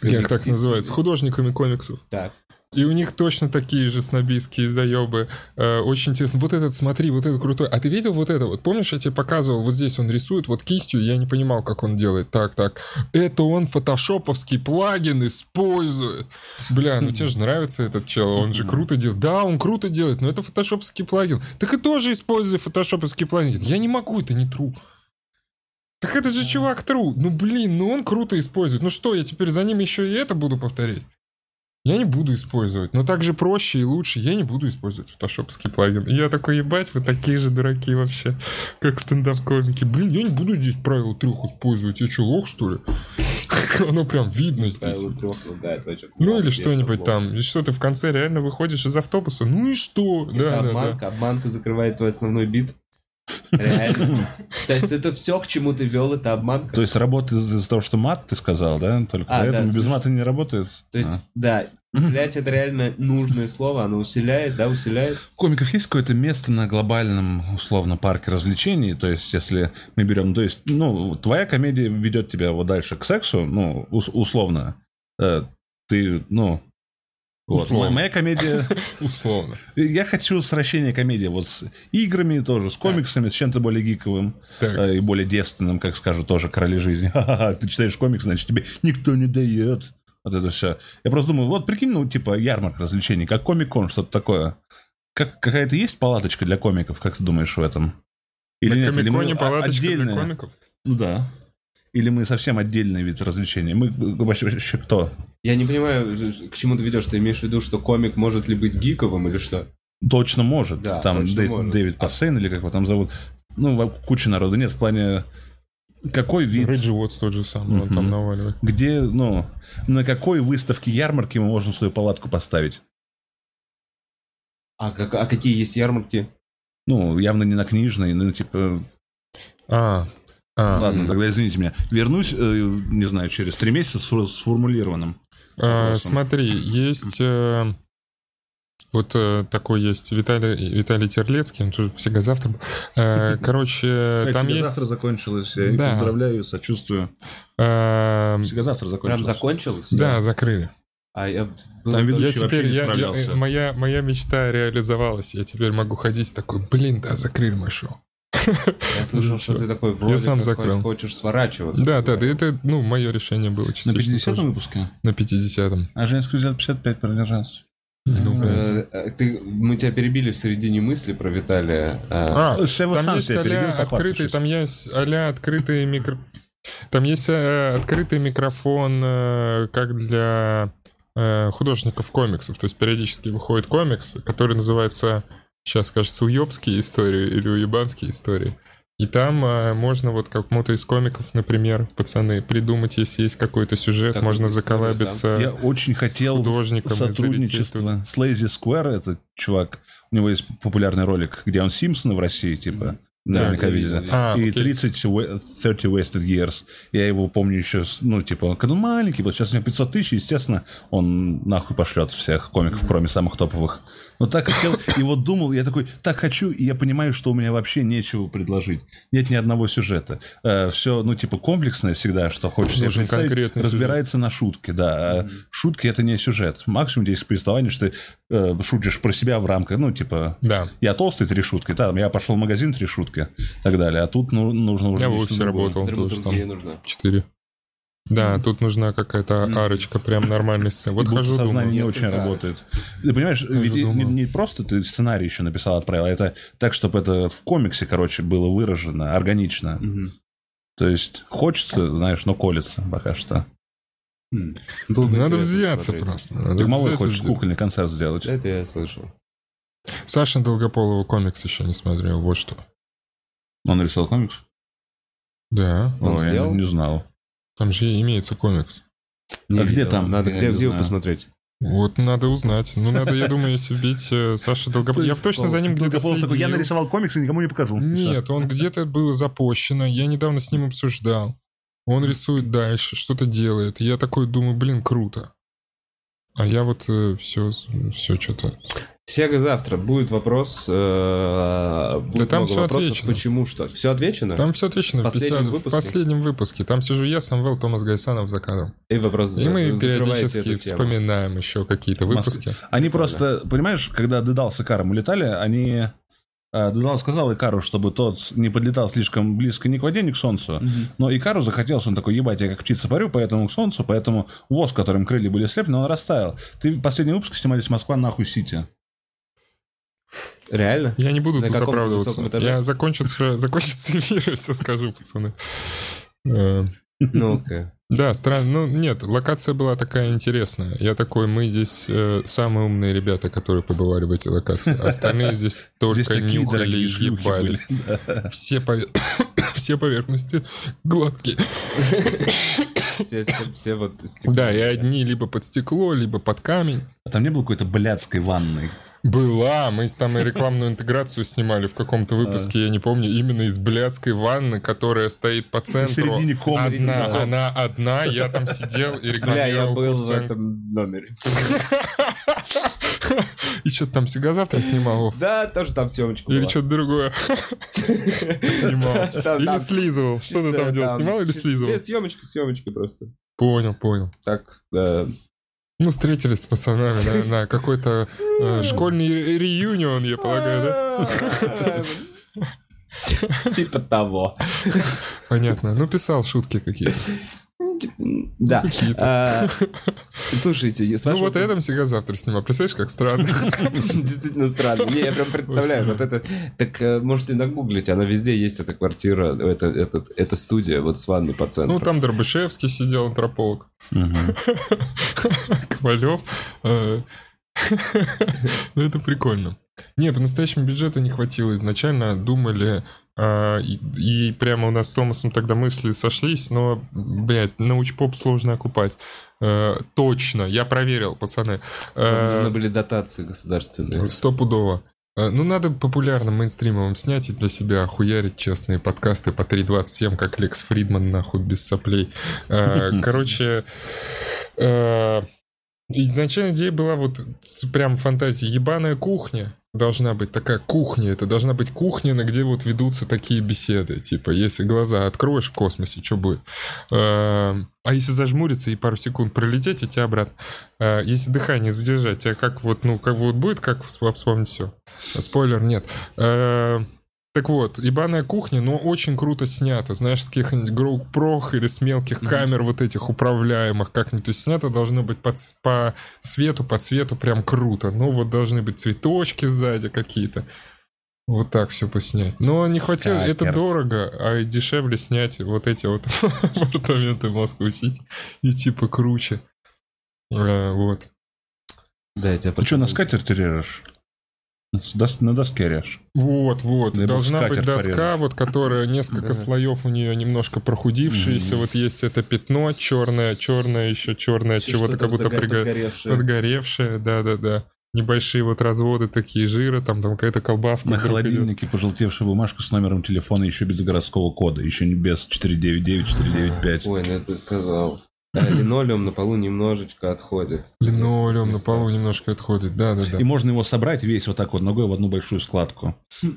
Я их так Комиксисты. называю, с художниками комиксов. Так. И у них точно такие же снобистские заебы. Э, очень интересно. Вот этот, смотри, вот этот крутой. А ты видел вот это? Вот помнишь, я тебе показывал, вот здесь он рисует вот кистью, я не понимал, как он делает. Так, так. Это он фотошоповский плагин использует. Бля, ну тебе же нравится этот чел, он же круто делает. Да, он круто делает, но это фотошоповский плагин. Так и тоже используй фотошоповский плагин. Я не могу, это не true. Так этот же чувак true. Ну блин, ну он круто использует. Ну что, я теперь за ним еще и это буду повторять? Я не буду использовать. Но так же проще и лучше. Я не буду использовать фотошопский плагин. И я такой, ебать, вы такие же дураки вообще, как стендап-комики. Блин, я не буду здесь правило трех использовать. Я что, лох, что ли? Оно прям видно здесь. Ну Ну или что-нибудь там. И что ты в конце реально выходишь из автобуса? Ну и что? Да. обманка, обманка закрывает твой основной бит. Реально. То есть это все, к чему ты вел, это обманка. То есть работает из-за того, что мат ты сказал, да? Только А, поэтому да, без мата не работает. То есть, А. да, блять, это реально нужное слово, оно усиляет, да, усиляет. У комиков есть какое-то место на глобальном, условно, парке развлечений? То есть, если мы берем, то есть, ну, твоя комедия ведет тебя вот дальше к сексу, ну, ус- условно. Э, ты, ну, вот. Условно. Мо- Моя комедия... Условно. Я хочу сращение комедии вот с играми тоже, с комиксами, с чем-то более гиковым э, и более девственным, как скажут тоже короли жизни. Ты читаешь комикс, значит, тебе никто не дает. Вот это все. Я просто думаю, вот прикинь, ну, типа, ярмарка развлечений, как комик-кон, что-то такое. Как, какая-то есть палаточка для комиков, как ты думаешь в этом? На нет? Или мы палаточка для отдельная? комиков? Ну да. Или мы совсем отдельный вид развлечений? Мы вообще, вообще кто? Я не понимаю, к чему ты ведешь. Ты имеешь в виду, что комик может ли быть гиковым или что? Точно может. Да, там точно Дэйв- может. Дэвид Пассейн или как его там зовут. Ну, куча народу нет в плане... Какой вид, Рейджи Уотс тот же самый, он там наваливает. где, ну, на какой выставке ярмарки мы можем свою палатку поставить? А, как, а какие есть ярмарки? Ну, явно не на книжной, ну, типа... А, а, Ладно, тогда извините меня. Вернусь, э, не знаю, через три месяца с сформулированным. А, вопросом. смотри, есть э, вот э, такой есть Виталий, Виталий Терлецкий, он тоже всегда завтра был. Э, Короче, Кстати, там есть... завтра закончилось. Я Да. поздравляю, сочувствую. э, Всегда завтра Прям закончилось. закончилось? Да, закрыли. А я... Там Я вообще теперь, не я- я- моя, моя мечта реализовалась. Я теперь могу ходить такой, блин, да, закрыли мое шоу. Я слышал, что ты такой вроде сам как закрыл. хочешь сворачиваться. Да, да, да, это, ну, мое решение было На частично 50 тоже. выпуске? На 50-м. А женскую взял 55 продержаться. Ну. Э, э, ты, мы тебя перебили в середине мысли про Виталия. А, А, там сам есть себя перебил, а открытый, там есть а открытый микро... Там есть э, открытый микрофон, э, как для э, художников комиксов. То есть периодически выходит комикс, который называется сейчас, кажется, уебские истории или уебанские истории. И там а, можно вот как кому-то из комиков, например, пацаны, придумать, если есть какой-то сюжет, Какую-то можно заколабиться. Я очень хотел художником сотрудничество с Lazy Square, этот чувак, у него есть популярный ролик, где он Симпсоны в России, типа, наверняка я видели. видел, А, и окей. 30, wa- 30 Wasted Years. Я его помню еще, ну, типа, когда он маленький был, сейчас у него 500 тысяч, естественно, он нахуй пошлет всех комиков, кроме самых топовых. Но так хотел, и вот думал, я такой, так хочу, и я понимаю, что у меня вообще нечего предложить. Нет ни одного сюжета. все, ну, типа, комплексное всегда, что хочешь себе представить, разбирается на шутке, да. А Шутки — это не сюжет. Максимум 10 приставаний, что ты э, шутишь про себя в рамках, ну, типа, Да. я толстый, три шутки. Там, я пошел в магазин, три шутки. И так далее. А тут ну, нужно уже Я в офисе работал. Драматургия нужна. Четыре. Да, тут нужна какая-то арочка, прям нормальная сцена. Вот Будто хожу, сознание думаю. не очень арок. работает. Ты понимаешь, ведь не, думаю. не просто ты сценарий еще написал, отправил, а это так, чтобы это в комиксе, короче, было выражено органично. Мгм. То есть хочется, знаешь, но колется пока что. М. Было бы Надо взяться посмотреть. просто. Надо Ты малой хочешь сделать. кукольный концерт сделать. Это я слышал. Саша Долгополова комикс еще не смотрел, вот что. Он нарисовал комикс? Да, Он Ой, я сделал? не знал. там же имеется комикс. Не А где видел. там? Надо Я где, где его посмотреть? Вот надо узнать. Ну, надо, я думаю, если вбить э, Саша Долгополова... Я точно за ним где-то Долгополов такой, я следил. нарисовал комикс и никому не покажу. Нет, он где-то было запущено. Я недавно с ним обсуждал. Он рисует дальше, что-то делает. Я такой думаю, блин, круто. А я вот все, все что-то. Сега завтра будет вопрос. э, будет там много всё вопросов, отвечено. Почему что? Все отвечено? Там все отвечено в, последнем 50 в выпуске? последнем выпуске. Там сижу я, Самвел, Томас Гайсанов за кадром. И вопрос. И мы периодически вспоминаем еще какие-то выпуски. Они просто, понимаешь, когда Дедал с Икаром улетали, они... э, Дедал сказал Икару, чтобы тот не подлетал слишком близко ни к воде, ни к солнцу. Но Икару захотелось, он такой, ебать, я как птица парю, поэтому к солнцу, поэтому воск, которым крылья были слеплены, он растаял. Ты последний выпуск снимались Москва нахуй Сити. Реально? Я не буду На тут оправдываться. Я закончится, закончится эфир, и все скажу, пацаны. Ну-ка. Да, странно. Ну, нет, локация была такая интересная. Я такой, мы здесь э, самые умные ребята, которые побывали в этой локации. Остальные здесь только нюхали и шлюхи ебали. были. Да. Все, пове- все поверхности гладкие. Все, все, все вот... Да, и одни либо под стекло, либо под камень. А там не было какой-то блядской ванной. Была, мы там и рекламную интеграцию снимали в каком-то выпуске, я не помню, именно из блядской ванны, которая стоит по центру. середине комнаты. Одна, она одна, я там сидел и Бля, я рекламировал был в этом номере. И что там всегда завтра снимал? Да, тоже там съемочка Или что-то другое? Снимал. Или слизывал. Что ты там делал? Снимал или слизывал? Нет, съемочка, съемочка просто. Понял, понял. Так, Ну, встретились с пацанами на, на какой-то э, школьный ре- реюнион, я полагаю, да? Типа того. Понятно. Ну, писал шутки какие-то. Да. Какие-то. А, Слушайте, я Ну, вот это всегда завтра снимал. Представляешь, как странно. Действительно странно. Не, я прям представляю. Вот это... Так э, можете нагуглить, она везде есть, эта квартира, это, это, эта студия, вот с ванной по центру. Ну, там Дорбышевский сидел, антрополог. Ковалев. э, Ну, это прикольно. Не, по-настоящему бюджета не хватило. Изначально думали, и, и прямо у нас с Томасом тогда мысли сошлись, но, блядь, научпоп сложно окупать. Э, точно, я проверил, пацаны. Э, Нужны были дотации государственные. Стопудово. Э, Ну, надо популярным мейнстримовым снять и для себя охуярить честные подкасты по 3.27, как Лекс Фридман, нахуй, без соплей. Э, Короче, э, изначально идея была вот прям фантазия. Ебаная кухня должна быть такая кухня. Это должна быть кухня, на где вот ведутся такие беседы. Типа, если глаза откроешь в космосе, что будет? Э, А если зажмуриться и пару секунд пролететь, и тебя обратно. Э, Если дыхание задержать, тебя как вот, ну, как вот будет, как всп- вспомнить все. Спойлер, нет. Так вот, ебаная кухня, но очень круто снято. Знаешь, с каких-нибудь GoPro или с мелких камер вот этих управляемых как-нибудь. То есть снято должно быть по, по свету, по цвету прям круто. Ну, вот должны быть цветочки сзади какие-то. Вот так все поснять. Но не хватило, это Скатерть. дорого, а дешевле снять вот эти вот апартаменты в Москву-Сити. И типа круче. Э, Вот. Да, я тебя Ты что, на скатерть режешь? Дос- На доске режь. Вот, вот. Либо Должна быть доска, порезать. вот которая несколько слоев у нее немножко прохудившиеся. Вот есть это пятно черное, черное, еще черное, от чего-то как будто подгоревшее. Да-да-да. Небольшие вот разводы такие жира, там, там какая-то колбаска. На вдруг идет. холодильнике пожелтевшая бумажка с номером телефона еще без городского кода, еще не без 499-495. Ой, ну это сказал. Да, линолеум на полу немножечко отходит. Линолеум на полу немножко отходит. Да-да-да. И можно его собрать весь вот так вот ногой в одну большую складку.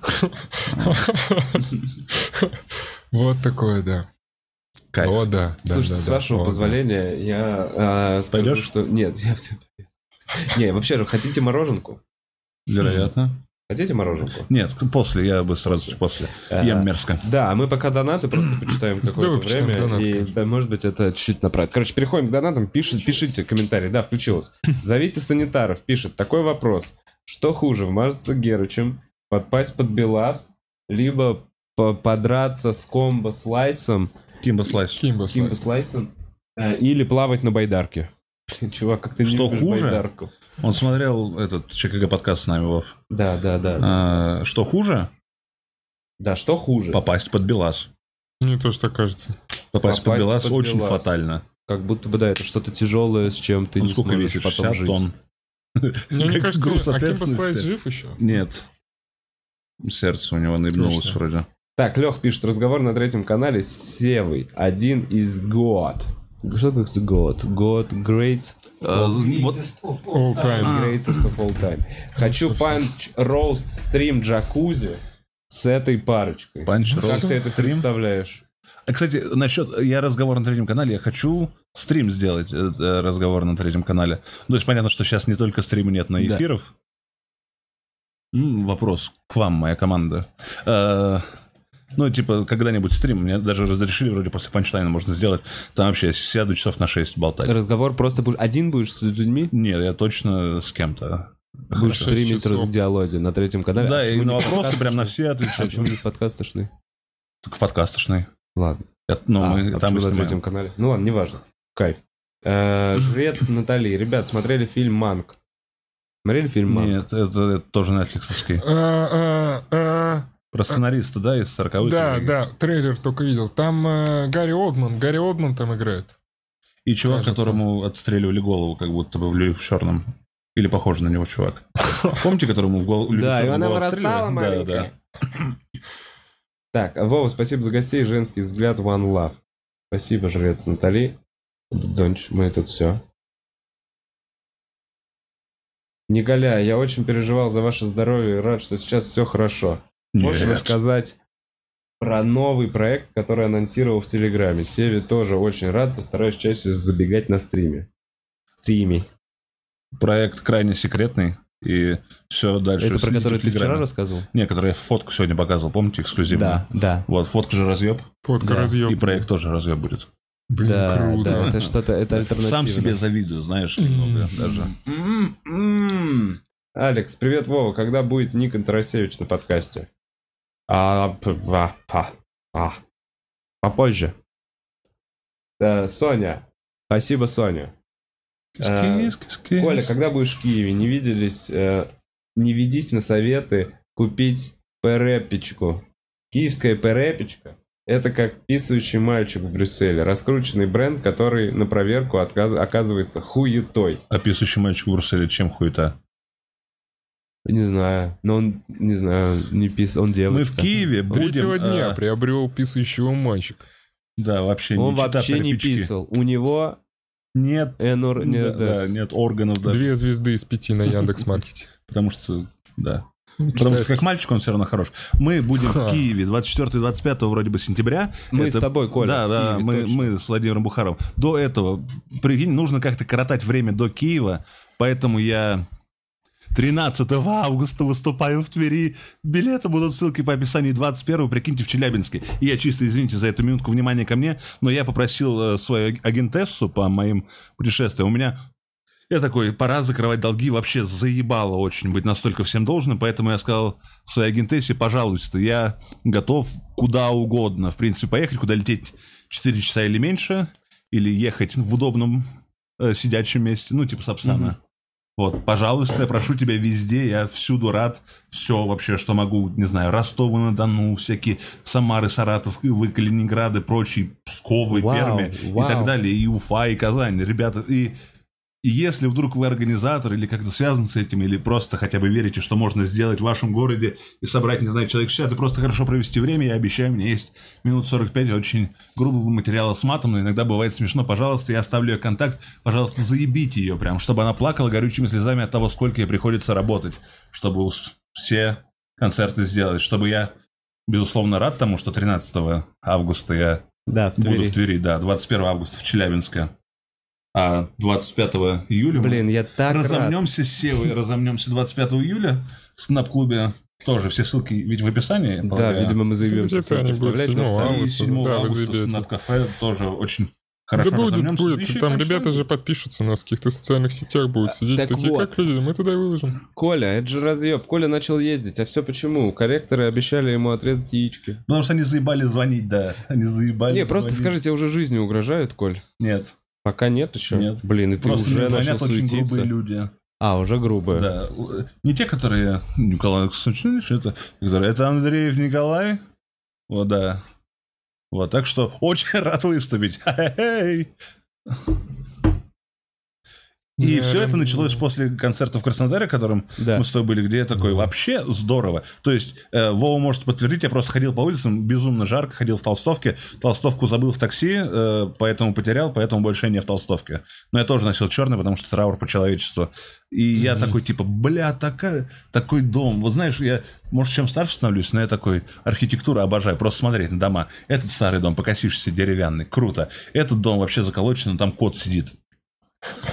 Вот такое, да. Кайф. О, да. да, Слушайте, да, с да. вашего да. позволения, я а, скажу, что... Нет, я... Не, вообще же, хотите мороженку? Вероятно. Хотите мороженку? Нет, после, я бы сразу после. А, Ем мерзко. Да, мы пока донаты просто почитаем какое-то время, донаты, и да, может быть это чуть-чуть направит. Короче, переходим к донатам, пишите, пишите комментарии. Да, включилось. Зовите санитаров, пишет. Такой вопрос. Что хуже, вмазаться Герычем, подпасть под Белаз, либо по- подраться с комбо-слайсом, Кимба слайс. Кимбо слайс. комбо-слайсом, э, или плавать на байдарке? Блин, Чувак, как ты не Что хуже? байдарку. Он смотрел этот ЧКГ подкаст с нами, Вов. Да, да, да. А, Что хуже? Да, что хуже? Попасть под Белаз. Мне тоже так кажется. Попасть, под Попасть Белаз под очень Белаз. фатально. Как будто бы, да, это что-то тяжелое, с чем ты Он не сколько сможешь весит? потом 60 жить. тонн? Мне кажется, груз ответственности. жив еще? Нет. Сердце у него наебнулось вроде. Так, Лех пишет, разговор на третьем канале с Севой. Один из God. Что такое God? God Great? А, Вот All time. Greatest of all time. Хочу панч роуст стрим джакузи с этой парочкой. Панч Как роуст ты это стрим? представляешь? А, Кстати, насчет я разговор на третьем канале, я хочу стрим сделать, э, э, разговор на третьем канале. То есть понятно, что сейчас не только стрима нет, но и Да. эфиров. М, вопрос к вам, моя команда. Э, ну, типа, когда-нибудь стрим, мне даже разрешили, вроде после панчлайна можно сделать. Там вообще сяду часов на 6 болтать. Разговор просто будешь... Один будешь с людьми? Нет, я точно с кем-то. Будешь стримить часов. раз- диалоги на третьем канале? Да, А и на вопросы прям на все А отвечать. почему не в подкасты шли? Так в подкастошной. Ладно. Я- Ну, А, мы а там на третьем канале? Ну ладно, неважно. Кайф. Э, Жрец Натали. Ребят, смотрели фильм «Манк»? Смотрели фильм «Манк»? Нет, это, это тоже Netflix. А, а, а. Про сценариста, да, из 40-х? Да, да, трейлер только видел. Там э, Гарри Олдман, Гарри Олдман там играет. И чувак, Кажется. которому отстреливали голову, как будто бы в «Люди в черном. Или похож на него чувак. Помните, которому в голову «Люди в Да, и черном» она вырастала маленькая. Так, Вова, спасибо за гостей. Женский взгляд One Love. Спасибо, жрец Натали. Донч, мы тут все. Николя, я очень переживал за ваше здоровье и рад, что сейчас все хорошо. Да. Можешь Нет. рассказать про новый проект, который анонсировал в Телеграме? Севе тоже очень рад, постараюсь чаще забегать на стриме. Стриме. Проект крайне секретный. И все дальше. Это про который ты вчера рассказывал? Не, который я фотку сегодня показывал, помните, эксклюзивно? да. Вот, фотка же разъеб, Фотка Да. разъем. и проект тоже разъеб будет. Блин, Да, круто. да, это что-то, это альтернатива. Сам себе завидую, знаешь, немного даже. М-м-м. Алекс, привет, Вова. Когда будет Никон Тарасевич на подкасте? А, а, па- а. Попозже. Да, Соня. Спасибо, Соня. Э, Кис-кис, кис-кис. Коля, когда будешь в Киеве? Не виделись? э, не ведись на советы купить ПРПечку. Киевская ПРПечка – это как писающий мальчик в Брюсселе. Раскрученный бренд, который на проверку отказ- оказывается хуетой. Описывающий мальчик в Брюсселе, чем хуета? Не знаю, но он, не знаю, не пис, он девочка. Мы в Киеве будем... Третьего дня э, приобрел писающего мальчика. Да, вообще Он не чита вообще не писал. У него Нет, Энор не да, да, нет органов даже. Две звезды из пяти на Яндекс.Маркете. Потому что, да. Потому что как мальчик он все равно хорош. Мы будем Ха. в Киеве 24-25 вроде бы сентября. Мы Это- с тобой, Коля. Да, да, Киеве, мы, точно. мы с Владимиром Бухаровым. До этого, прикинь, нужно как-то коротать время до Киева, поэтому я 13 августа выступаю в Твери. Билеты будут ссылки по описанию 21 прикиньте, в Челябинске. И я чисто, извините за эту минутку внимания ко мне, но я попросил э, свою агентессу по моим путешествиям. У меня я такой, пора закрывать долги, вообще заебало очень быть настолько всем должным, поэтому я сказал своей агентессе, пожалуйста, я готов куда угодно, в принципе, поехать, куда лететь 4 часа или меньше, или ехать в удобном э, сидячем месте, ну, типа Сапсана. Вот, пожалуйста, я прошу тебя везде, я всюду рад, все вообще, что могу, не знаю, Ростовы-на-Дону, всякие Самары, Саратов, вы, Калининграды, прочие, Псковы, Вау, Перми и так далее, и Уфа, и Казань, ребята, и и если вдруг вы организатор или как-то связан с этим, или просто хотя бы верите, что можно сделать в вашем городе и собрать, не знаю, человек 60, и просто хорошо провести время, я обещаю, меня есть минут 45 очень грубого материала с матом, но иногда бывает смешно. Пожалуйста, я оставлю ее контакт, пожалуйста, заебите ее прям, чтобы она плакала горючими слезами от того, сколько ей приходится работать, чтобы все концерты сделать, чтобы я, безусловно, рад тому, что 13 августа я Да, в буду Твери. в Твери, да, 21 августа в Челябинске. А 25 июля мы Блин, я так рад. разомнемся с Севой, разомнемся 25 июля в снап-клубе. Тоже все ссылки ведь в описании. Да, полагаю. видимо, мы будут представлять. но 7 встали. И августа. 7 да, августа в снап-кафе тоже очень хорошо да будет, будет. Еще Там ребята же подпишутся на каких-то социальных сетях будут сидеть. так такие, вот. как люди, мы туда и выложим. Коля, это же разъеб. Коля начал ездить. А все почему? Корректоры обещали ему отрезать яички. Потому что они заебали звонить, да. Они заебали Не, просто звонить. скажи, тебе уже жизнью угрожают, Коль? Нет, Пока нет еще? Нет. Блин, и ты просто уже начал очень суетиться. грубые люди. А, уже грубые. Да. Не те, которые... Николай Александрович, это... которые, Это Андреев Николай? Вот, да. Вот, так что очень рад выступить. Хе-хей. И Да, все это началось после концерта в Краснодаре, которым Да. мы с тобой были, где я такой, вообще здорово. То есть, э, Вова может подтвердить, я просто ходил по улицам, безумно жарко, ходил в толстовке, толстовку забыл в такси, э, поэтому потерял, поэтому больше не в толстовке. Но я тоже носил черный, потому что траур по человечеству. И я такой, типа, бля, такая, такой дом. Вот знаешь, я, может, чем старше становлюсь, но я такой, архитектуру обожаю, просто смотреть на дома. Этот старый дом, покосившийся, деревянный, круто. Этот дом вообще заколочен, там кот сидит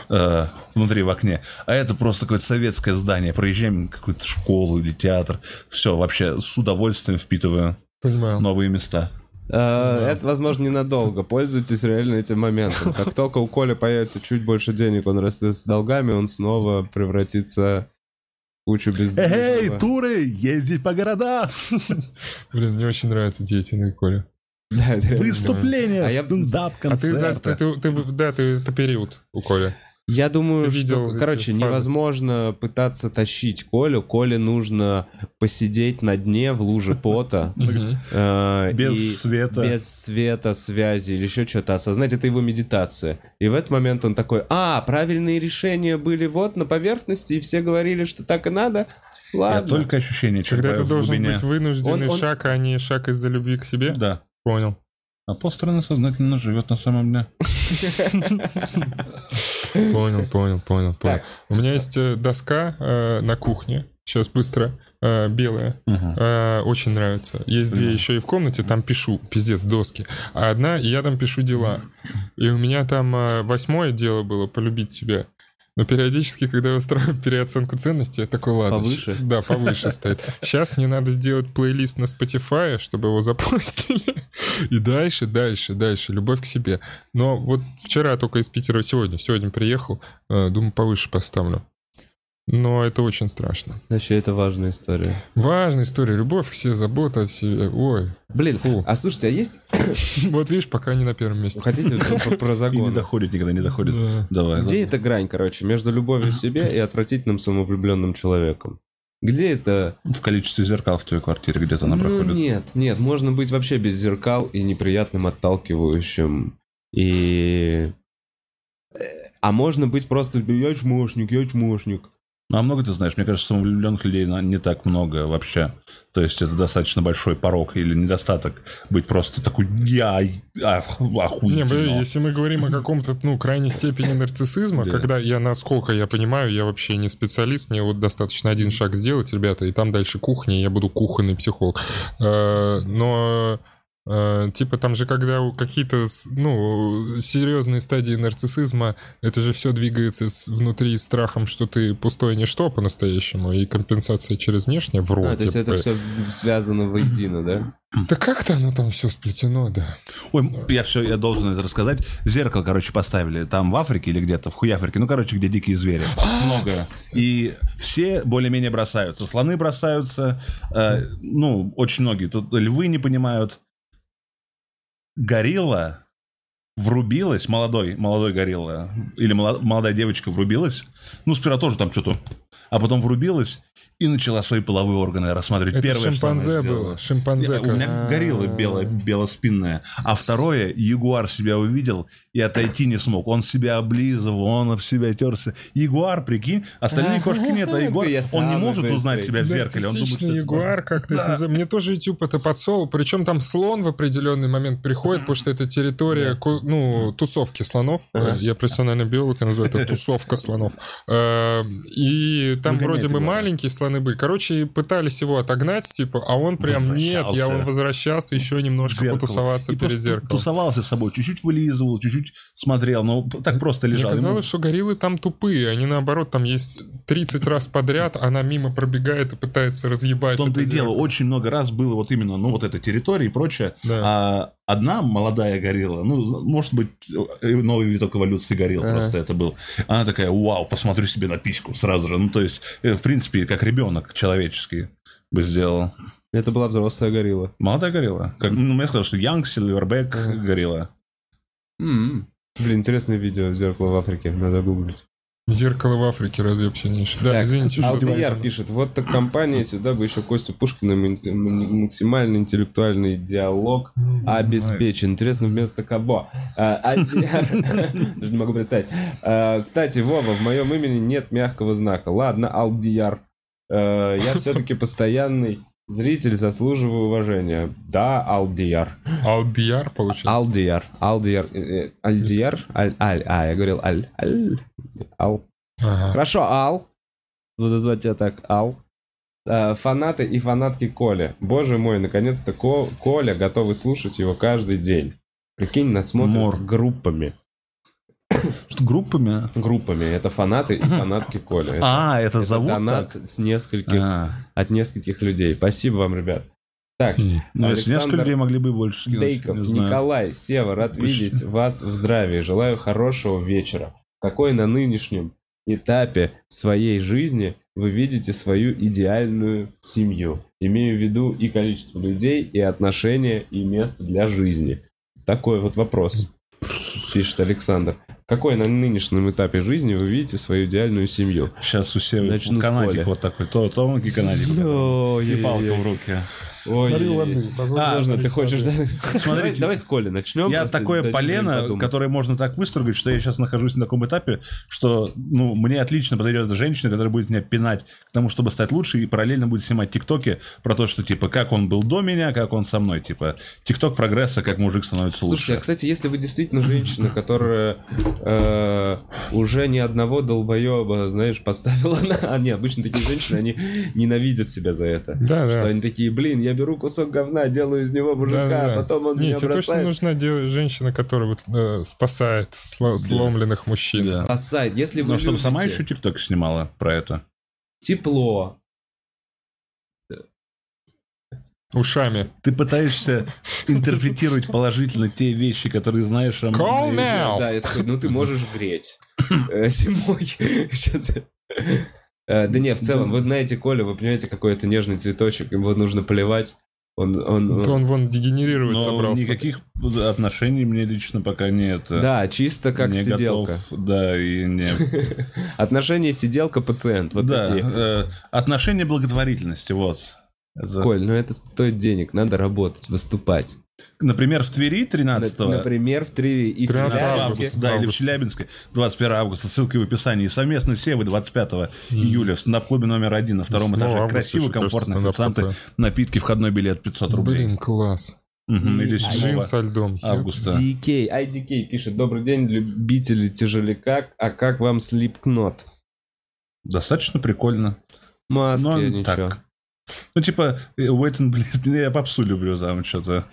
э, внутри в окне. А это просто какое-то советское здание. Проезжаем какую-то школу или театр. Все, вообще с удовольствием впитываю Понимаю. новые места. А, Это, возможно, ненадолго. Пользуйтесь реально этим моментом. Как только у Коли появится чуть больше денег, он растет с долгами, он снова превратится в кучу бездельного. туры, ездить по городам! Блин, мне очень нравится деятельный Коля. Да, это реально. Выступления, А я- стендап, А ты, концерты. ты, ты- ты- да, ты это период у Коля. Я думаю, Ты видел что, короче, фазы? невозможно пытаться тащить Колю. Коле нужно посидеть на дне в луже пота. Э, Без света. Без света, связи или еще что-то. Осознать, это его медитация. И в этот момент он такой, а, правильные решения были вот на поверхности, и все говорили, что так и надо. Я Ладно. только ощущение Когда это должен быть вынужденный Он- он- шаг, а не шаг из-за любви к себе. Да. Понял. А полстраны сознательно живет на самом деле. Понял, понял, понял, понял. У меня есть э, доска э, на кухне. Сейчас быстро. э, белая. Очень нравится. Есть две еще и в комнате, там пишу, пиздец, доски. А одна, и я там пишу дела. И у меня там восьмое дело было полюбить себя. Но периодически, когда я устраиваю переоценку ценностей, я такой, ладно. Повыше? Да, повыше стоит. Сейчас мне надо сделать плейлист на Spotify, чтобы его запустили. И дальше, дальше, дальше. Любовь к себе. Но вот вчера только из Питера, сегодня, сегодня приехал, э, думаю, повыше поставлю. Но это очень страшно. Вообще, это важная история. Важная история. Любовь себе, забота о себе. Ой. Блин, Фу. а слушайте, а есть... Вот видишь, пока не на первом месте. Хотите про- И не загон? доходит, никогда не доходит. Да. Давай. Где эта грань, короче, между любовью к себе и отвратительным самовлюбленным человеком? Где это... В количестве зеркал в твоей квартире где-то она ну, проходит. нет, нет, можно быть вообще без зеркал и неприятным, отталкивающим. И... э, А можно быть просто «я чмошник, я чмошник». Ну, а много ты знаешь? Мне кажется, самовлюбленных людей не так много вообще. То есть это достаточно большой порог или недостаток быть просто такой я ах, Не, охуительно. блин, если мы говорим о каком-то, ну, крайней степени нарциссизма, Да. когда я, насколько я понимаю, я вообще не специалист, мне вот достаточно один шаг сделать, ребята, и там дальше кухня, и я буду кухонный психолог. Э, Но типа там же, когда у какие-то, ну, серьезные стадии нарциссизма, это же все двигается с- внутри страхом, что ты пустое ничто по-настоящему, и компенсация через внешнее вру. А, то есть это все связано воедино, да? Да как-то оно там все сплетено, да. Ой, я все, я должен это рассказать. Зеркало, короче, поставили там в Африке или где-то, в Хуяфрике, ну, короче, где дикие звери. Много. И все более-менее бросаются. Слоны бросаются, э, ну, очень многие. Тут львы не понимают. Горилла врубилась, молодой, молодой горилла, или моло- молодая девочка врубилась, ну, сперва тоже там что-то, а потом врубилась и начала свои половые органы рассматривать. Это Первое, что шимпанзе сделала. было. Шимпанзе. Не, У меня горилла белая, белоспинная. А второе, ягуар себя увидел и отойти не смог. Он себя облизывал, он об себя терся. Ягуар, прикинь, остальные кошки нет, а ягуар, Я он не может узнать себя в Да, зеркале. Он думает, что ягуар, как ты это называешь. Мне тоже YouTube это подсол. Причем там слон в определенный момент приходит, потому что это территория, ну, тусовки слонов. Ага. Я профессиональный биолог, я называю это тусовка слонов. Э, И там вроде бы ягуара. маленькие слоны были. Короче, пытались его отогнать, типа, а он прям нет, я Возвращался. он возвращался еще немножко Зеркало. потусоваться И перед зеркалом. тусовался с собой, чуть-чуть вылизывал, чуть-чуть смотрел, но так просто Мне лежал. Ему- казалось, что гориллы там тупые. Они наоборот, там есть 30 раз подряд, она мимо пробегает и пытается разъебать. В том-то и дело, очень много раз было вот именно, ну, вот эта территория и прочее. Да. А одна молодая горилла, ну, может быть, новый виток эволюции горилл Ага. просто это был. Она такая, вау, посмотрю себе на письку сразу же. Ну, то есть, э, в принципе, как ребенок человеческий бы сделал. Это была взрослая горилла. Молодая горилла. Как, ну, я сказал, что Young Silverback Ага. горилла. М. Блин, интересное видео «Зеркало в Африке». Надо гуглить. Зеркало в Африке, разъеб сильнейший. Да, Так, извините, что Алдияр пишет, вот так компания, сюда бы еще Костю Пушкина, максимально интеллектуальный диалог обеспечен. Интересно, вместо? А, Алдияр, даже не могу представить. А, Кстати, Вова, в моем имени нет мягкого знака. Ладно, Алдияр, Э, я все-таки постоянный зритель, заслуживаю уважения. Да, Алдияр. Алдияр, получается. Алдияр. Алдияр. э, э, Алдияр? Аль, аль, а, я говорил аль, аль, ал. Ага. Хорошо, Ал. Буду звать тебя так, Ал. Э, Фанаты и фанатки Коля. Боже мой, наконец-то Ко- Коля готовы слушать его каждый день. Прикинь, нас смотрят Мор. группами. Что, группами? Группами. Это фанаты и фанатки Коля. Это, А, это, это зовут донат так? с нескольких, А, от нескольких людей. Спасибо вам, ребят. Так, Хм. ну, если несколько людей могли бы больше скинуть. Дейков. Николай, Сева, рад Больше. видеть вас в здравии. Желаю хорошего вечера. Какой на нынешнем этапе своей жизни вы видите свою идеальную семью? Имею в виду и количество людей, и отношения, и место для жизни. Такой вот вопрос, пишет Александр. Какой на нынешнем этапе жизни вы видите свою идеальную семью? Сейчас у Севы Начну канатик вот такой, то, тонкий канатик. И палка в руке. Ой, воды, Сложно, смотри, ты хочешь, да? смотри. Давай, с Коли начнем. Я такое полено, которое можно так выстрогать, что я сейчас нахожусь на таком этапе, что ну, мне отлично подойдет эта женщина, которая будет меня пинать к тому, чтобы стать лучше, и параллельно будет снимать тиктоки про то, что, типа, как он был до меня, как он со мной, типа, тикток прогресса, как мужик становится Слушайте, а, лучше. кстати, если вы действительно женщина, которая э, уже ни одного долбоеба, знаешь, поставила на... А, не, обычно такие женщины, они ненавидят себя за это. Да, Что да. они такие, блин, я беру кусок говна, делаю из него мужика, Да, да, а да. потом он Не, меня тебе точно нужна де- женщина, которая вот, э, спасает сло- сломленных мужчин. Да. Спасает. Если вы Но чтобы сама любите еще тикток снимала про это. тепло, Ушами. Ты пытаешься интерпретировать положительно те вещи, которые знаешь о Call мне. now. да, я такой, ну ты можешь греть э, зимой. Э, Да не, в целом, вы знаете Коля, вы понимаете, какой это нежный цветочек, его нужно поливать. Он, он, Он, он- вон дегенерировать Но собрался. никаких отношений мне лично пока нет. Да, чисто как не сиделка. готов, да, и не. Отношения сиделка-пациент. Вот да, такие. э, отношения благотворительности, вот. Это- Коль, ну это стоит денег, надо работать, выступать. Например, в Твери 13 На- Например, в Триви и в 13 Челябинске. августа, да, или в. Челябинске 21 августа, ссылка в описании. Совместно с Севой 25 июля в стендап-клубе номер один на втором 8 этаже. Красиво, комфортно, официанты, напитки, входной билет 500 рублей. Блин, класс. Мгм, Или 7 Джин со льдом. августа. DK, IDK пишет, добрый день, любители тяжеляка, а как вам слипкнот? Достаточно прикольно. Маски, Ну, ничего. так. Ну, типа, э, Wait блин, я попсу люблю там что-то.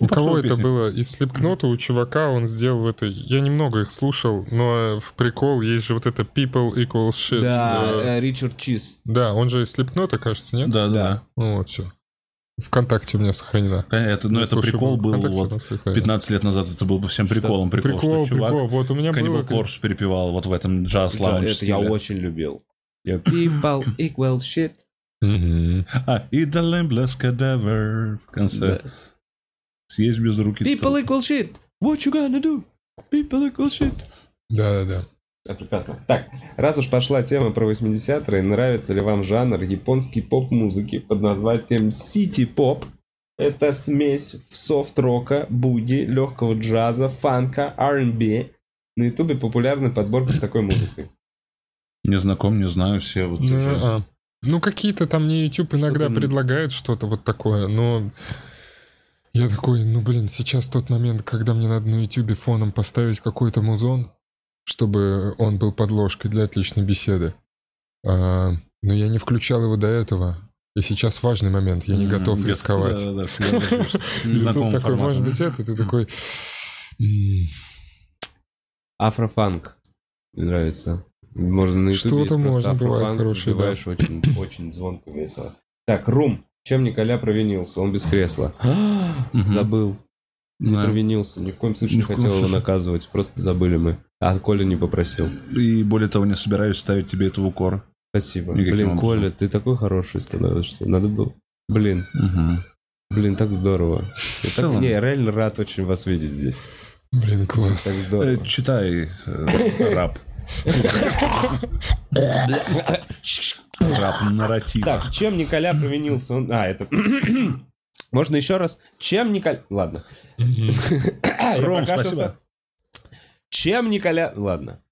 У кого попсовые это песни. было? Из Слепкнота у чувака он сделал это... Я немного их слушал, но в прикол есть же вот это People Equal Shit. Да, Э, э, Ричард Чиз. Да, он же из Слепкнота, кажется, нет? Да, да. Да. Ну, вот, все. Вконтакте у меня сохранено. Это, ну, это прикол был вот нас выходит. 15 лет назад. Это был бы всем приколом. Прикол, Прикол, что чувак прикол. Вот у меня Cannibal было... Corpse перепевал вот в этом джаз Да, это я очень любил. Я People equal shit. Мгм. А, и The Lambless Cadaver в конце. Да. Съесть без руки. People equal shit. What you gonna do? People cool shit. Да-да-да. Да, прекрасно. Так, раз уж пошла тема про 80-е, нравится ли вам жанр японской поп-музыки под названием сити-поп? Это смесь софт-рока, буги, легкого джаза, фанка, R&B. На ютубе популярны подборки с такой музыкой. Не знаком, не знаю все. Вот Ну, эти- а. Ну, какие-то там мне YouTube иногда Что-то- предлагает что-то вот такое, но я такой, ну, блин, сейчас тот момент, когда мне надо на YouTube фоном поставить какой-то музон, чтобы он был подложкой для отличной беседы. А, но я не включал его до этого. И сейчас важный момент, я не М, готов где- рисковать. Да, да, всегда незнакомым такой, может быть, это, ты такой... Афрофанк. Нравится. Можно на ютубе Что-то можно, бывает хорошее, да. очень, очень звонко весело. Так, Рум. Чем Николя провинился? Он без кресла. Забыл. Не Да. провинился. Ни в коем случае Ни не хотел его наказывать. Просто забыли мы. А Коля не попросил. И более того, не собираюсь ставить тебе это в укор. Спасибо. Никаким Блин, образом. Коля, ты такой хороший становишься. Надо было. Блин, Мгм. блин, так здорово. Я, так- не, я реально рад очень вас видеть здесь. Блин, класс. Так Э, здорово. Читай э, рап. Так, чем Николя провинился? Он... А, это... Можно еще раз? Чем Николя... Ладно. Ром, спасибо. Чем Николя... Ладно.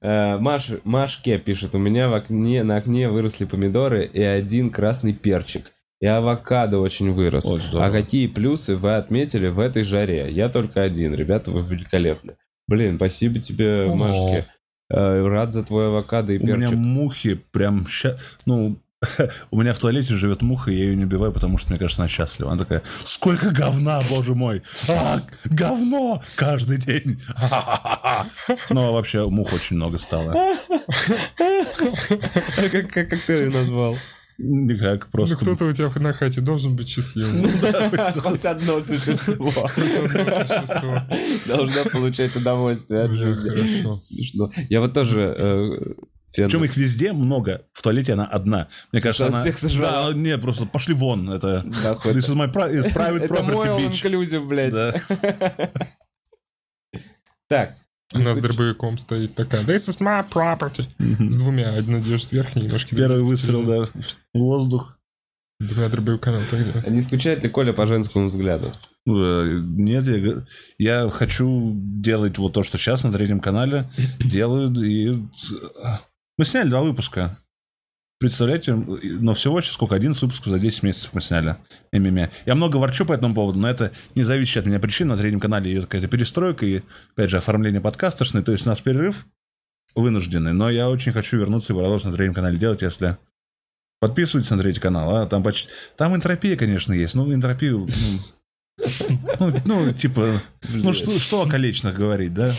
Э, Маш, Машке пишет, у меня в окне, на окне выросли помидоры и один красный перчик. И авокадо очень вырос. Ой, а какие плюсы вы отметили в этой жаре? Я только один. Ребята, вы великолепны. Блин, спасибо тебе, О. Машке. Э, Рад за твой авокадо и У меня перчик. мухи прям ща... Ну, у меня в туалете живет муха, и я ее не убиваю, потому что, мне кажется, она счастлива. Она такая, сколько говна, боже мой! А, говно! Каждый день! Ну, а вообще, мух очень много стало. А как ты ее назвал? Никак, Ну, просто... кто-то у тебя на хате должен быть счастливым. Хоть одно существо. Должна получать удовольствие от жизни. Я вот тоже э, фен- Причем их везде много. В туалете она одна. Мне кажется, она... всех сожрала? Да, не, просто пошли вон. Это... Да, This is my private Это мой property, all bitch. inclusive, блядь. Так. У нас дробовиком стоит такая. This is my property. С двумя. Одна держит верхний, ножки. Первый выстрел, да, в воздух. Двумя дробовиками делает. Не скучает ли Коля по женскому взгляду? Э, Нет, я, я хочу делать вот то, что сейчас на третьем канале делают. И... Мы сняли два выпуска. Представляете, но всего сейчас сколько? 11 выпусков за 10 месяцев мы сняли ММА. Я много ворчу по этому поводу, но это не зависит от меня причин. На третьем канале идет какая-то перестройка и, опять же, оформление подкастошной. То есть у нас перерыв вынужденный, но я очень хочу вернуться и продолжить на третьем канале делать, если подписывайтесь на третий канал, а там почти... Там энтропия, конечно, есть, ну, энтропию... Ну, ну, ну, типа, ну что, что о колечных говорить, да?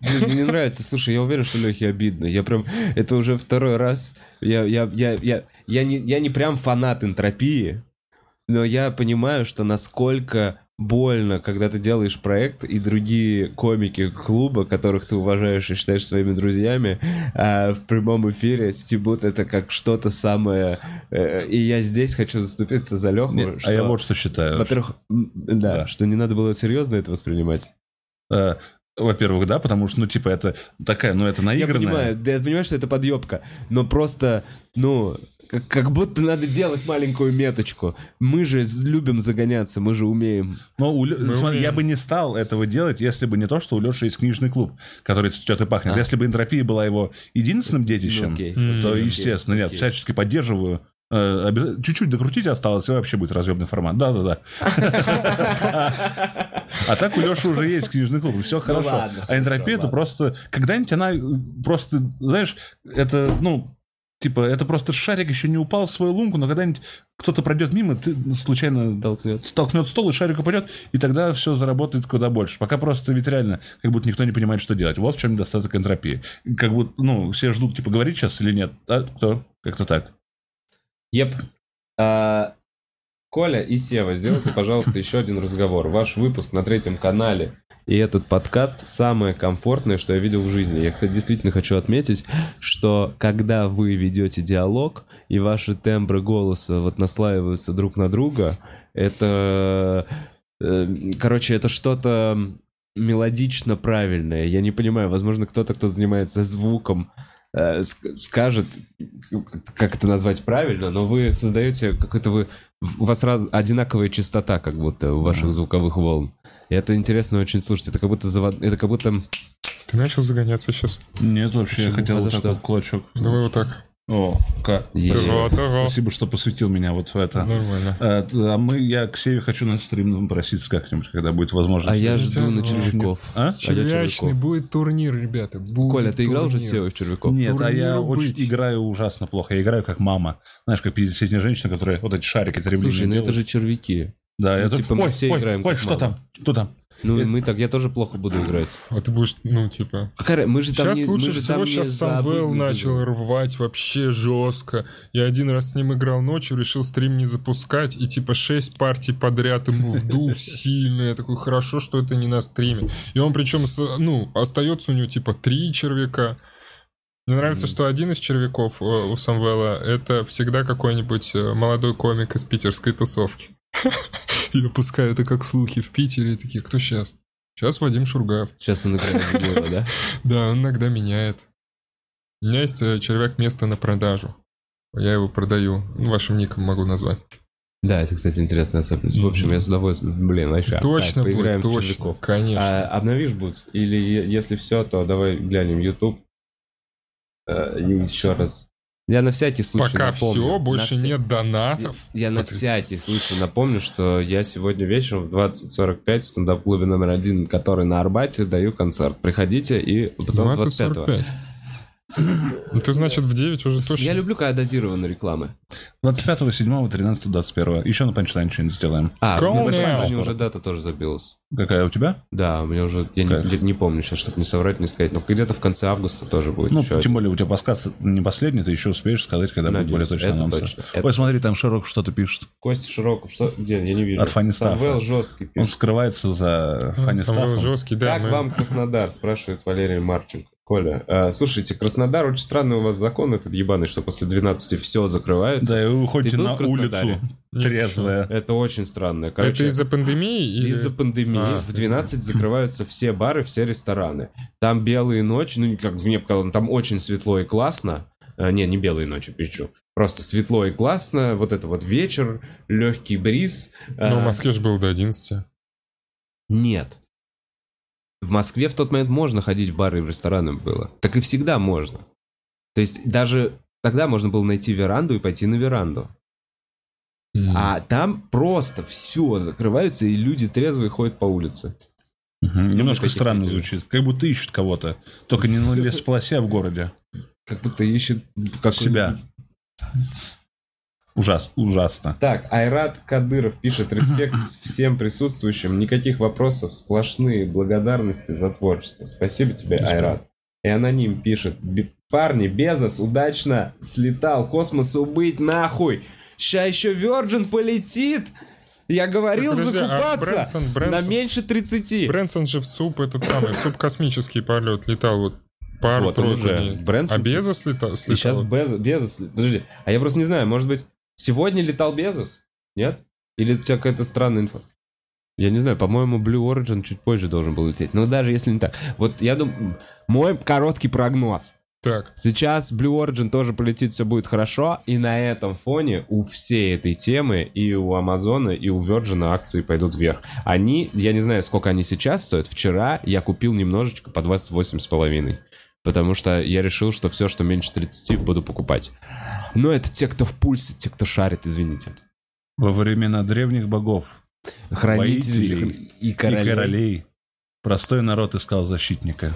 Блин, мне нравится. Слушай, я уверен, что Лехе обидно. Я прям... Это уже второй раз. Я, я, я, я, я, не, я не прям фанат энтропии, но я понимаю, что насколько больно, когда ты делаешь проект, и другие комики клуба, которых ты уважаешь и считаешь своими друзьями, а в прямом эфире стебут это как что-то самое... э, И я здесь хочу заступиться за Леху. Нет, а я вот что считаю. Во-первых, м, да, Да. что не надо было серьезно это воспринимать. Э, Во-первых, да, потому что, ну, типа, это такая, ну, это Я наигранная. понимаю, да, я понимаю, что это подъебка, но просто, ну, как, как будто надо делать маленькую меточку. Мы же любим загоняться, мы же умеем. Но у Лё- Мы смотри, я умеем. бы не стал этого делать, если бы не то, что у Леши есть книжный клуб, который цветет и пахнет. А. Если бы энтропия была его единственным детищем, Ну, окей. То, Окей, естественно, нет, окей. всячески поддерживаю. Э, обяз- Чуть-чуть докрутить осталось, и вообще будет разъемный формат. Да-да-да. А так у Леши уже есть книжный клуб, и все хорошо. Ну ладно, А энтропия хорошо, это ладно. просто... Когда-нибудь она э, просто, знаешь, это, ну, Типа, это просто шарик еще не упал в свою лунку, но когда-нибудь кто-то пройдет мимо, ты случайно Толкнет. столкнет стол, и шарик упадет, и тогда все заработает куда больше. Пока просто ведь реально, как будто никто не понимает, что делать. Вот в чем недостаток энтропии. Как будто, ну, все ждут, типа, говорить сейчас или нет. А кто? Как-то так. Еп. А, Коля и Сева, сделайте, пожалуйста, еще один разговор. Ваш выпуск на третьем канале и этот подкаст самое комфортное, что я видел в жизни. Я, кстати, действительно хочу отметить, что когда вы ведете диалог и ваши тембры голоса вот наслаиваются друг на друга, это э, короче, это что-то мелодично правильное. Я не понимаю, возможно, кто-то, кто занимается звуком, э, ск- скажет, как это назвать правильно, но вы создаете какой-то вы... У вас раз, одинаковая частота, как будто у ваших звуковых волн. Это интересно очень слушать. Это как будто завод... Это как будто... Ты начал загоняться сейчас? Нет, вообще, я Почему? хотел А вот за так что? вот кулачок. Давай вот так. О, как. Спасибо, что посвятил меня вот в это. Нормально. А, т- а мы, я к Севе хочу на стрим проситься как-нибудь, когда будет возможность. А я Я жду на червяков. А? А я Червячный будет турнир, ребята. Будет Коля, ты играл уже с турнир. Севой в червяков? Нет, а я очень играю ужасно плохо. Я играю как мама. Знаешь, как 50-летняя женщина, которая вот эти шарики три Слушай, ну это же червяки. Да, ну, это... типа мы ой, все ой, играем ой, что мама. там? Что там? Ну, Это- мы так, я тоже плохо буду играть. А ты будешь, ну, типа... Какая, мы же там Сейчас не, лучше мы же всего сейчас Самвел начал рвать вообще жестко. Я один раз с ним играл ночью, решил стрим не запускать, и типа 6 партий подряд ему вдул сильно. Я такой, хорошо, что это не на стриме. И он причем, ну, остается у него типа три червяка. Мне нравится, что один из червяков э, у Самвела это всегда какой-нибудь э, молодой комик из питерской тусовки. Я пускаю это как слухи в Питере, такие, кто сейчас? Сейчас Вадим Шургаев. Сейчас он играет Гео, да? Да, он иногда меняет. У меня есть э, червяк место на продажу. Я его продаю. Ну, Вашим ником могу назвать. Да, это, кстати, интересная особенность. В общем, я с удовольствием, блин, вообще. точно Так, будет, точно. Конечно. А, обновишь бутс? Или если все, то давай глянем YouTube. Э, еще раз. Я на всякий случай Пока напомню. все, На больше вся- нет донатов. Я на Потряс- всякий случай напомню, что я сегодня вечером в 20.45 в стендап-клубе номер один, который на Арбате, даю концерт. Приходите и пацаны 25 20.45. Ну, ты, значит, в 9 уже точно. Я люблю, когда дозированы рекламы. 25, 7, 13, 21. Еще на панчлайн что-нибудь сделаем. А, у меня уже дата тоже забилась. Какая у тебя? Да, у меня уже, я не, не помню сейчас, чтобы не соврать, не сказать, но где-то в конце августа тоже будет Ну, тем один. более у тебя подкаст не последний, ты еще успеешь сказать, когда будет более Надеюсь, точный это анонс. точно. Это- Ой, смотри, там Широк что-то пишет. Костя Широков, что? Где? Я не вижу. От Фанни. Самвел жесткий Он пишет. скрывается за Фанни Самвел жесткий, да. как мы- вам Краснодар, спрашивает Валерий Марченко. Коля, э, слушайте, Краснодар, очень странный у вас закон этот ебаный, что после 12 все закрывается. Да, и вы был на улицу трезвая. Это очень странно. Это Короче, из-за пандемии? или- Из-за пандемии А. в 12 закрываются все бары, все рестораны. Там белые ночи, ну, как мне показалось, там очень светло и классно. А, не, не белые ночи, пищу. Просто светло и классно. Вот это вот вечер, легкий бриз. Ну, в А, Москве же было до 11. Нет. В Москве в тот момент можно ходить в бары и в рестораны было. Так и всегда можно. То есть даже тогда можно было найти веранду и пойти на веранду. М. А там просто все закрывается, и люди трезвые ходят по улице. Мгм, Немножко странно видео. звучит. Как будто ищут кого-то. Только не на лесополосе, а в городе. Как будто ищет какой- Себя. Ужас, ужасно. Так, Айрат Кадыров пишет, респект всем присутствующим, никаких вопросов, сплошные благодарности за творчество. Спасибо тебе, Айрат. И аноним пишет, «Б- парни, Безос удачно слетал, космосу быть нахуй. Ща еще Virgin полетит. Я говорил Так, подожди, а закупаться Брэнсон- на Брэнсон- меньше 30. Брэнсон же в суп этот самый, в субкосмический полет летал вот пару Вот он уже. Брэнсон А Безос летал? И сейчас Безос, Безос... Подожди, а я просто не знаю, может быть, сегодня летал Безос? Нет? Или у тебя какая-то странная инфа? Я не знаю, по-моему, Blue Origin чуть позже должен был лететь. Но даже если не так. Вот я думаю, мой короткий прогноз. Так, Сейчас Blue Origin тоже полетит, все будет хорошо. И на этом фоне у всей этой темы и у Амазона, и у Virgin акции пойдут вверх. Они, я не знаю, сколько они сейчас стоят. Вчера я купил немножечко по 28,5. Потому что я решил, что все, что меньше 30, буду покупать. Но это те, кто в пульсе, те, кто шарит, извините. Во времена древних богов Хранители Воителей и и королей. королей простой народ искал защитника.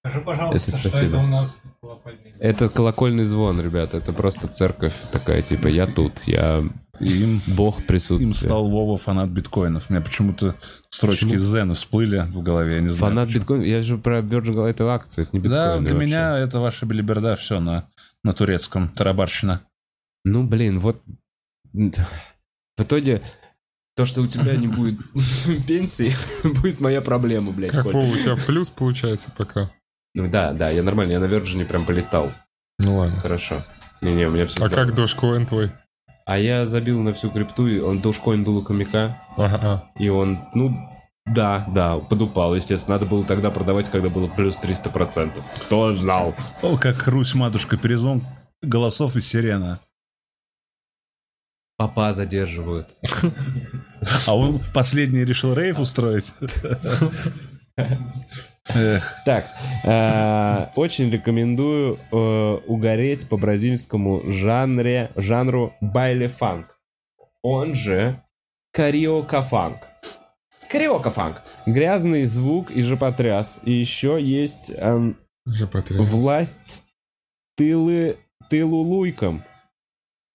Скажи, пожалуйста, Это что спасибо. это у нас колокольный звон. Это колокольный звон, ребята. Это просто церковь такая, типа, я тут, я И им, бог им присутствия. стал Вова фанат биткоинов. У меня почему-то строчки Почему? из Зена всплыли в голове, я не знаю. Фанат почему. биткоин, я же про Virgin Galactic это акции, это не биткоин. Да, для меня это ваша белиберда, все на, на турецком, тарабарщина. Ну, блин, вот... В итоге, то, что у тебя не будет пенсии, будет моя проблема, блядь, как. Вова, у тебя в плюс получается пока? Ну да, да, я нормально, я на Virgin прям полетал. Ну ладно. Хорошо. Не-не, у меня все А как Dogecoin твой? А я забил на всю крипту, и он Dogecoin был у хомяка, Ага. и он, ну, да, да, подупал, естественно. Надо было тогда продавать, когда было плюс 300%. Кто знал? О, как Русь-матушка, перезвон голосов и сирена. Папа задерживают. А он последний решил рейв устроить. Эх, Так, э, очень рекомендую э, угореть по бразильскому жанре, жанру байле-фанк. Он же кариока-фанк. Кариока-фанк. Грязный звук и жопотряс. И еще есть потряс. власть тылы, тылулуйкам.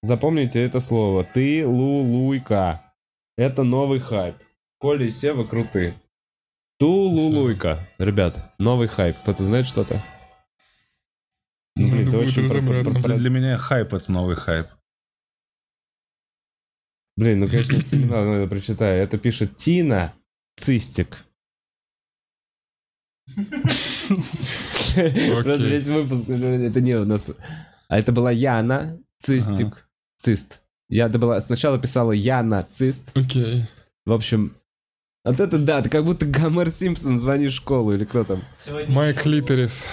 Запомните это слово. Тылулуйка. Это новый хайп. Коля и Сева круты. Тулулуйка. Ребят, новый хайп. Кто-то знает что-то? Ну, блин, будет очень про- про- про- для меня хайп это новый хайп. Блин, ну, конечно, сильно надо прочитаю. Это пишет Тина Цистик. Просто весь выпуск, это не у нас. А это была Яна Цистик. Цист. Я это была, сначала писала Яна Цист. Окей. В общем, вот это да, ты как будто Гомер Симпсон звонишь в школу или кто там. Сегодня Майк. Литерис.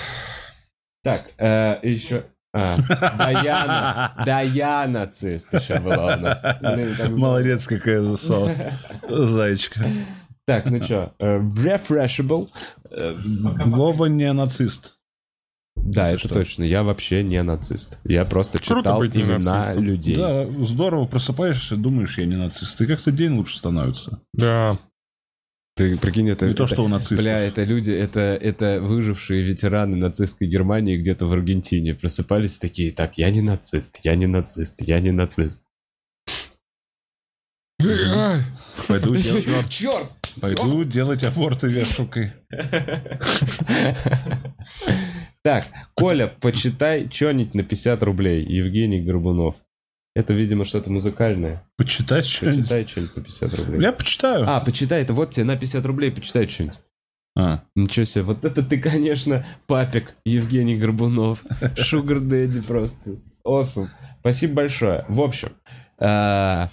Так, э, еще... А, Даяна, Даяна Цист еще была у нас. Блин, как Молодец, какая со- зайчка. Так, ну что, Refreshable. Э, Вова не нацист. Да, Если это что. точно. Я вообще не нацист. Я просто Круто читал быть имена нацистом. людей. Да, здорово, просыпаешься, думаешь, я не нацист. И как-то день лучше становится. Да. Ты прикинь, это... Не то, это- что у нацистов. Бля, это люди, это, это выжившие ветераны нацистской Германии где-то в Аргентине. Просыпались такие, так, я не нацист, я не нацист, я не нацист. Пойду делать, Черт! пойду делать аборты вешалкой. Так, Коля, почитай что-нибудь на 50 рублей. Евгений Горбунов. Это, видимо, что-то музыкальное. Почитать что-нибудь. Почитай что-нибудь на 50 рублей. Я почитаю. А, почитай, это вот тебе на 50 рублей почитай что-нибудь. А. Ничего себе, вот это ты, конечно, папик Евгений Горбунов. Шугар Дэдди просто. Awesome. Спасибо большое. В общем, а,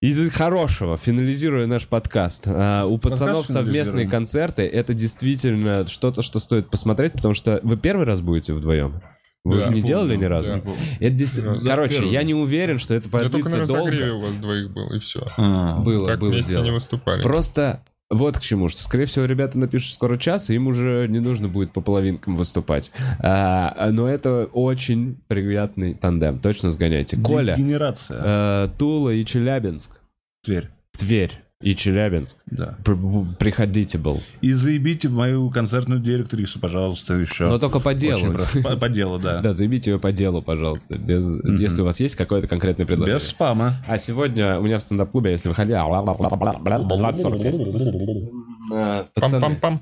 из хорошего, финализируя наш подкаст, а, у пацанов совместные концерты, это действительно что-то, что стоит посмотреть, потому что вы первый раз будете вдвоем? Вы Да, не делали помню, ни разу? да. Это дес- Да, Короче, первый. я не уверен, что это Я только на разогреве долго. у вас двоих был, и все. А. Было, Так было вместе дело. не выступали. Просто вот к чему, что, скорее всего, ребята напишут скоро час, и им уже не нужно будет по половинкам выступать. А, но это очень приятный тандем, точно сгоняйте. Коля, Генерация. э, Тула и Челябинск, Тверь. Тверь и Челябинск. Да. Пр- Приходите был. И заебите мою концертную директрису, пожалуйста, еще. Но только по делу. По, по делу, да. Да, заебите ее по делу, пожалуйста. Без, Если у вас есть какое-то конкретное предложение. Без спама. А сегодня у меня в стендап-клубе, если вы хотели... э, Пацаны, Пам-пам-пам.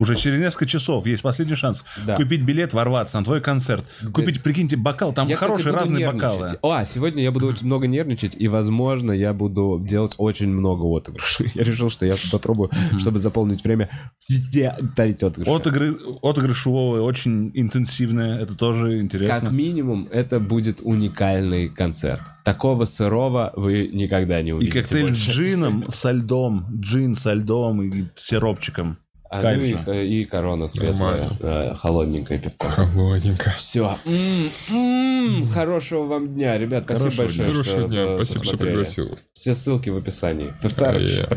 Уже через несколько часов есть последний шанс Да. купить билет, ворваться на твой концерт. Купить, прикиньте, бокал. Там Я, кстати, хорошие буду разные нервничать. бокалы. О, а сегодня я буду очень много нервничать, и, возможно, я буду делать очень много отыгрышей. Я решил, что я попробую, чтобы заполнить время, везде дарить отыгрыши. Отыгры, отыгрышевые очень интенсивные. Это тоже Как интересно. минимум, это будет уникальный концерт. Такого сырого вы никогда не И увидите коктейль больше. с джином, со льдом. Джин со льдом и сиропчиком. А, ну и, и корона светлая, э, холодненькое пивко. Холодненько. Все. Хорошего вам дня, ребят. Спасибо Хорошего большое, дня. что Хорошего дня. э, Спасибо, что пригласил. Все ссылки в описании. Феферыч, Yeah.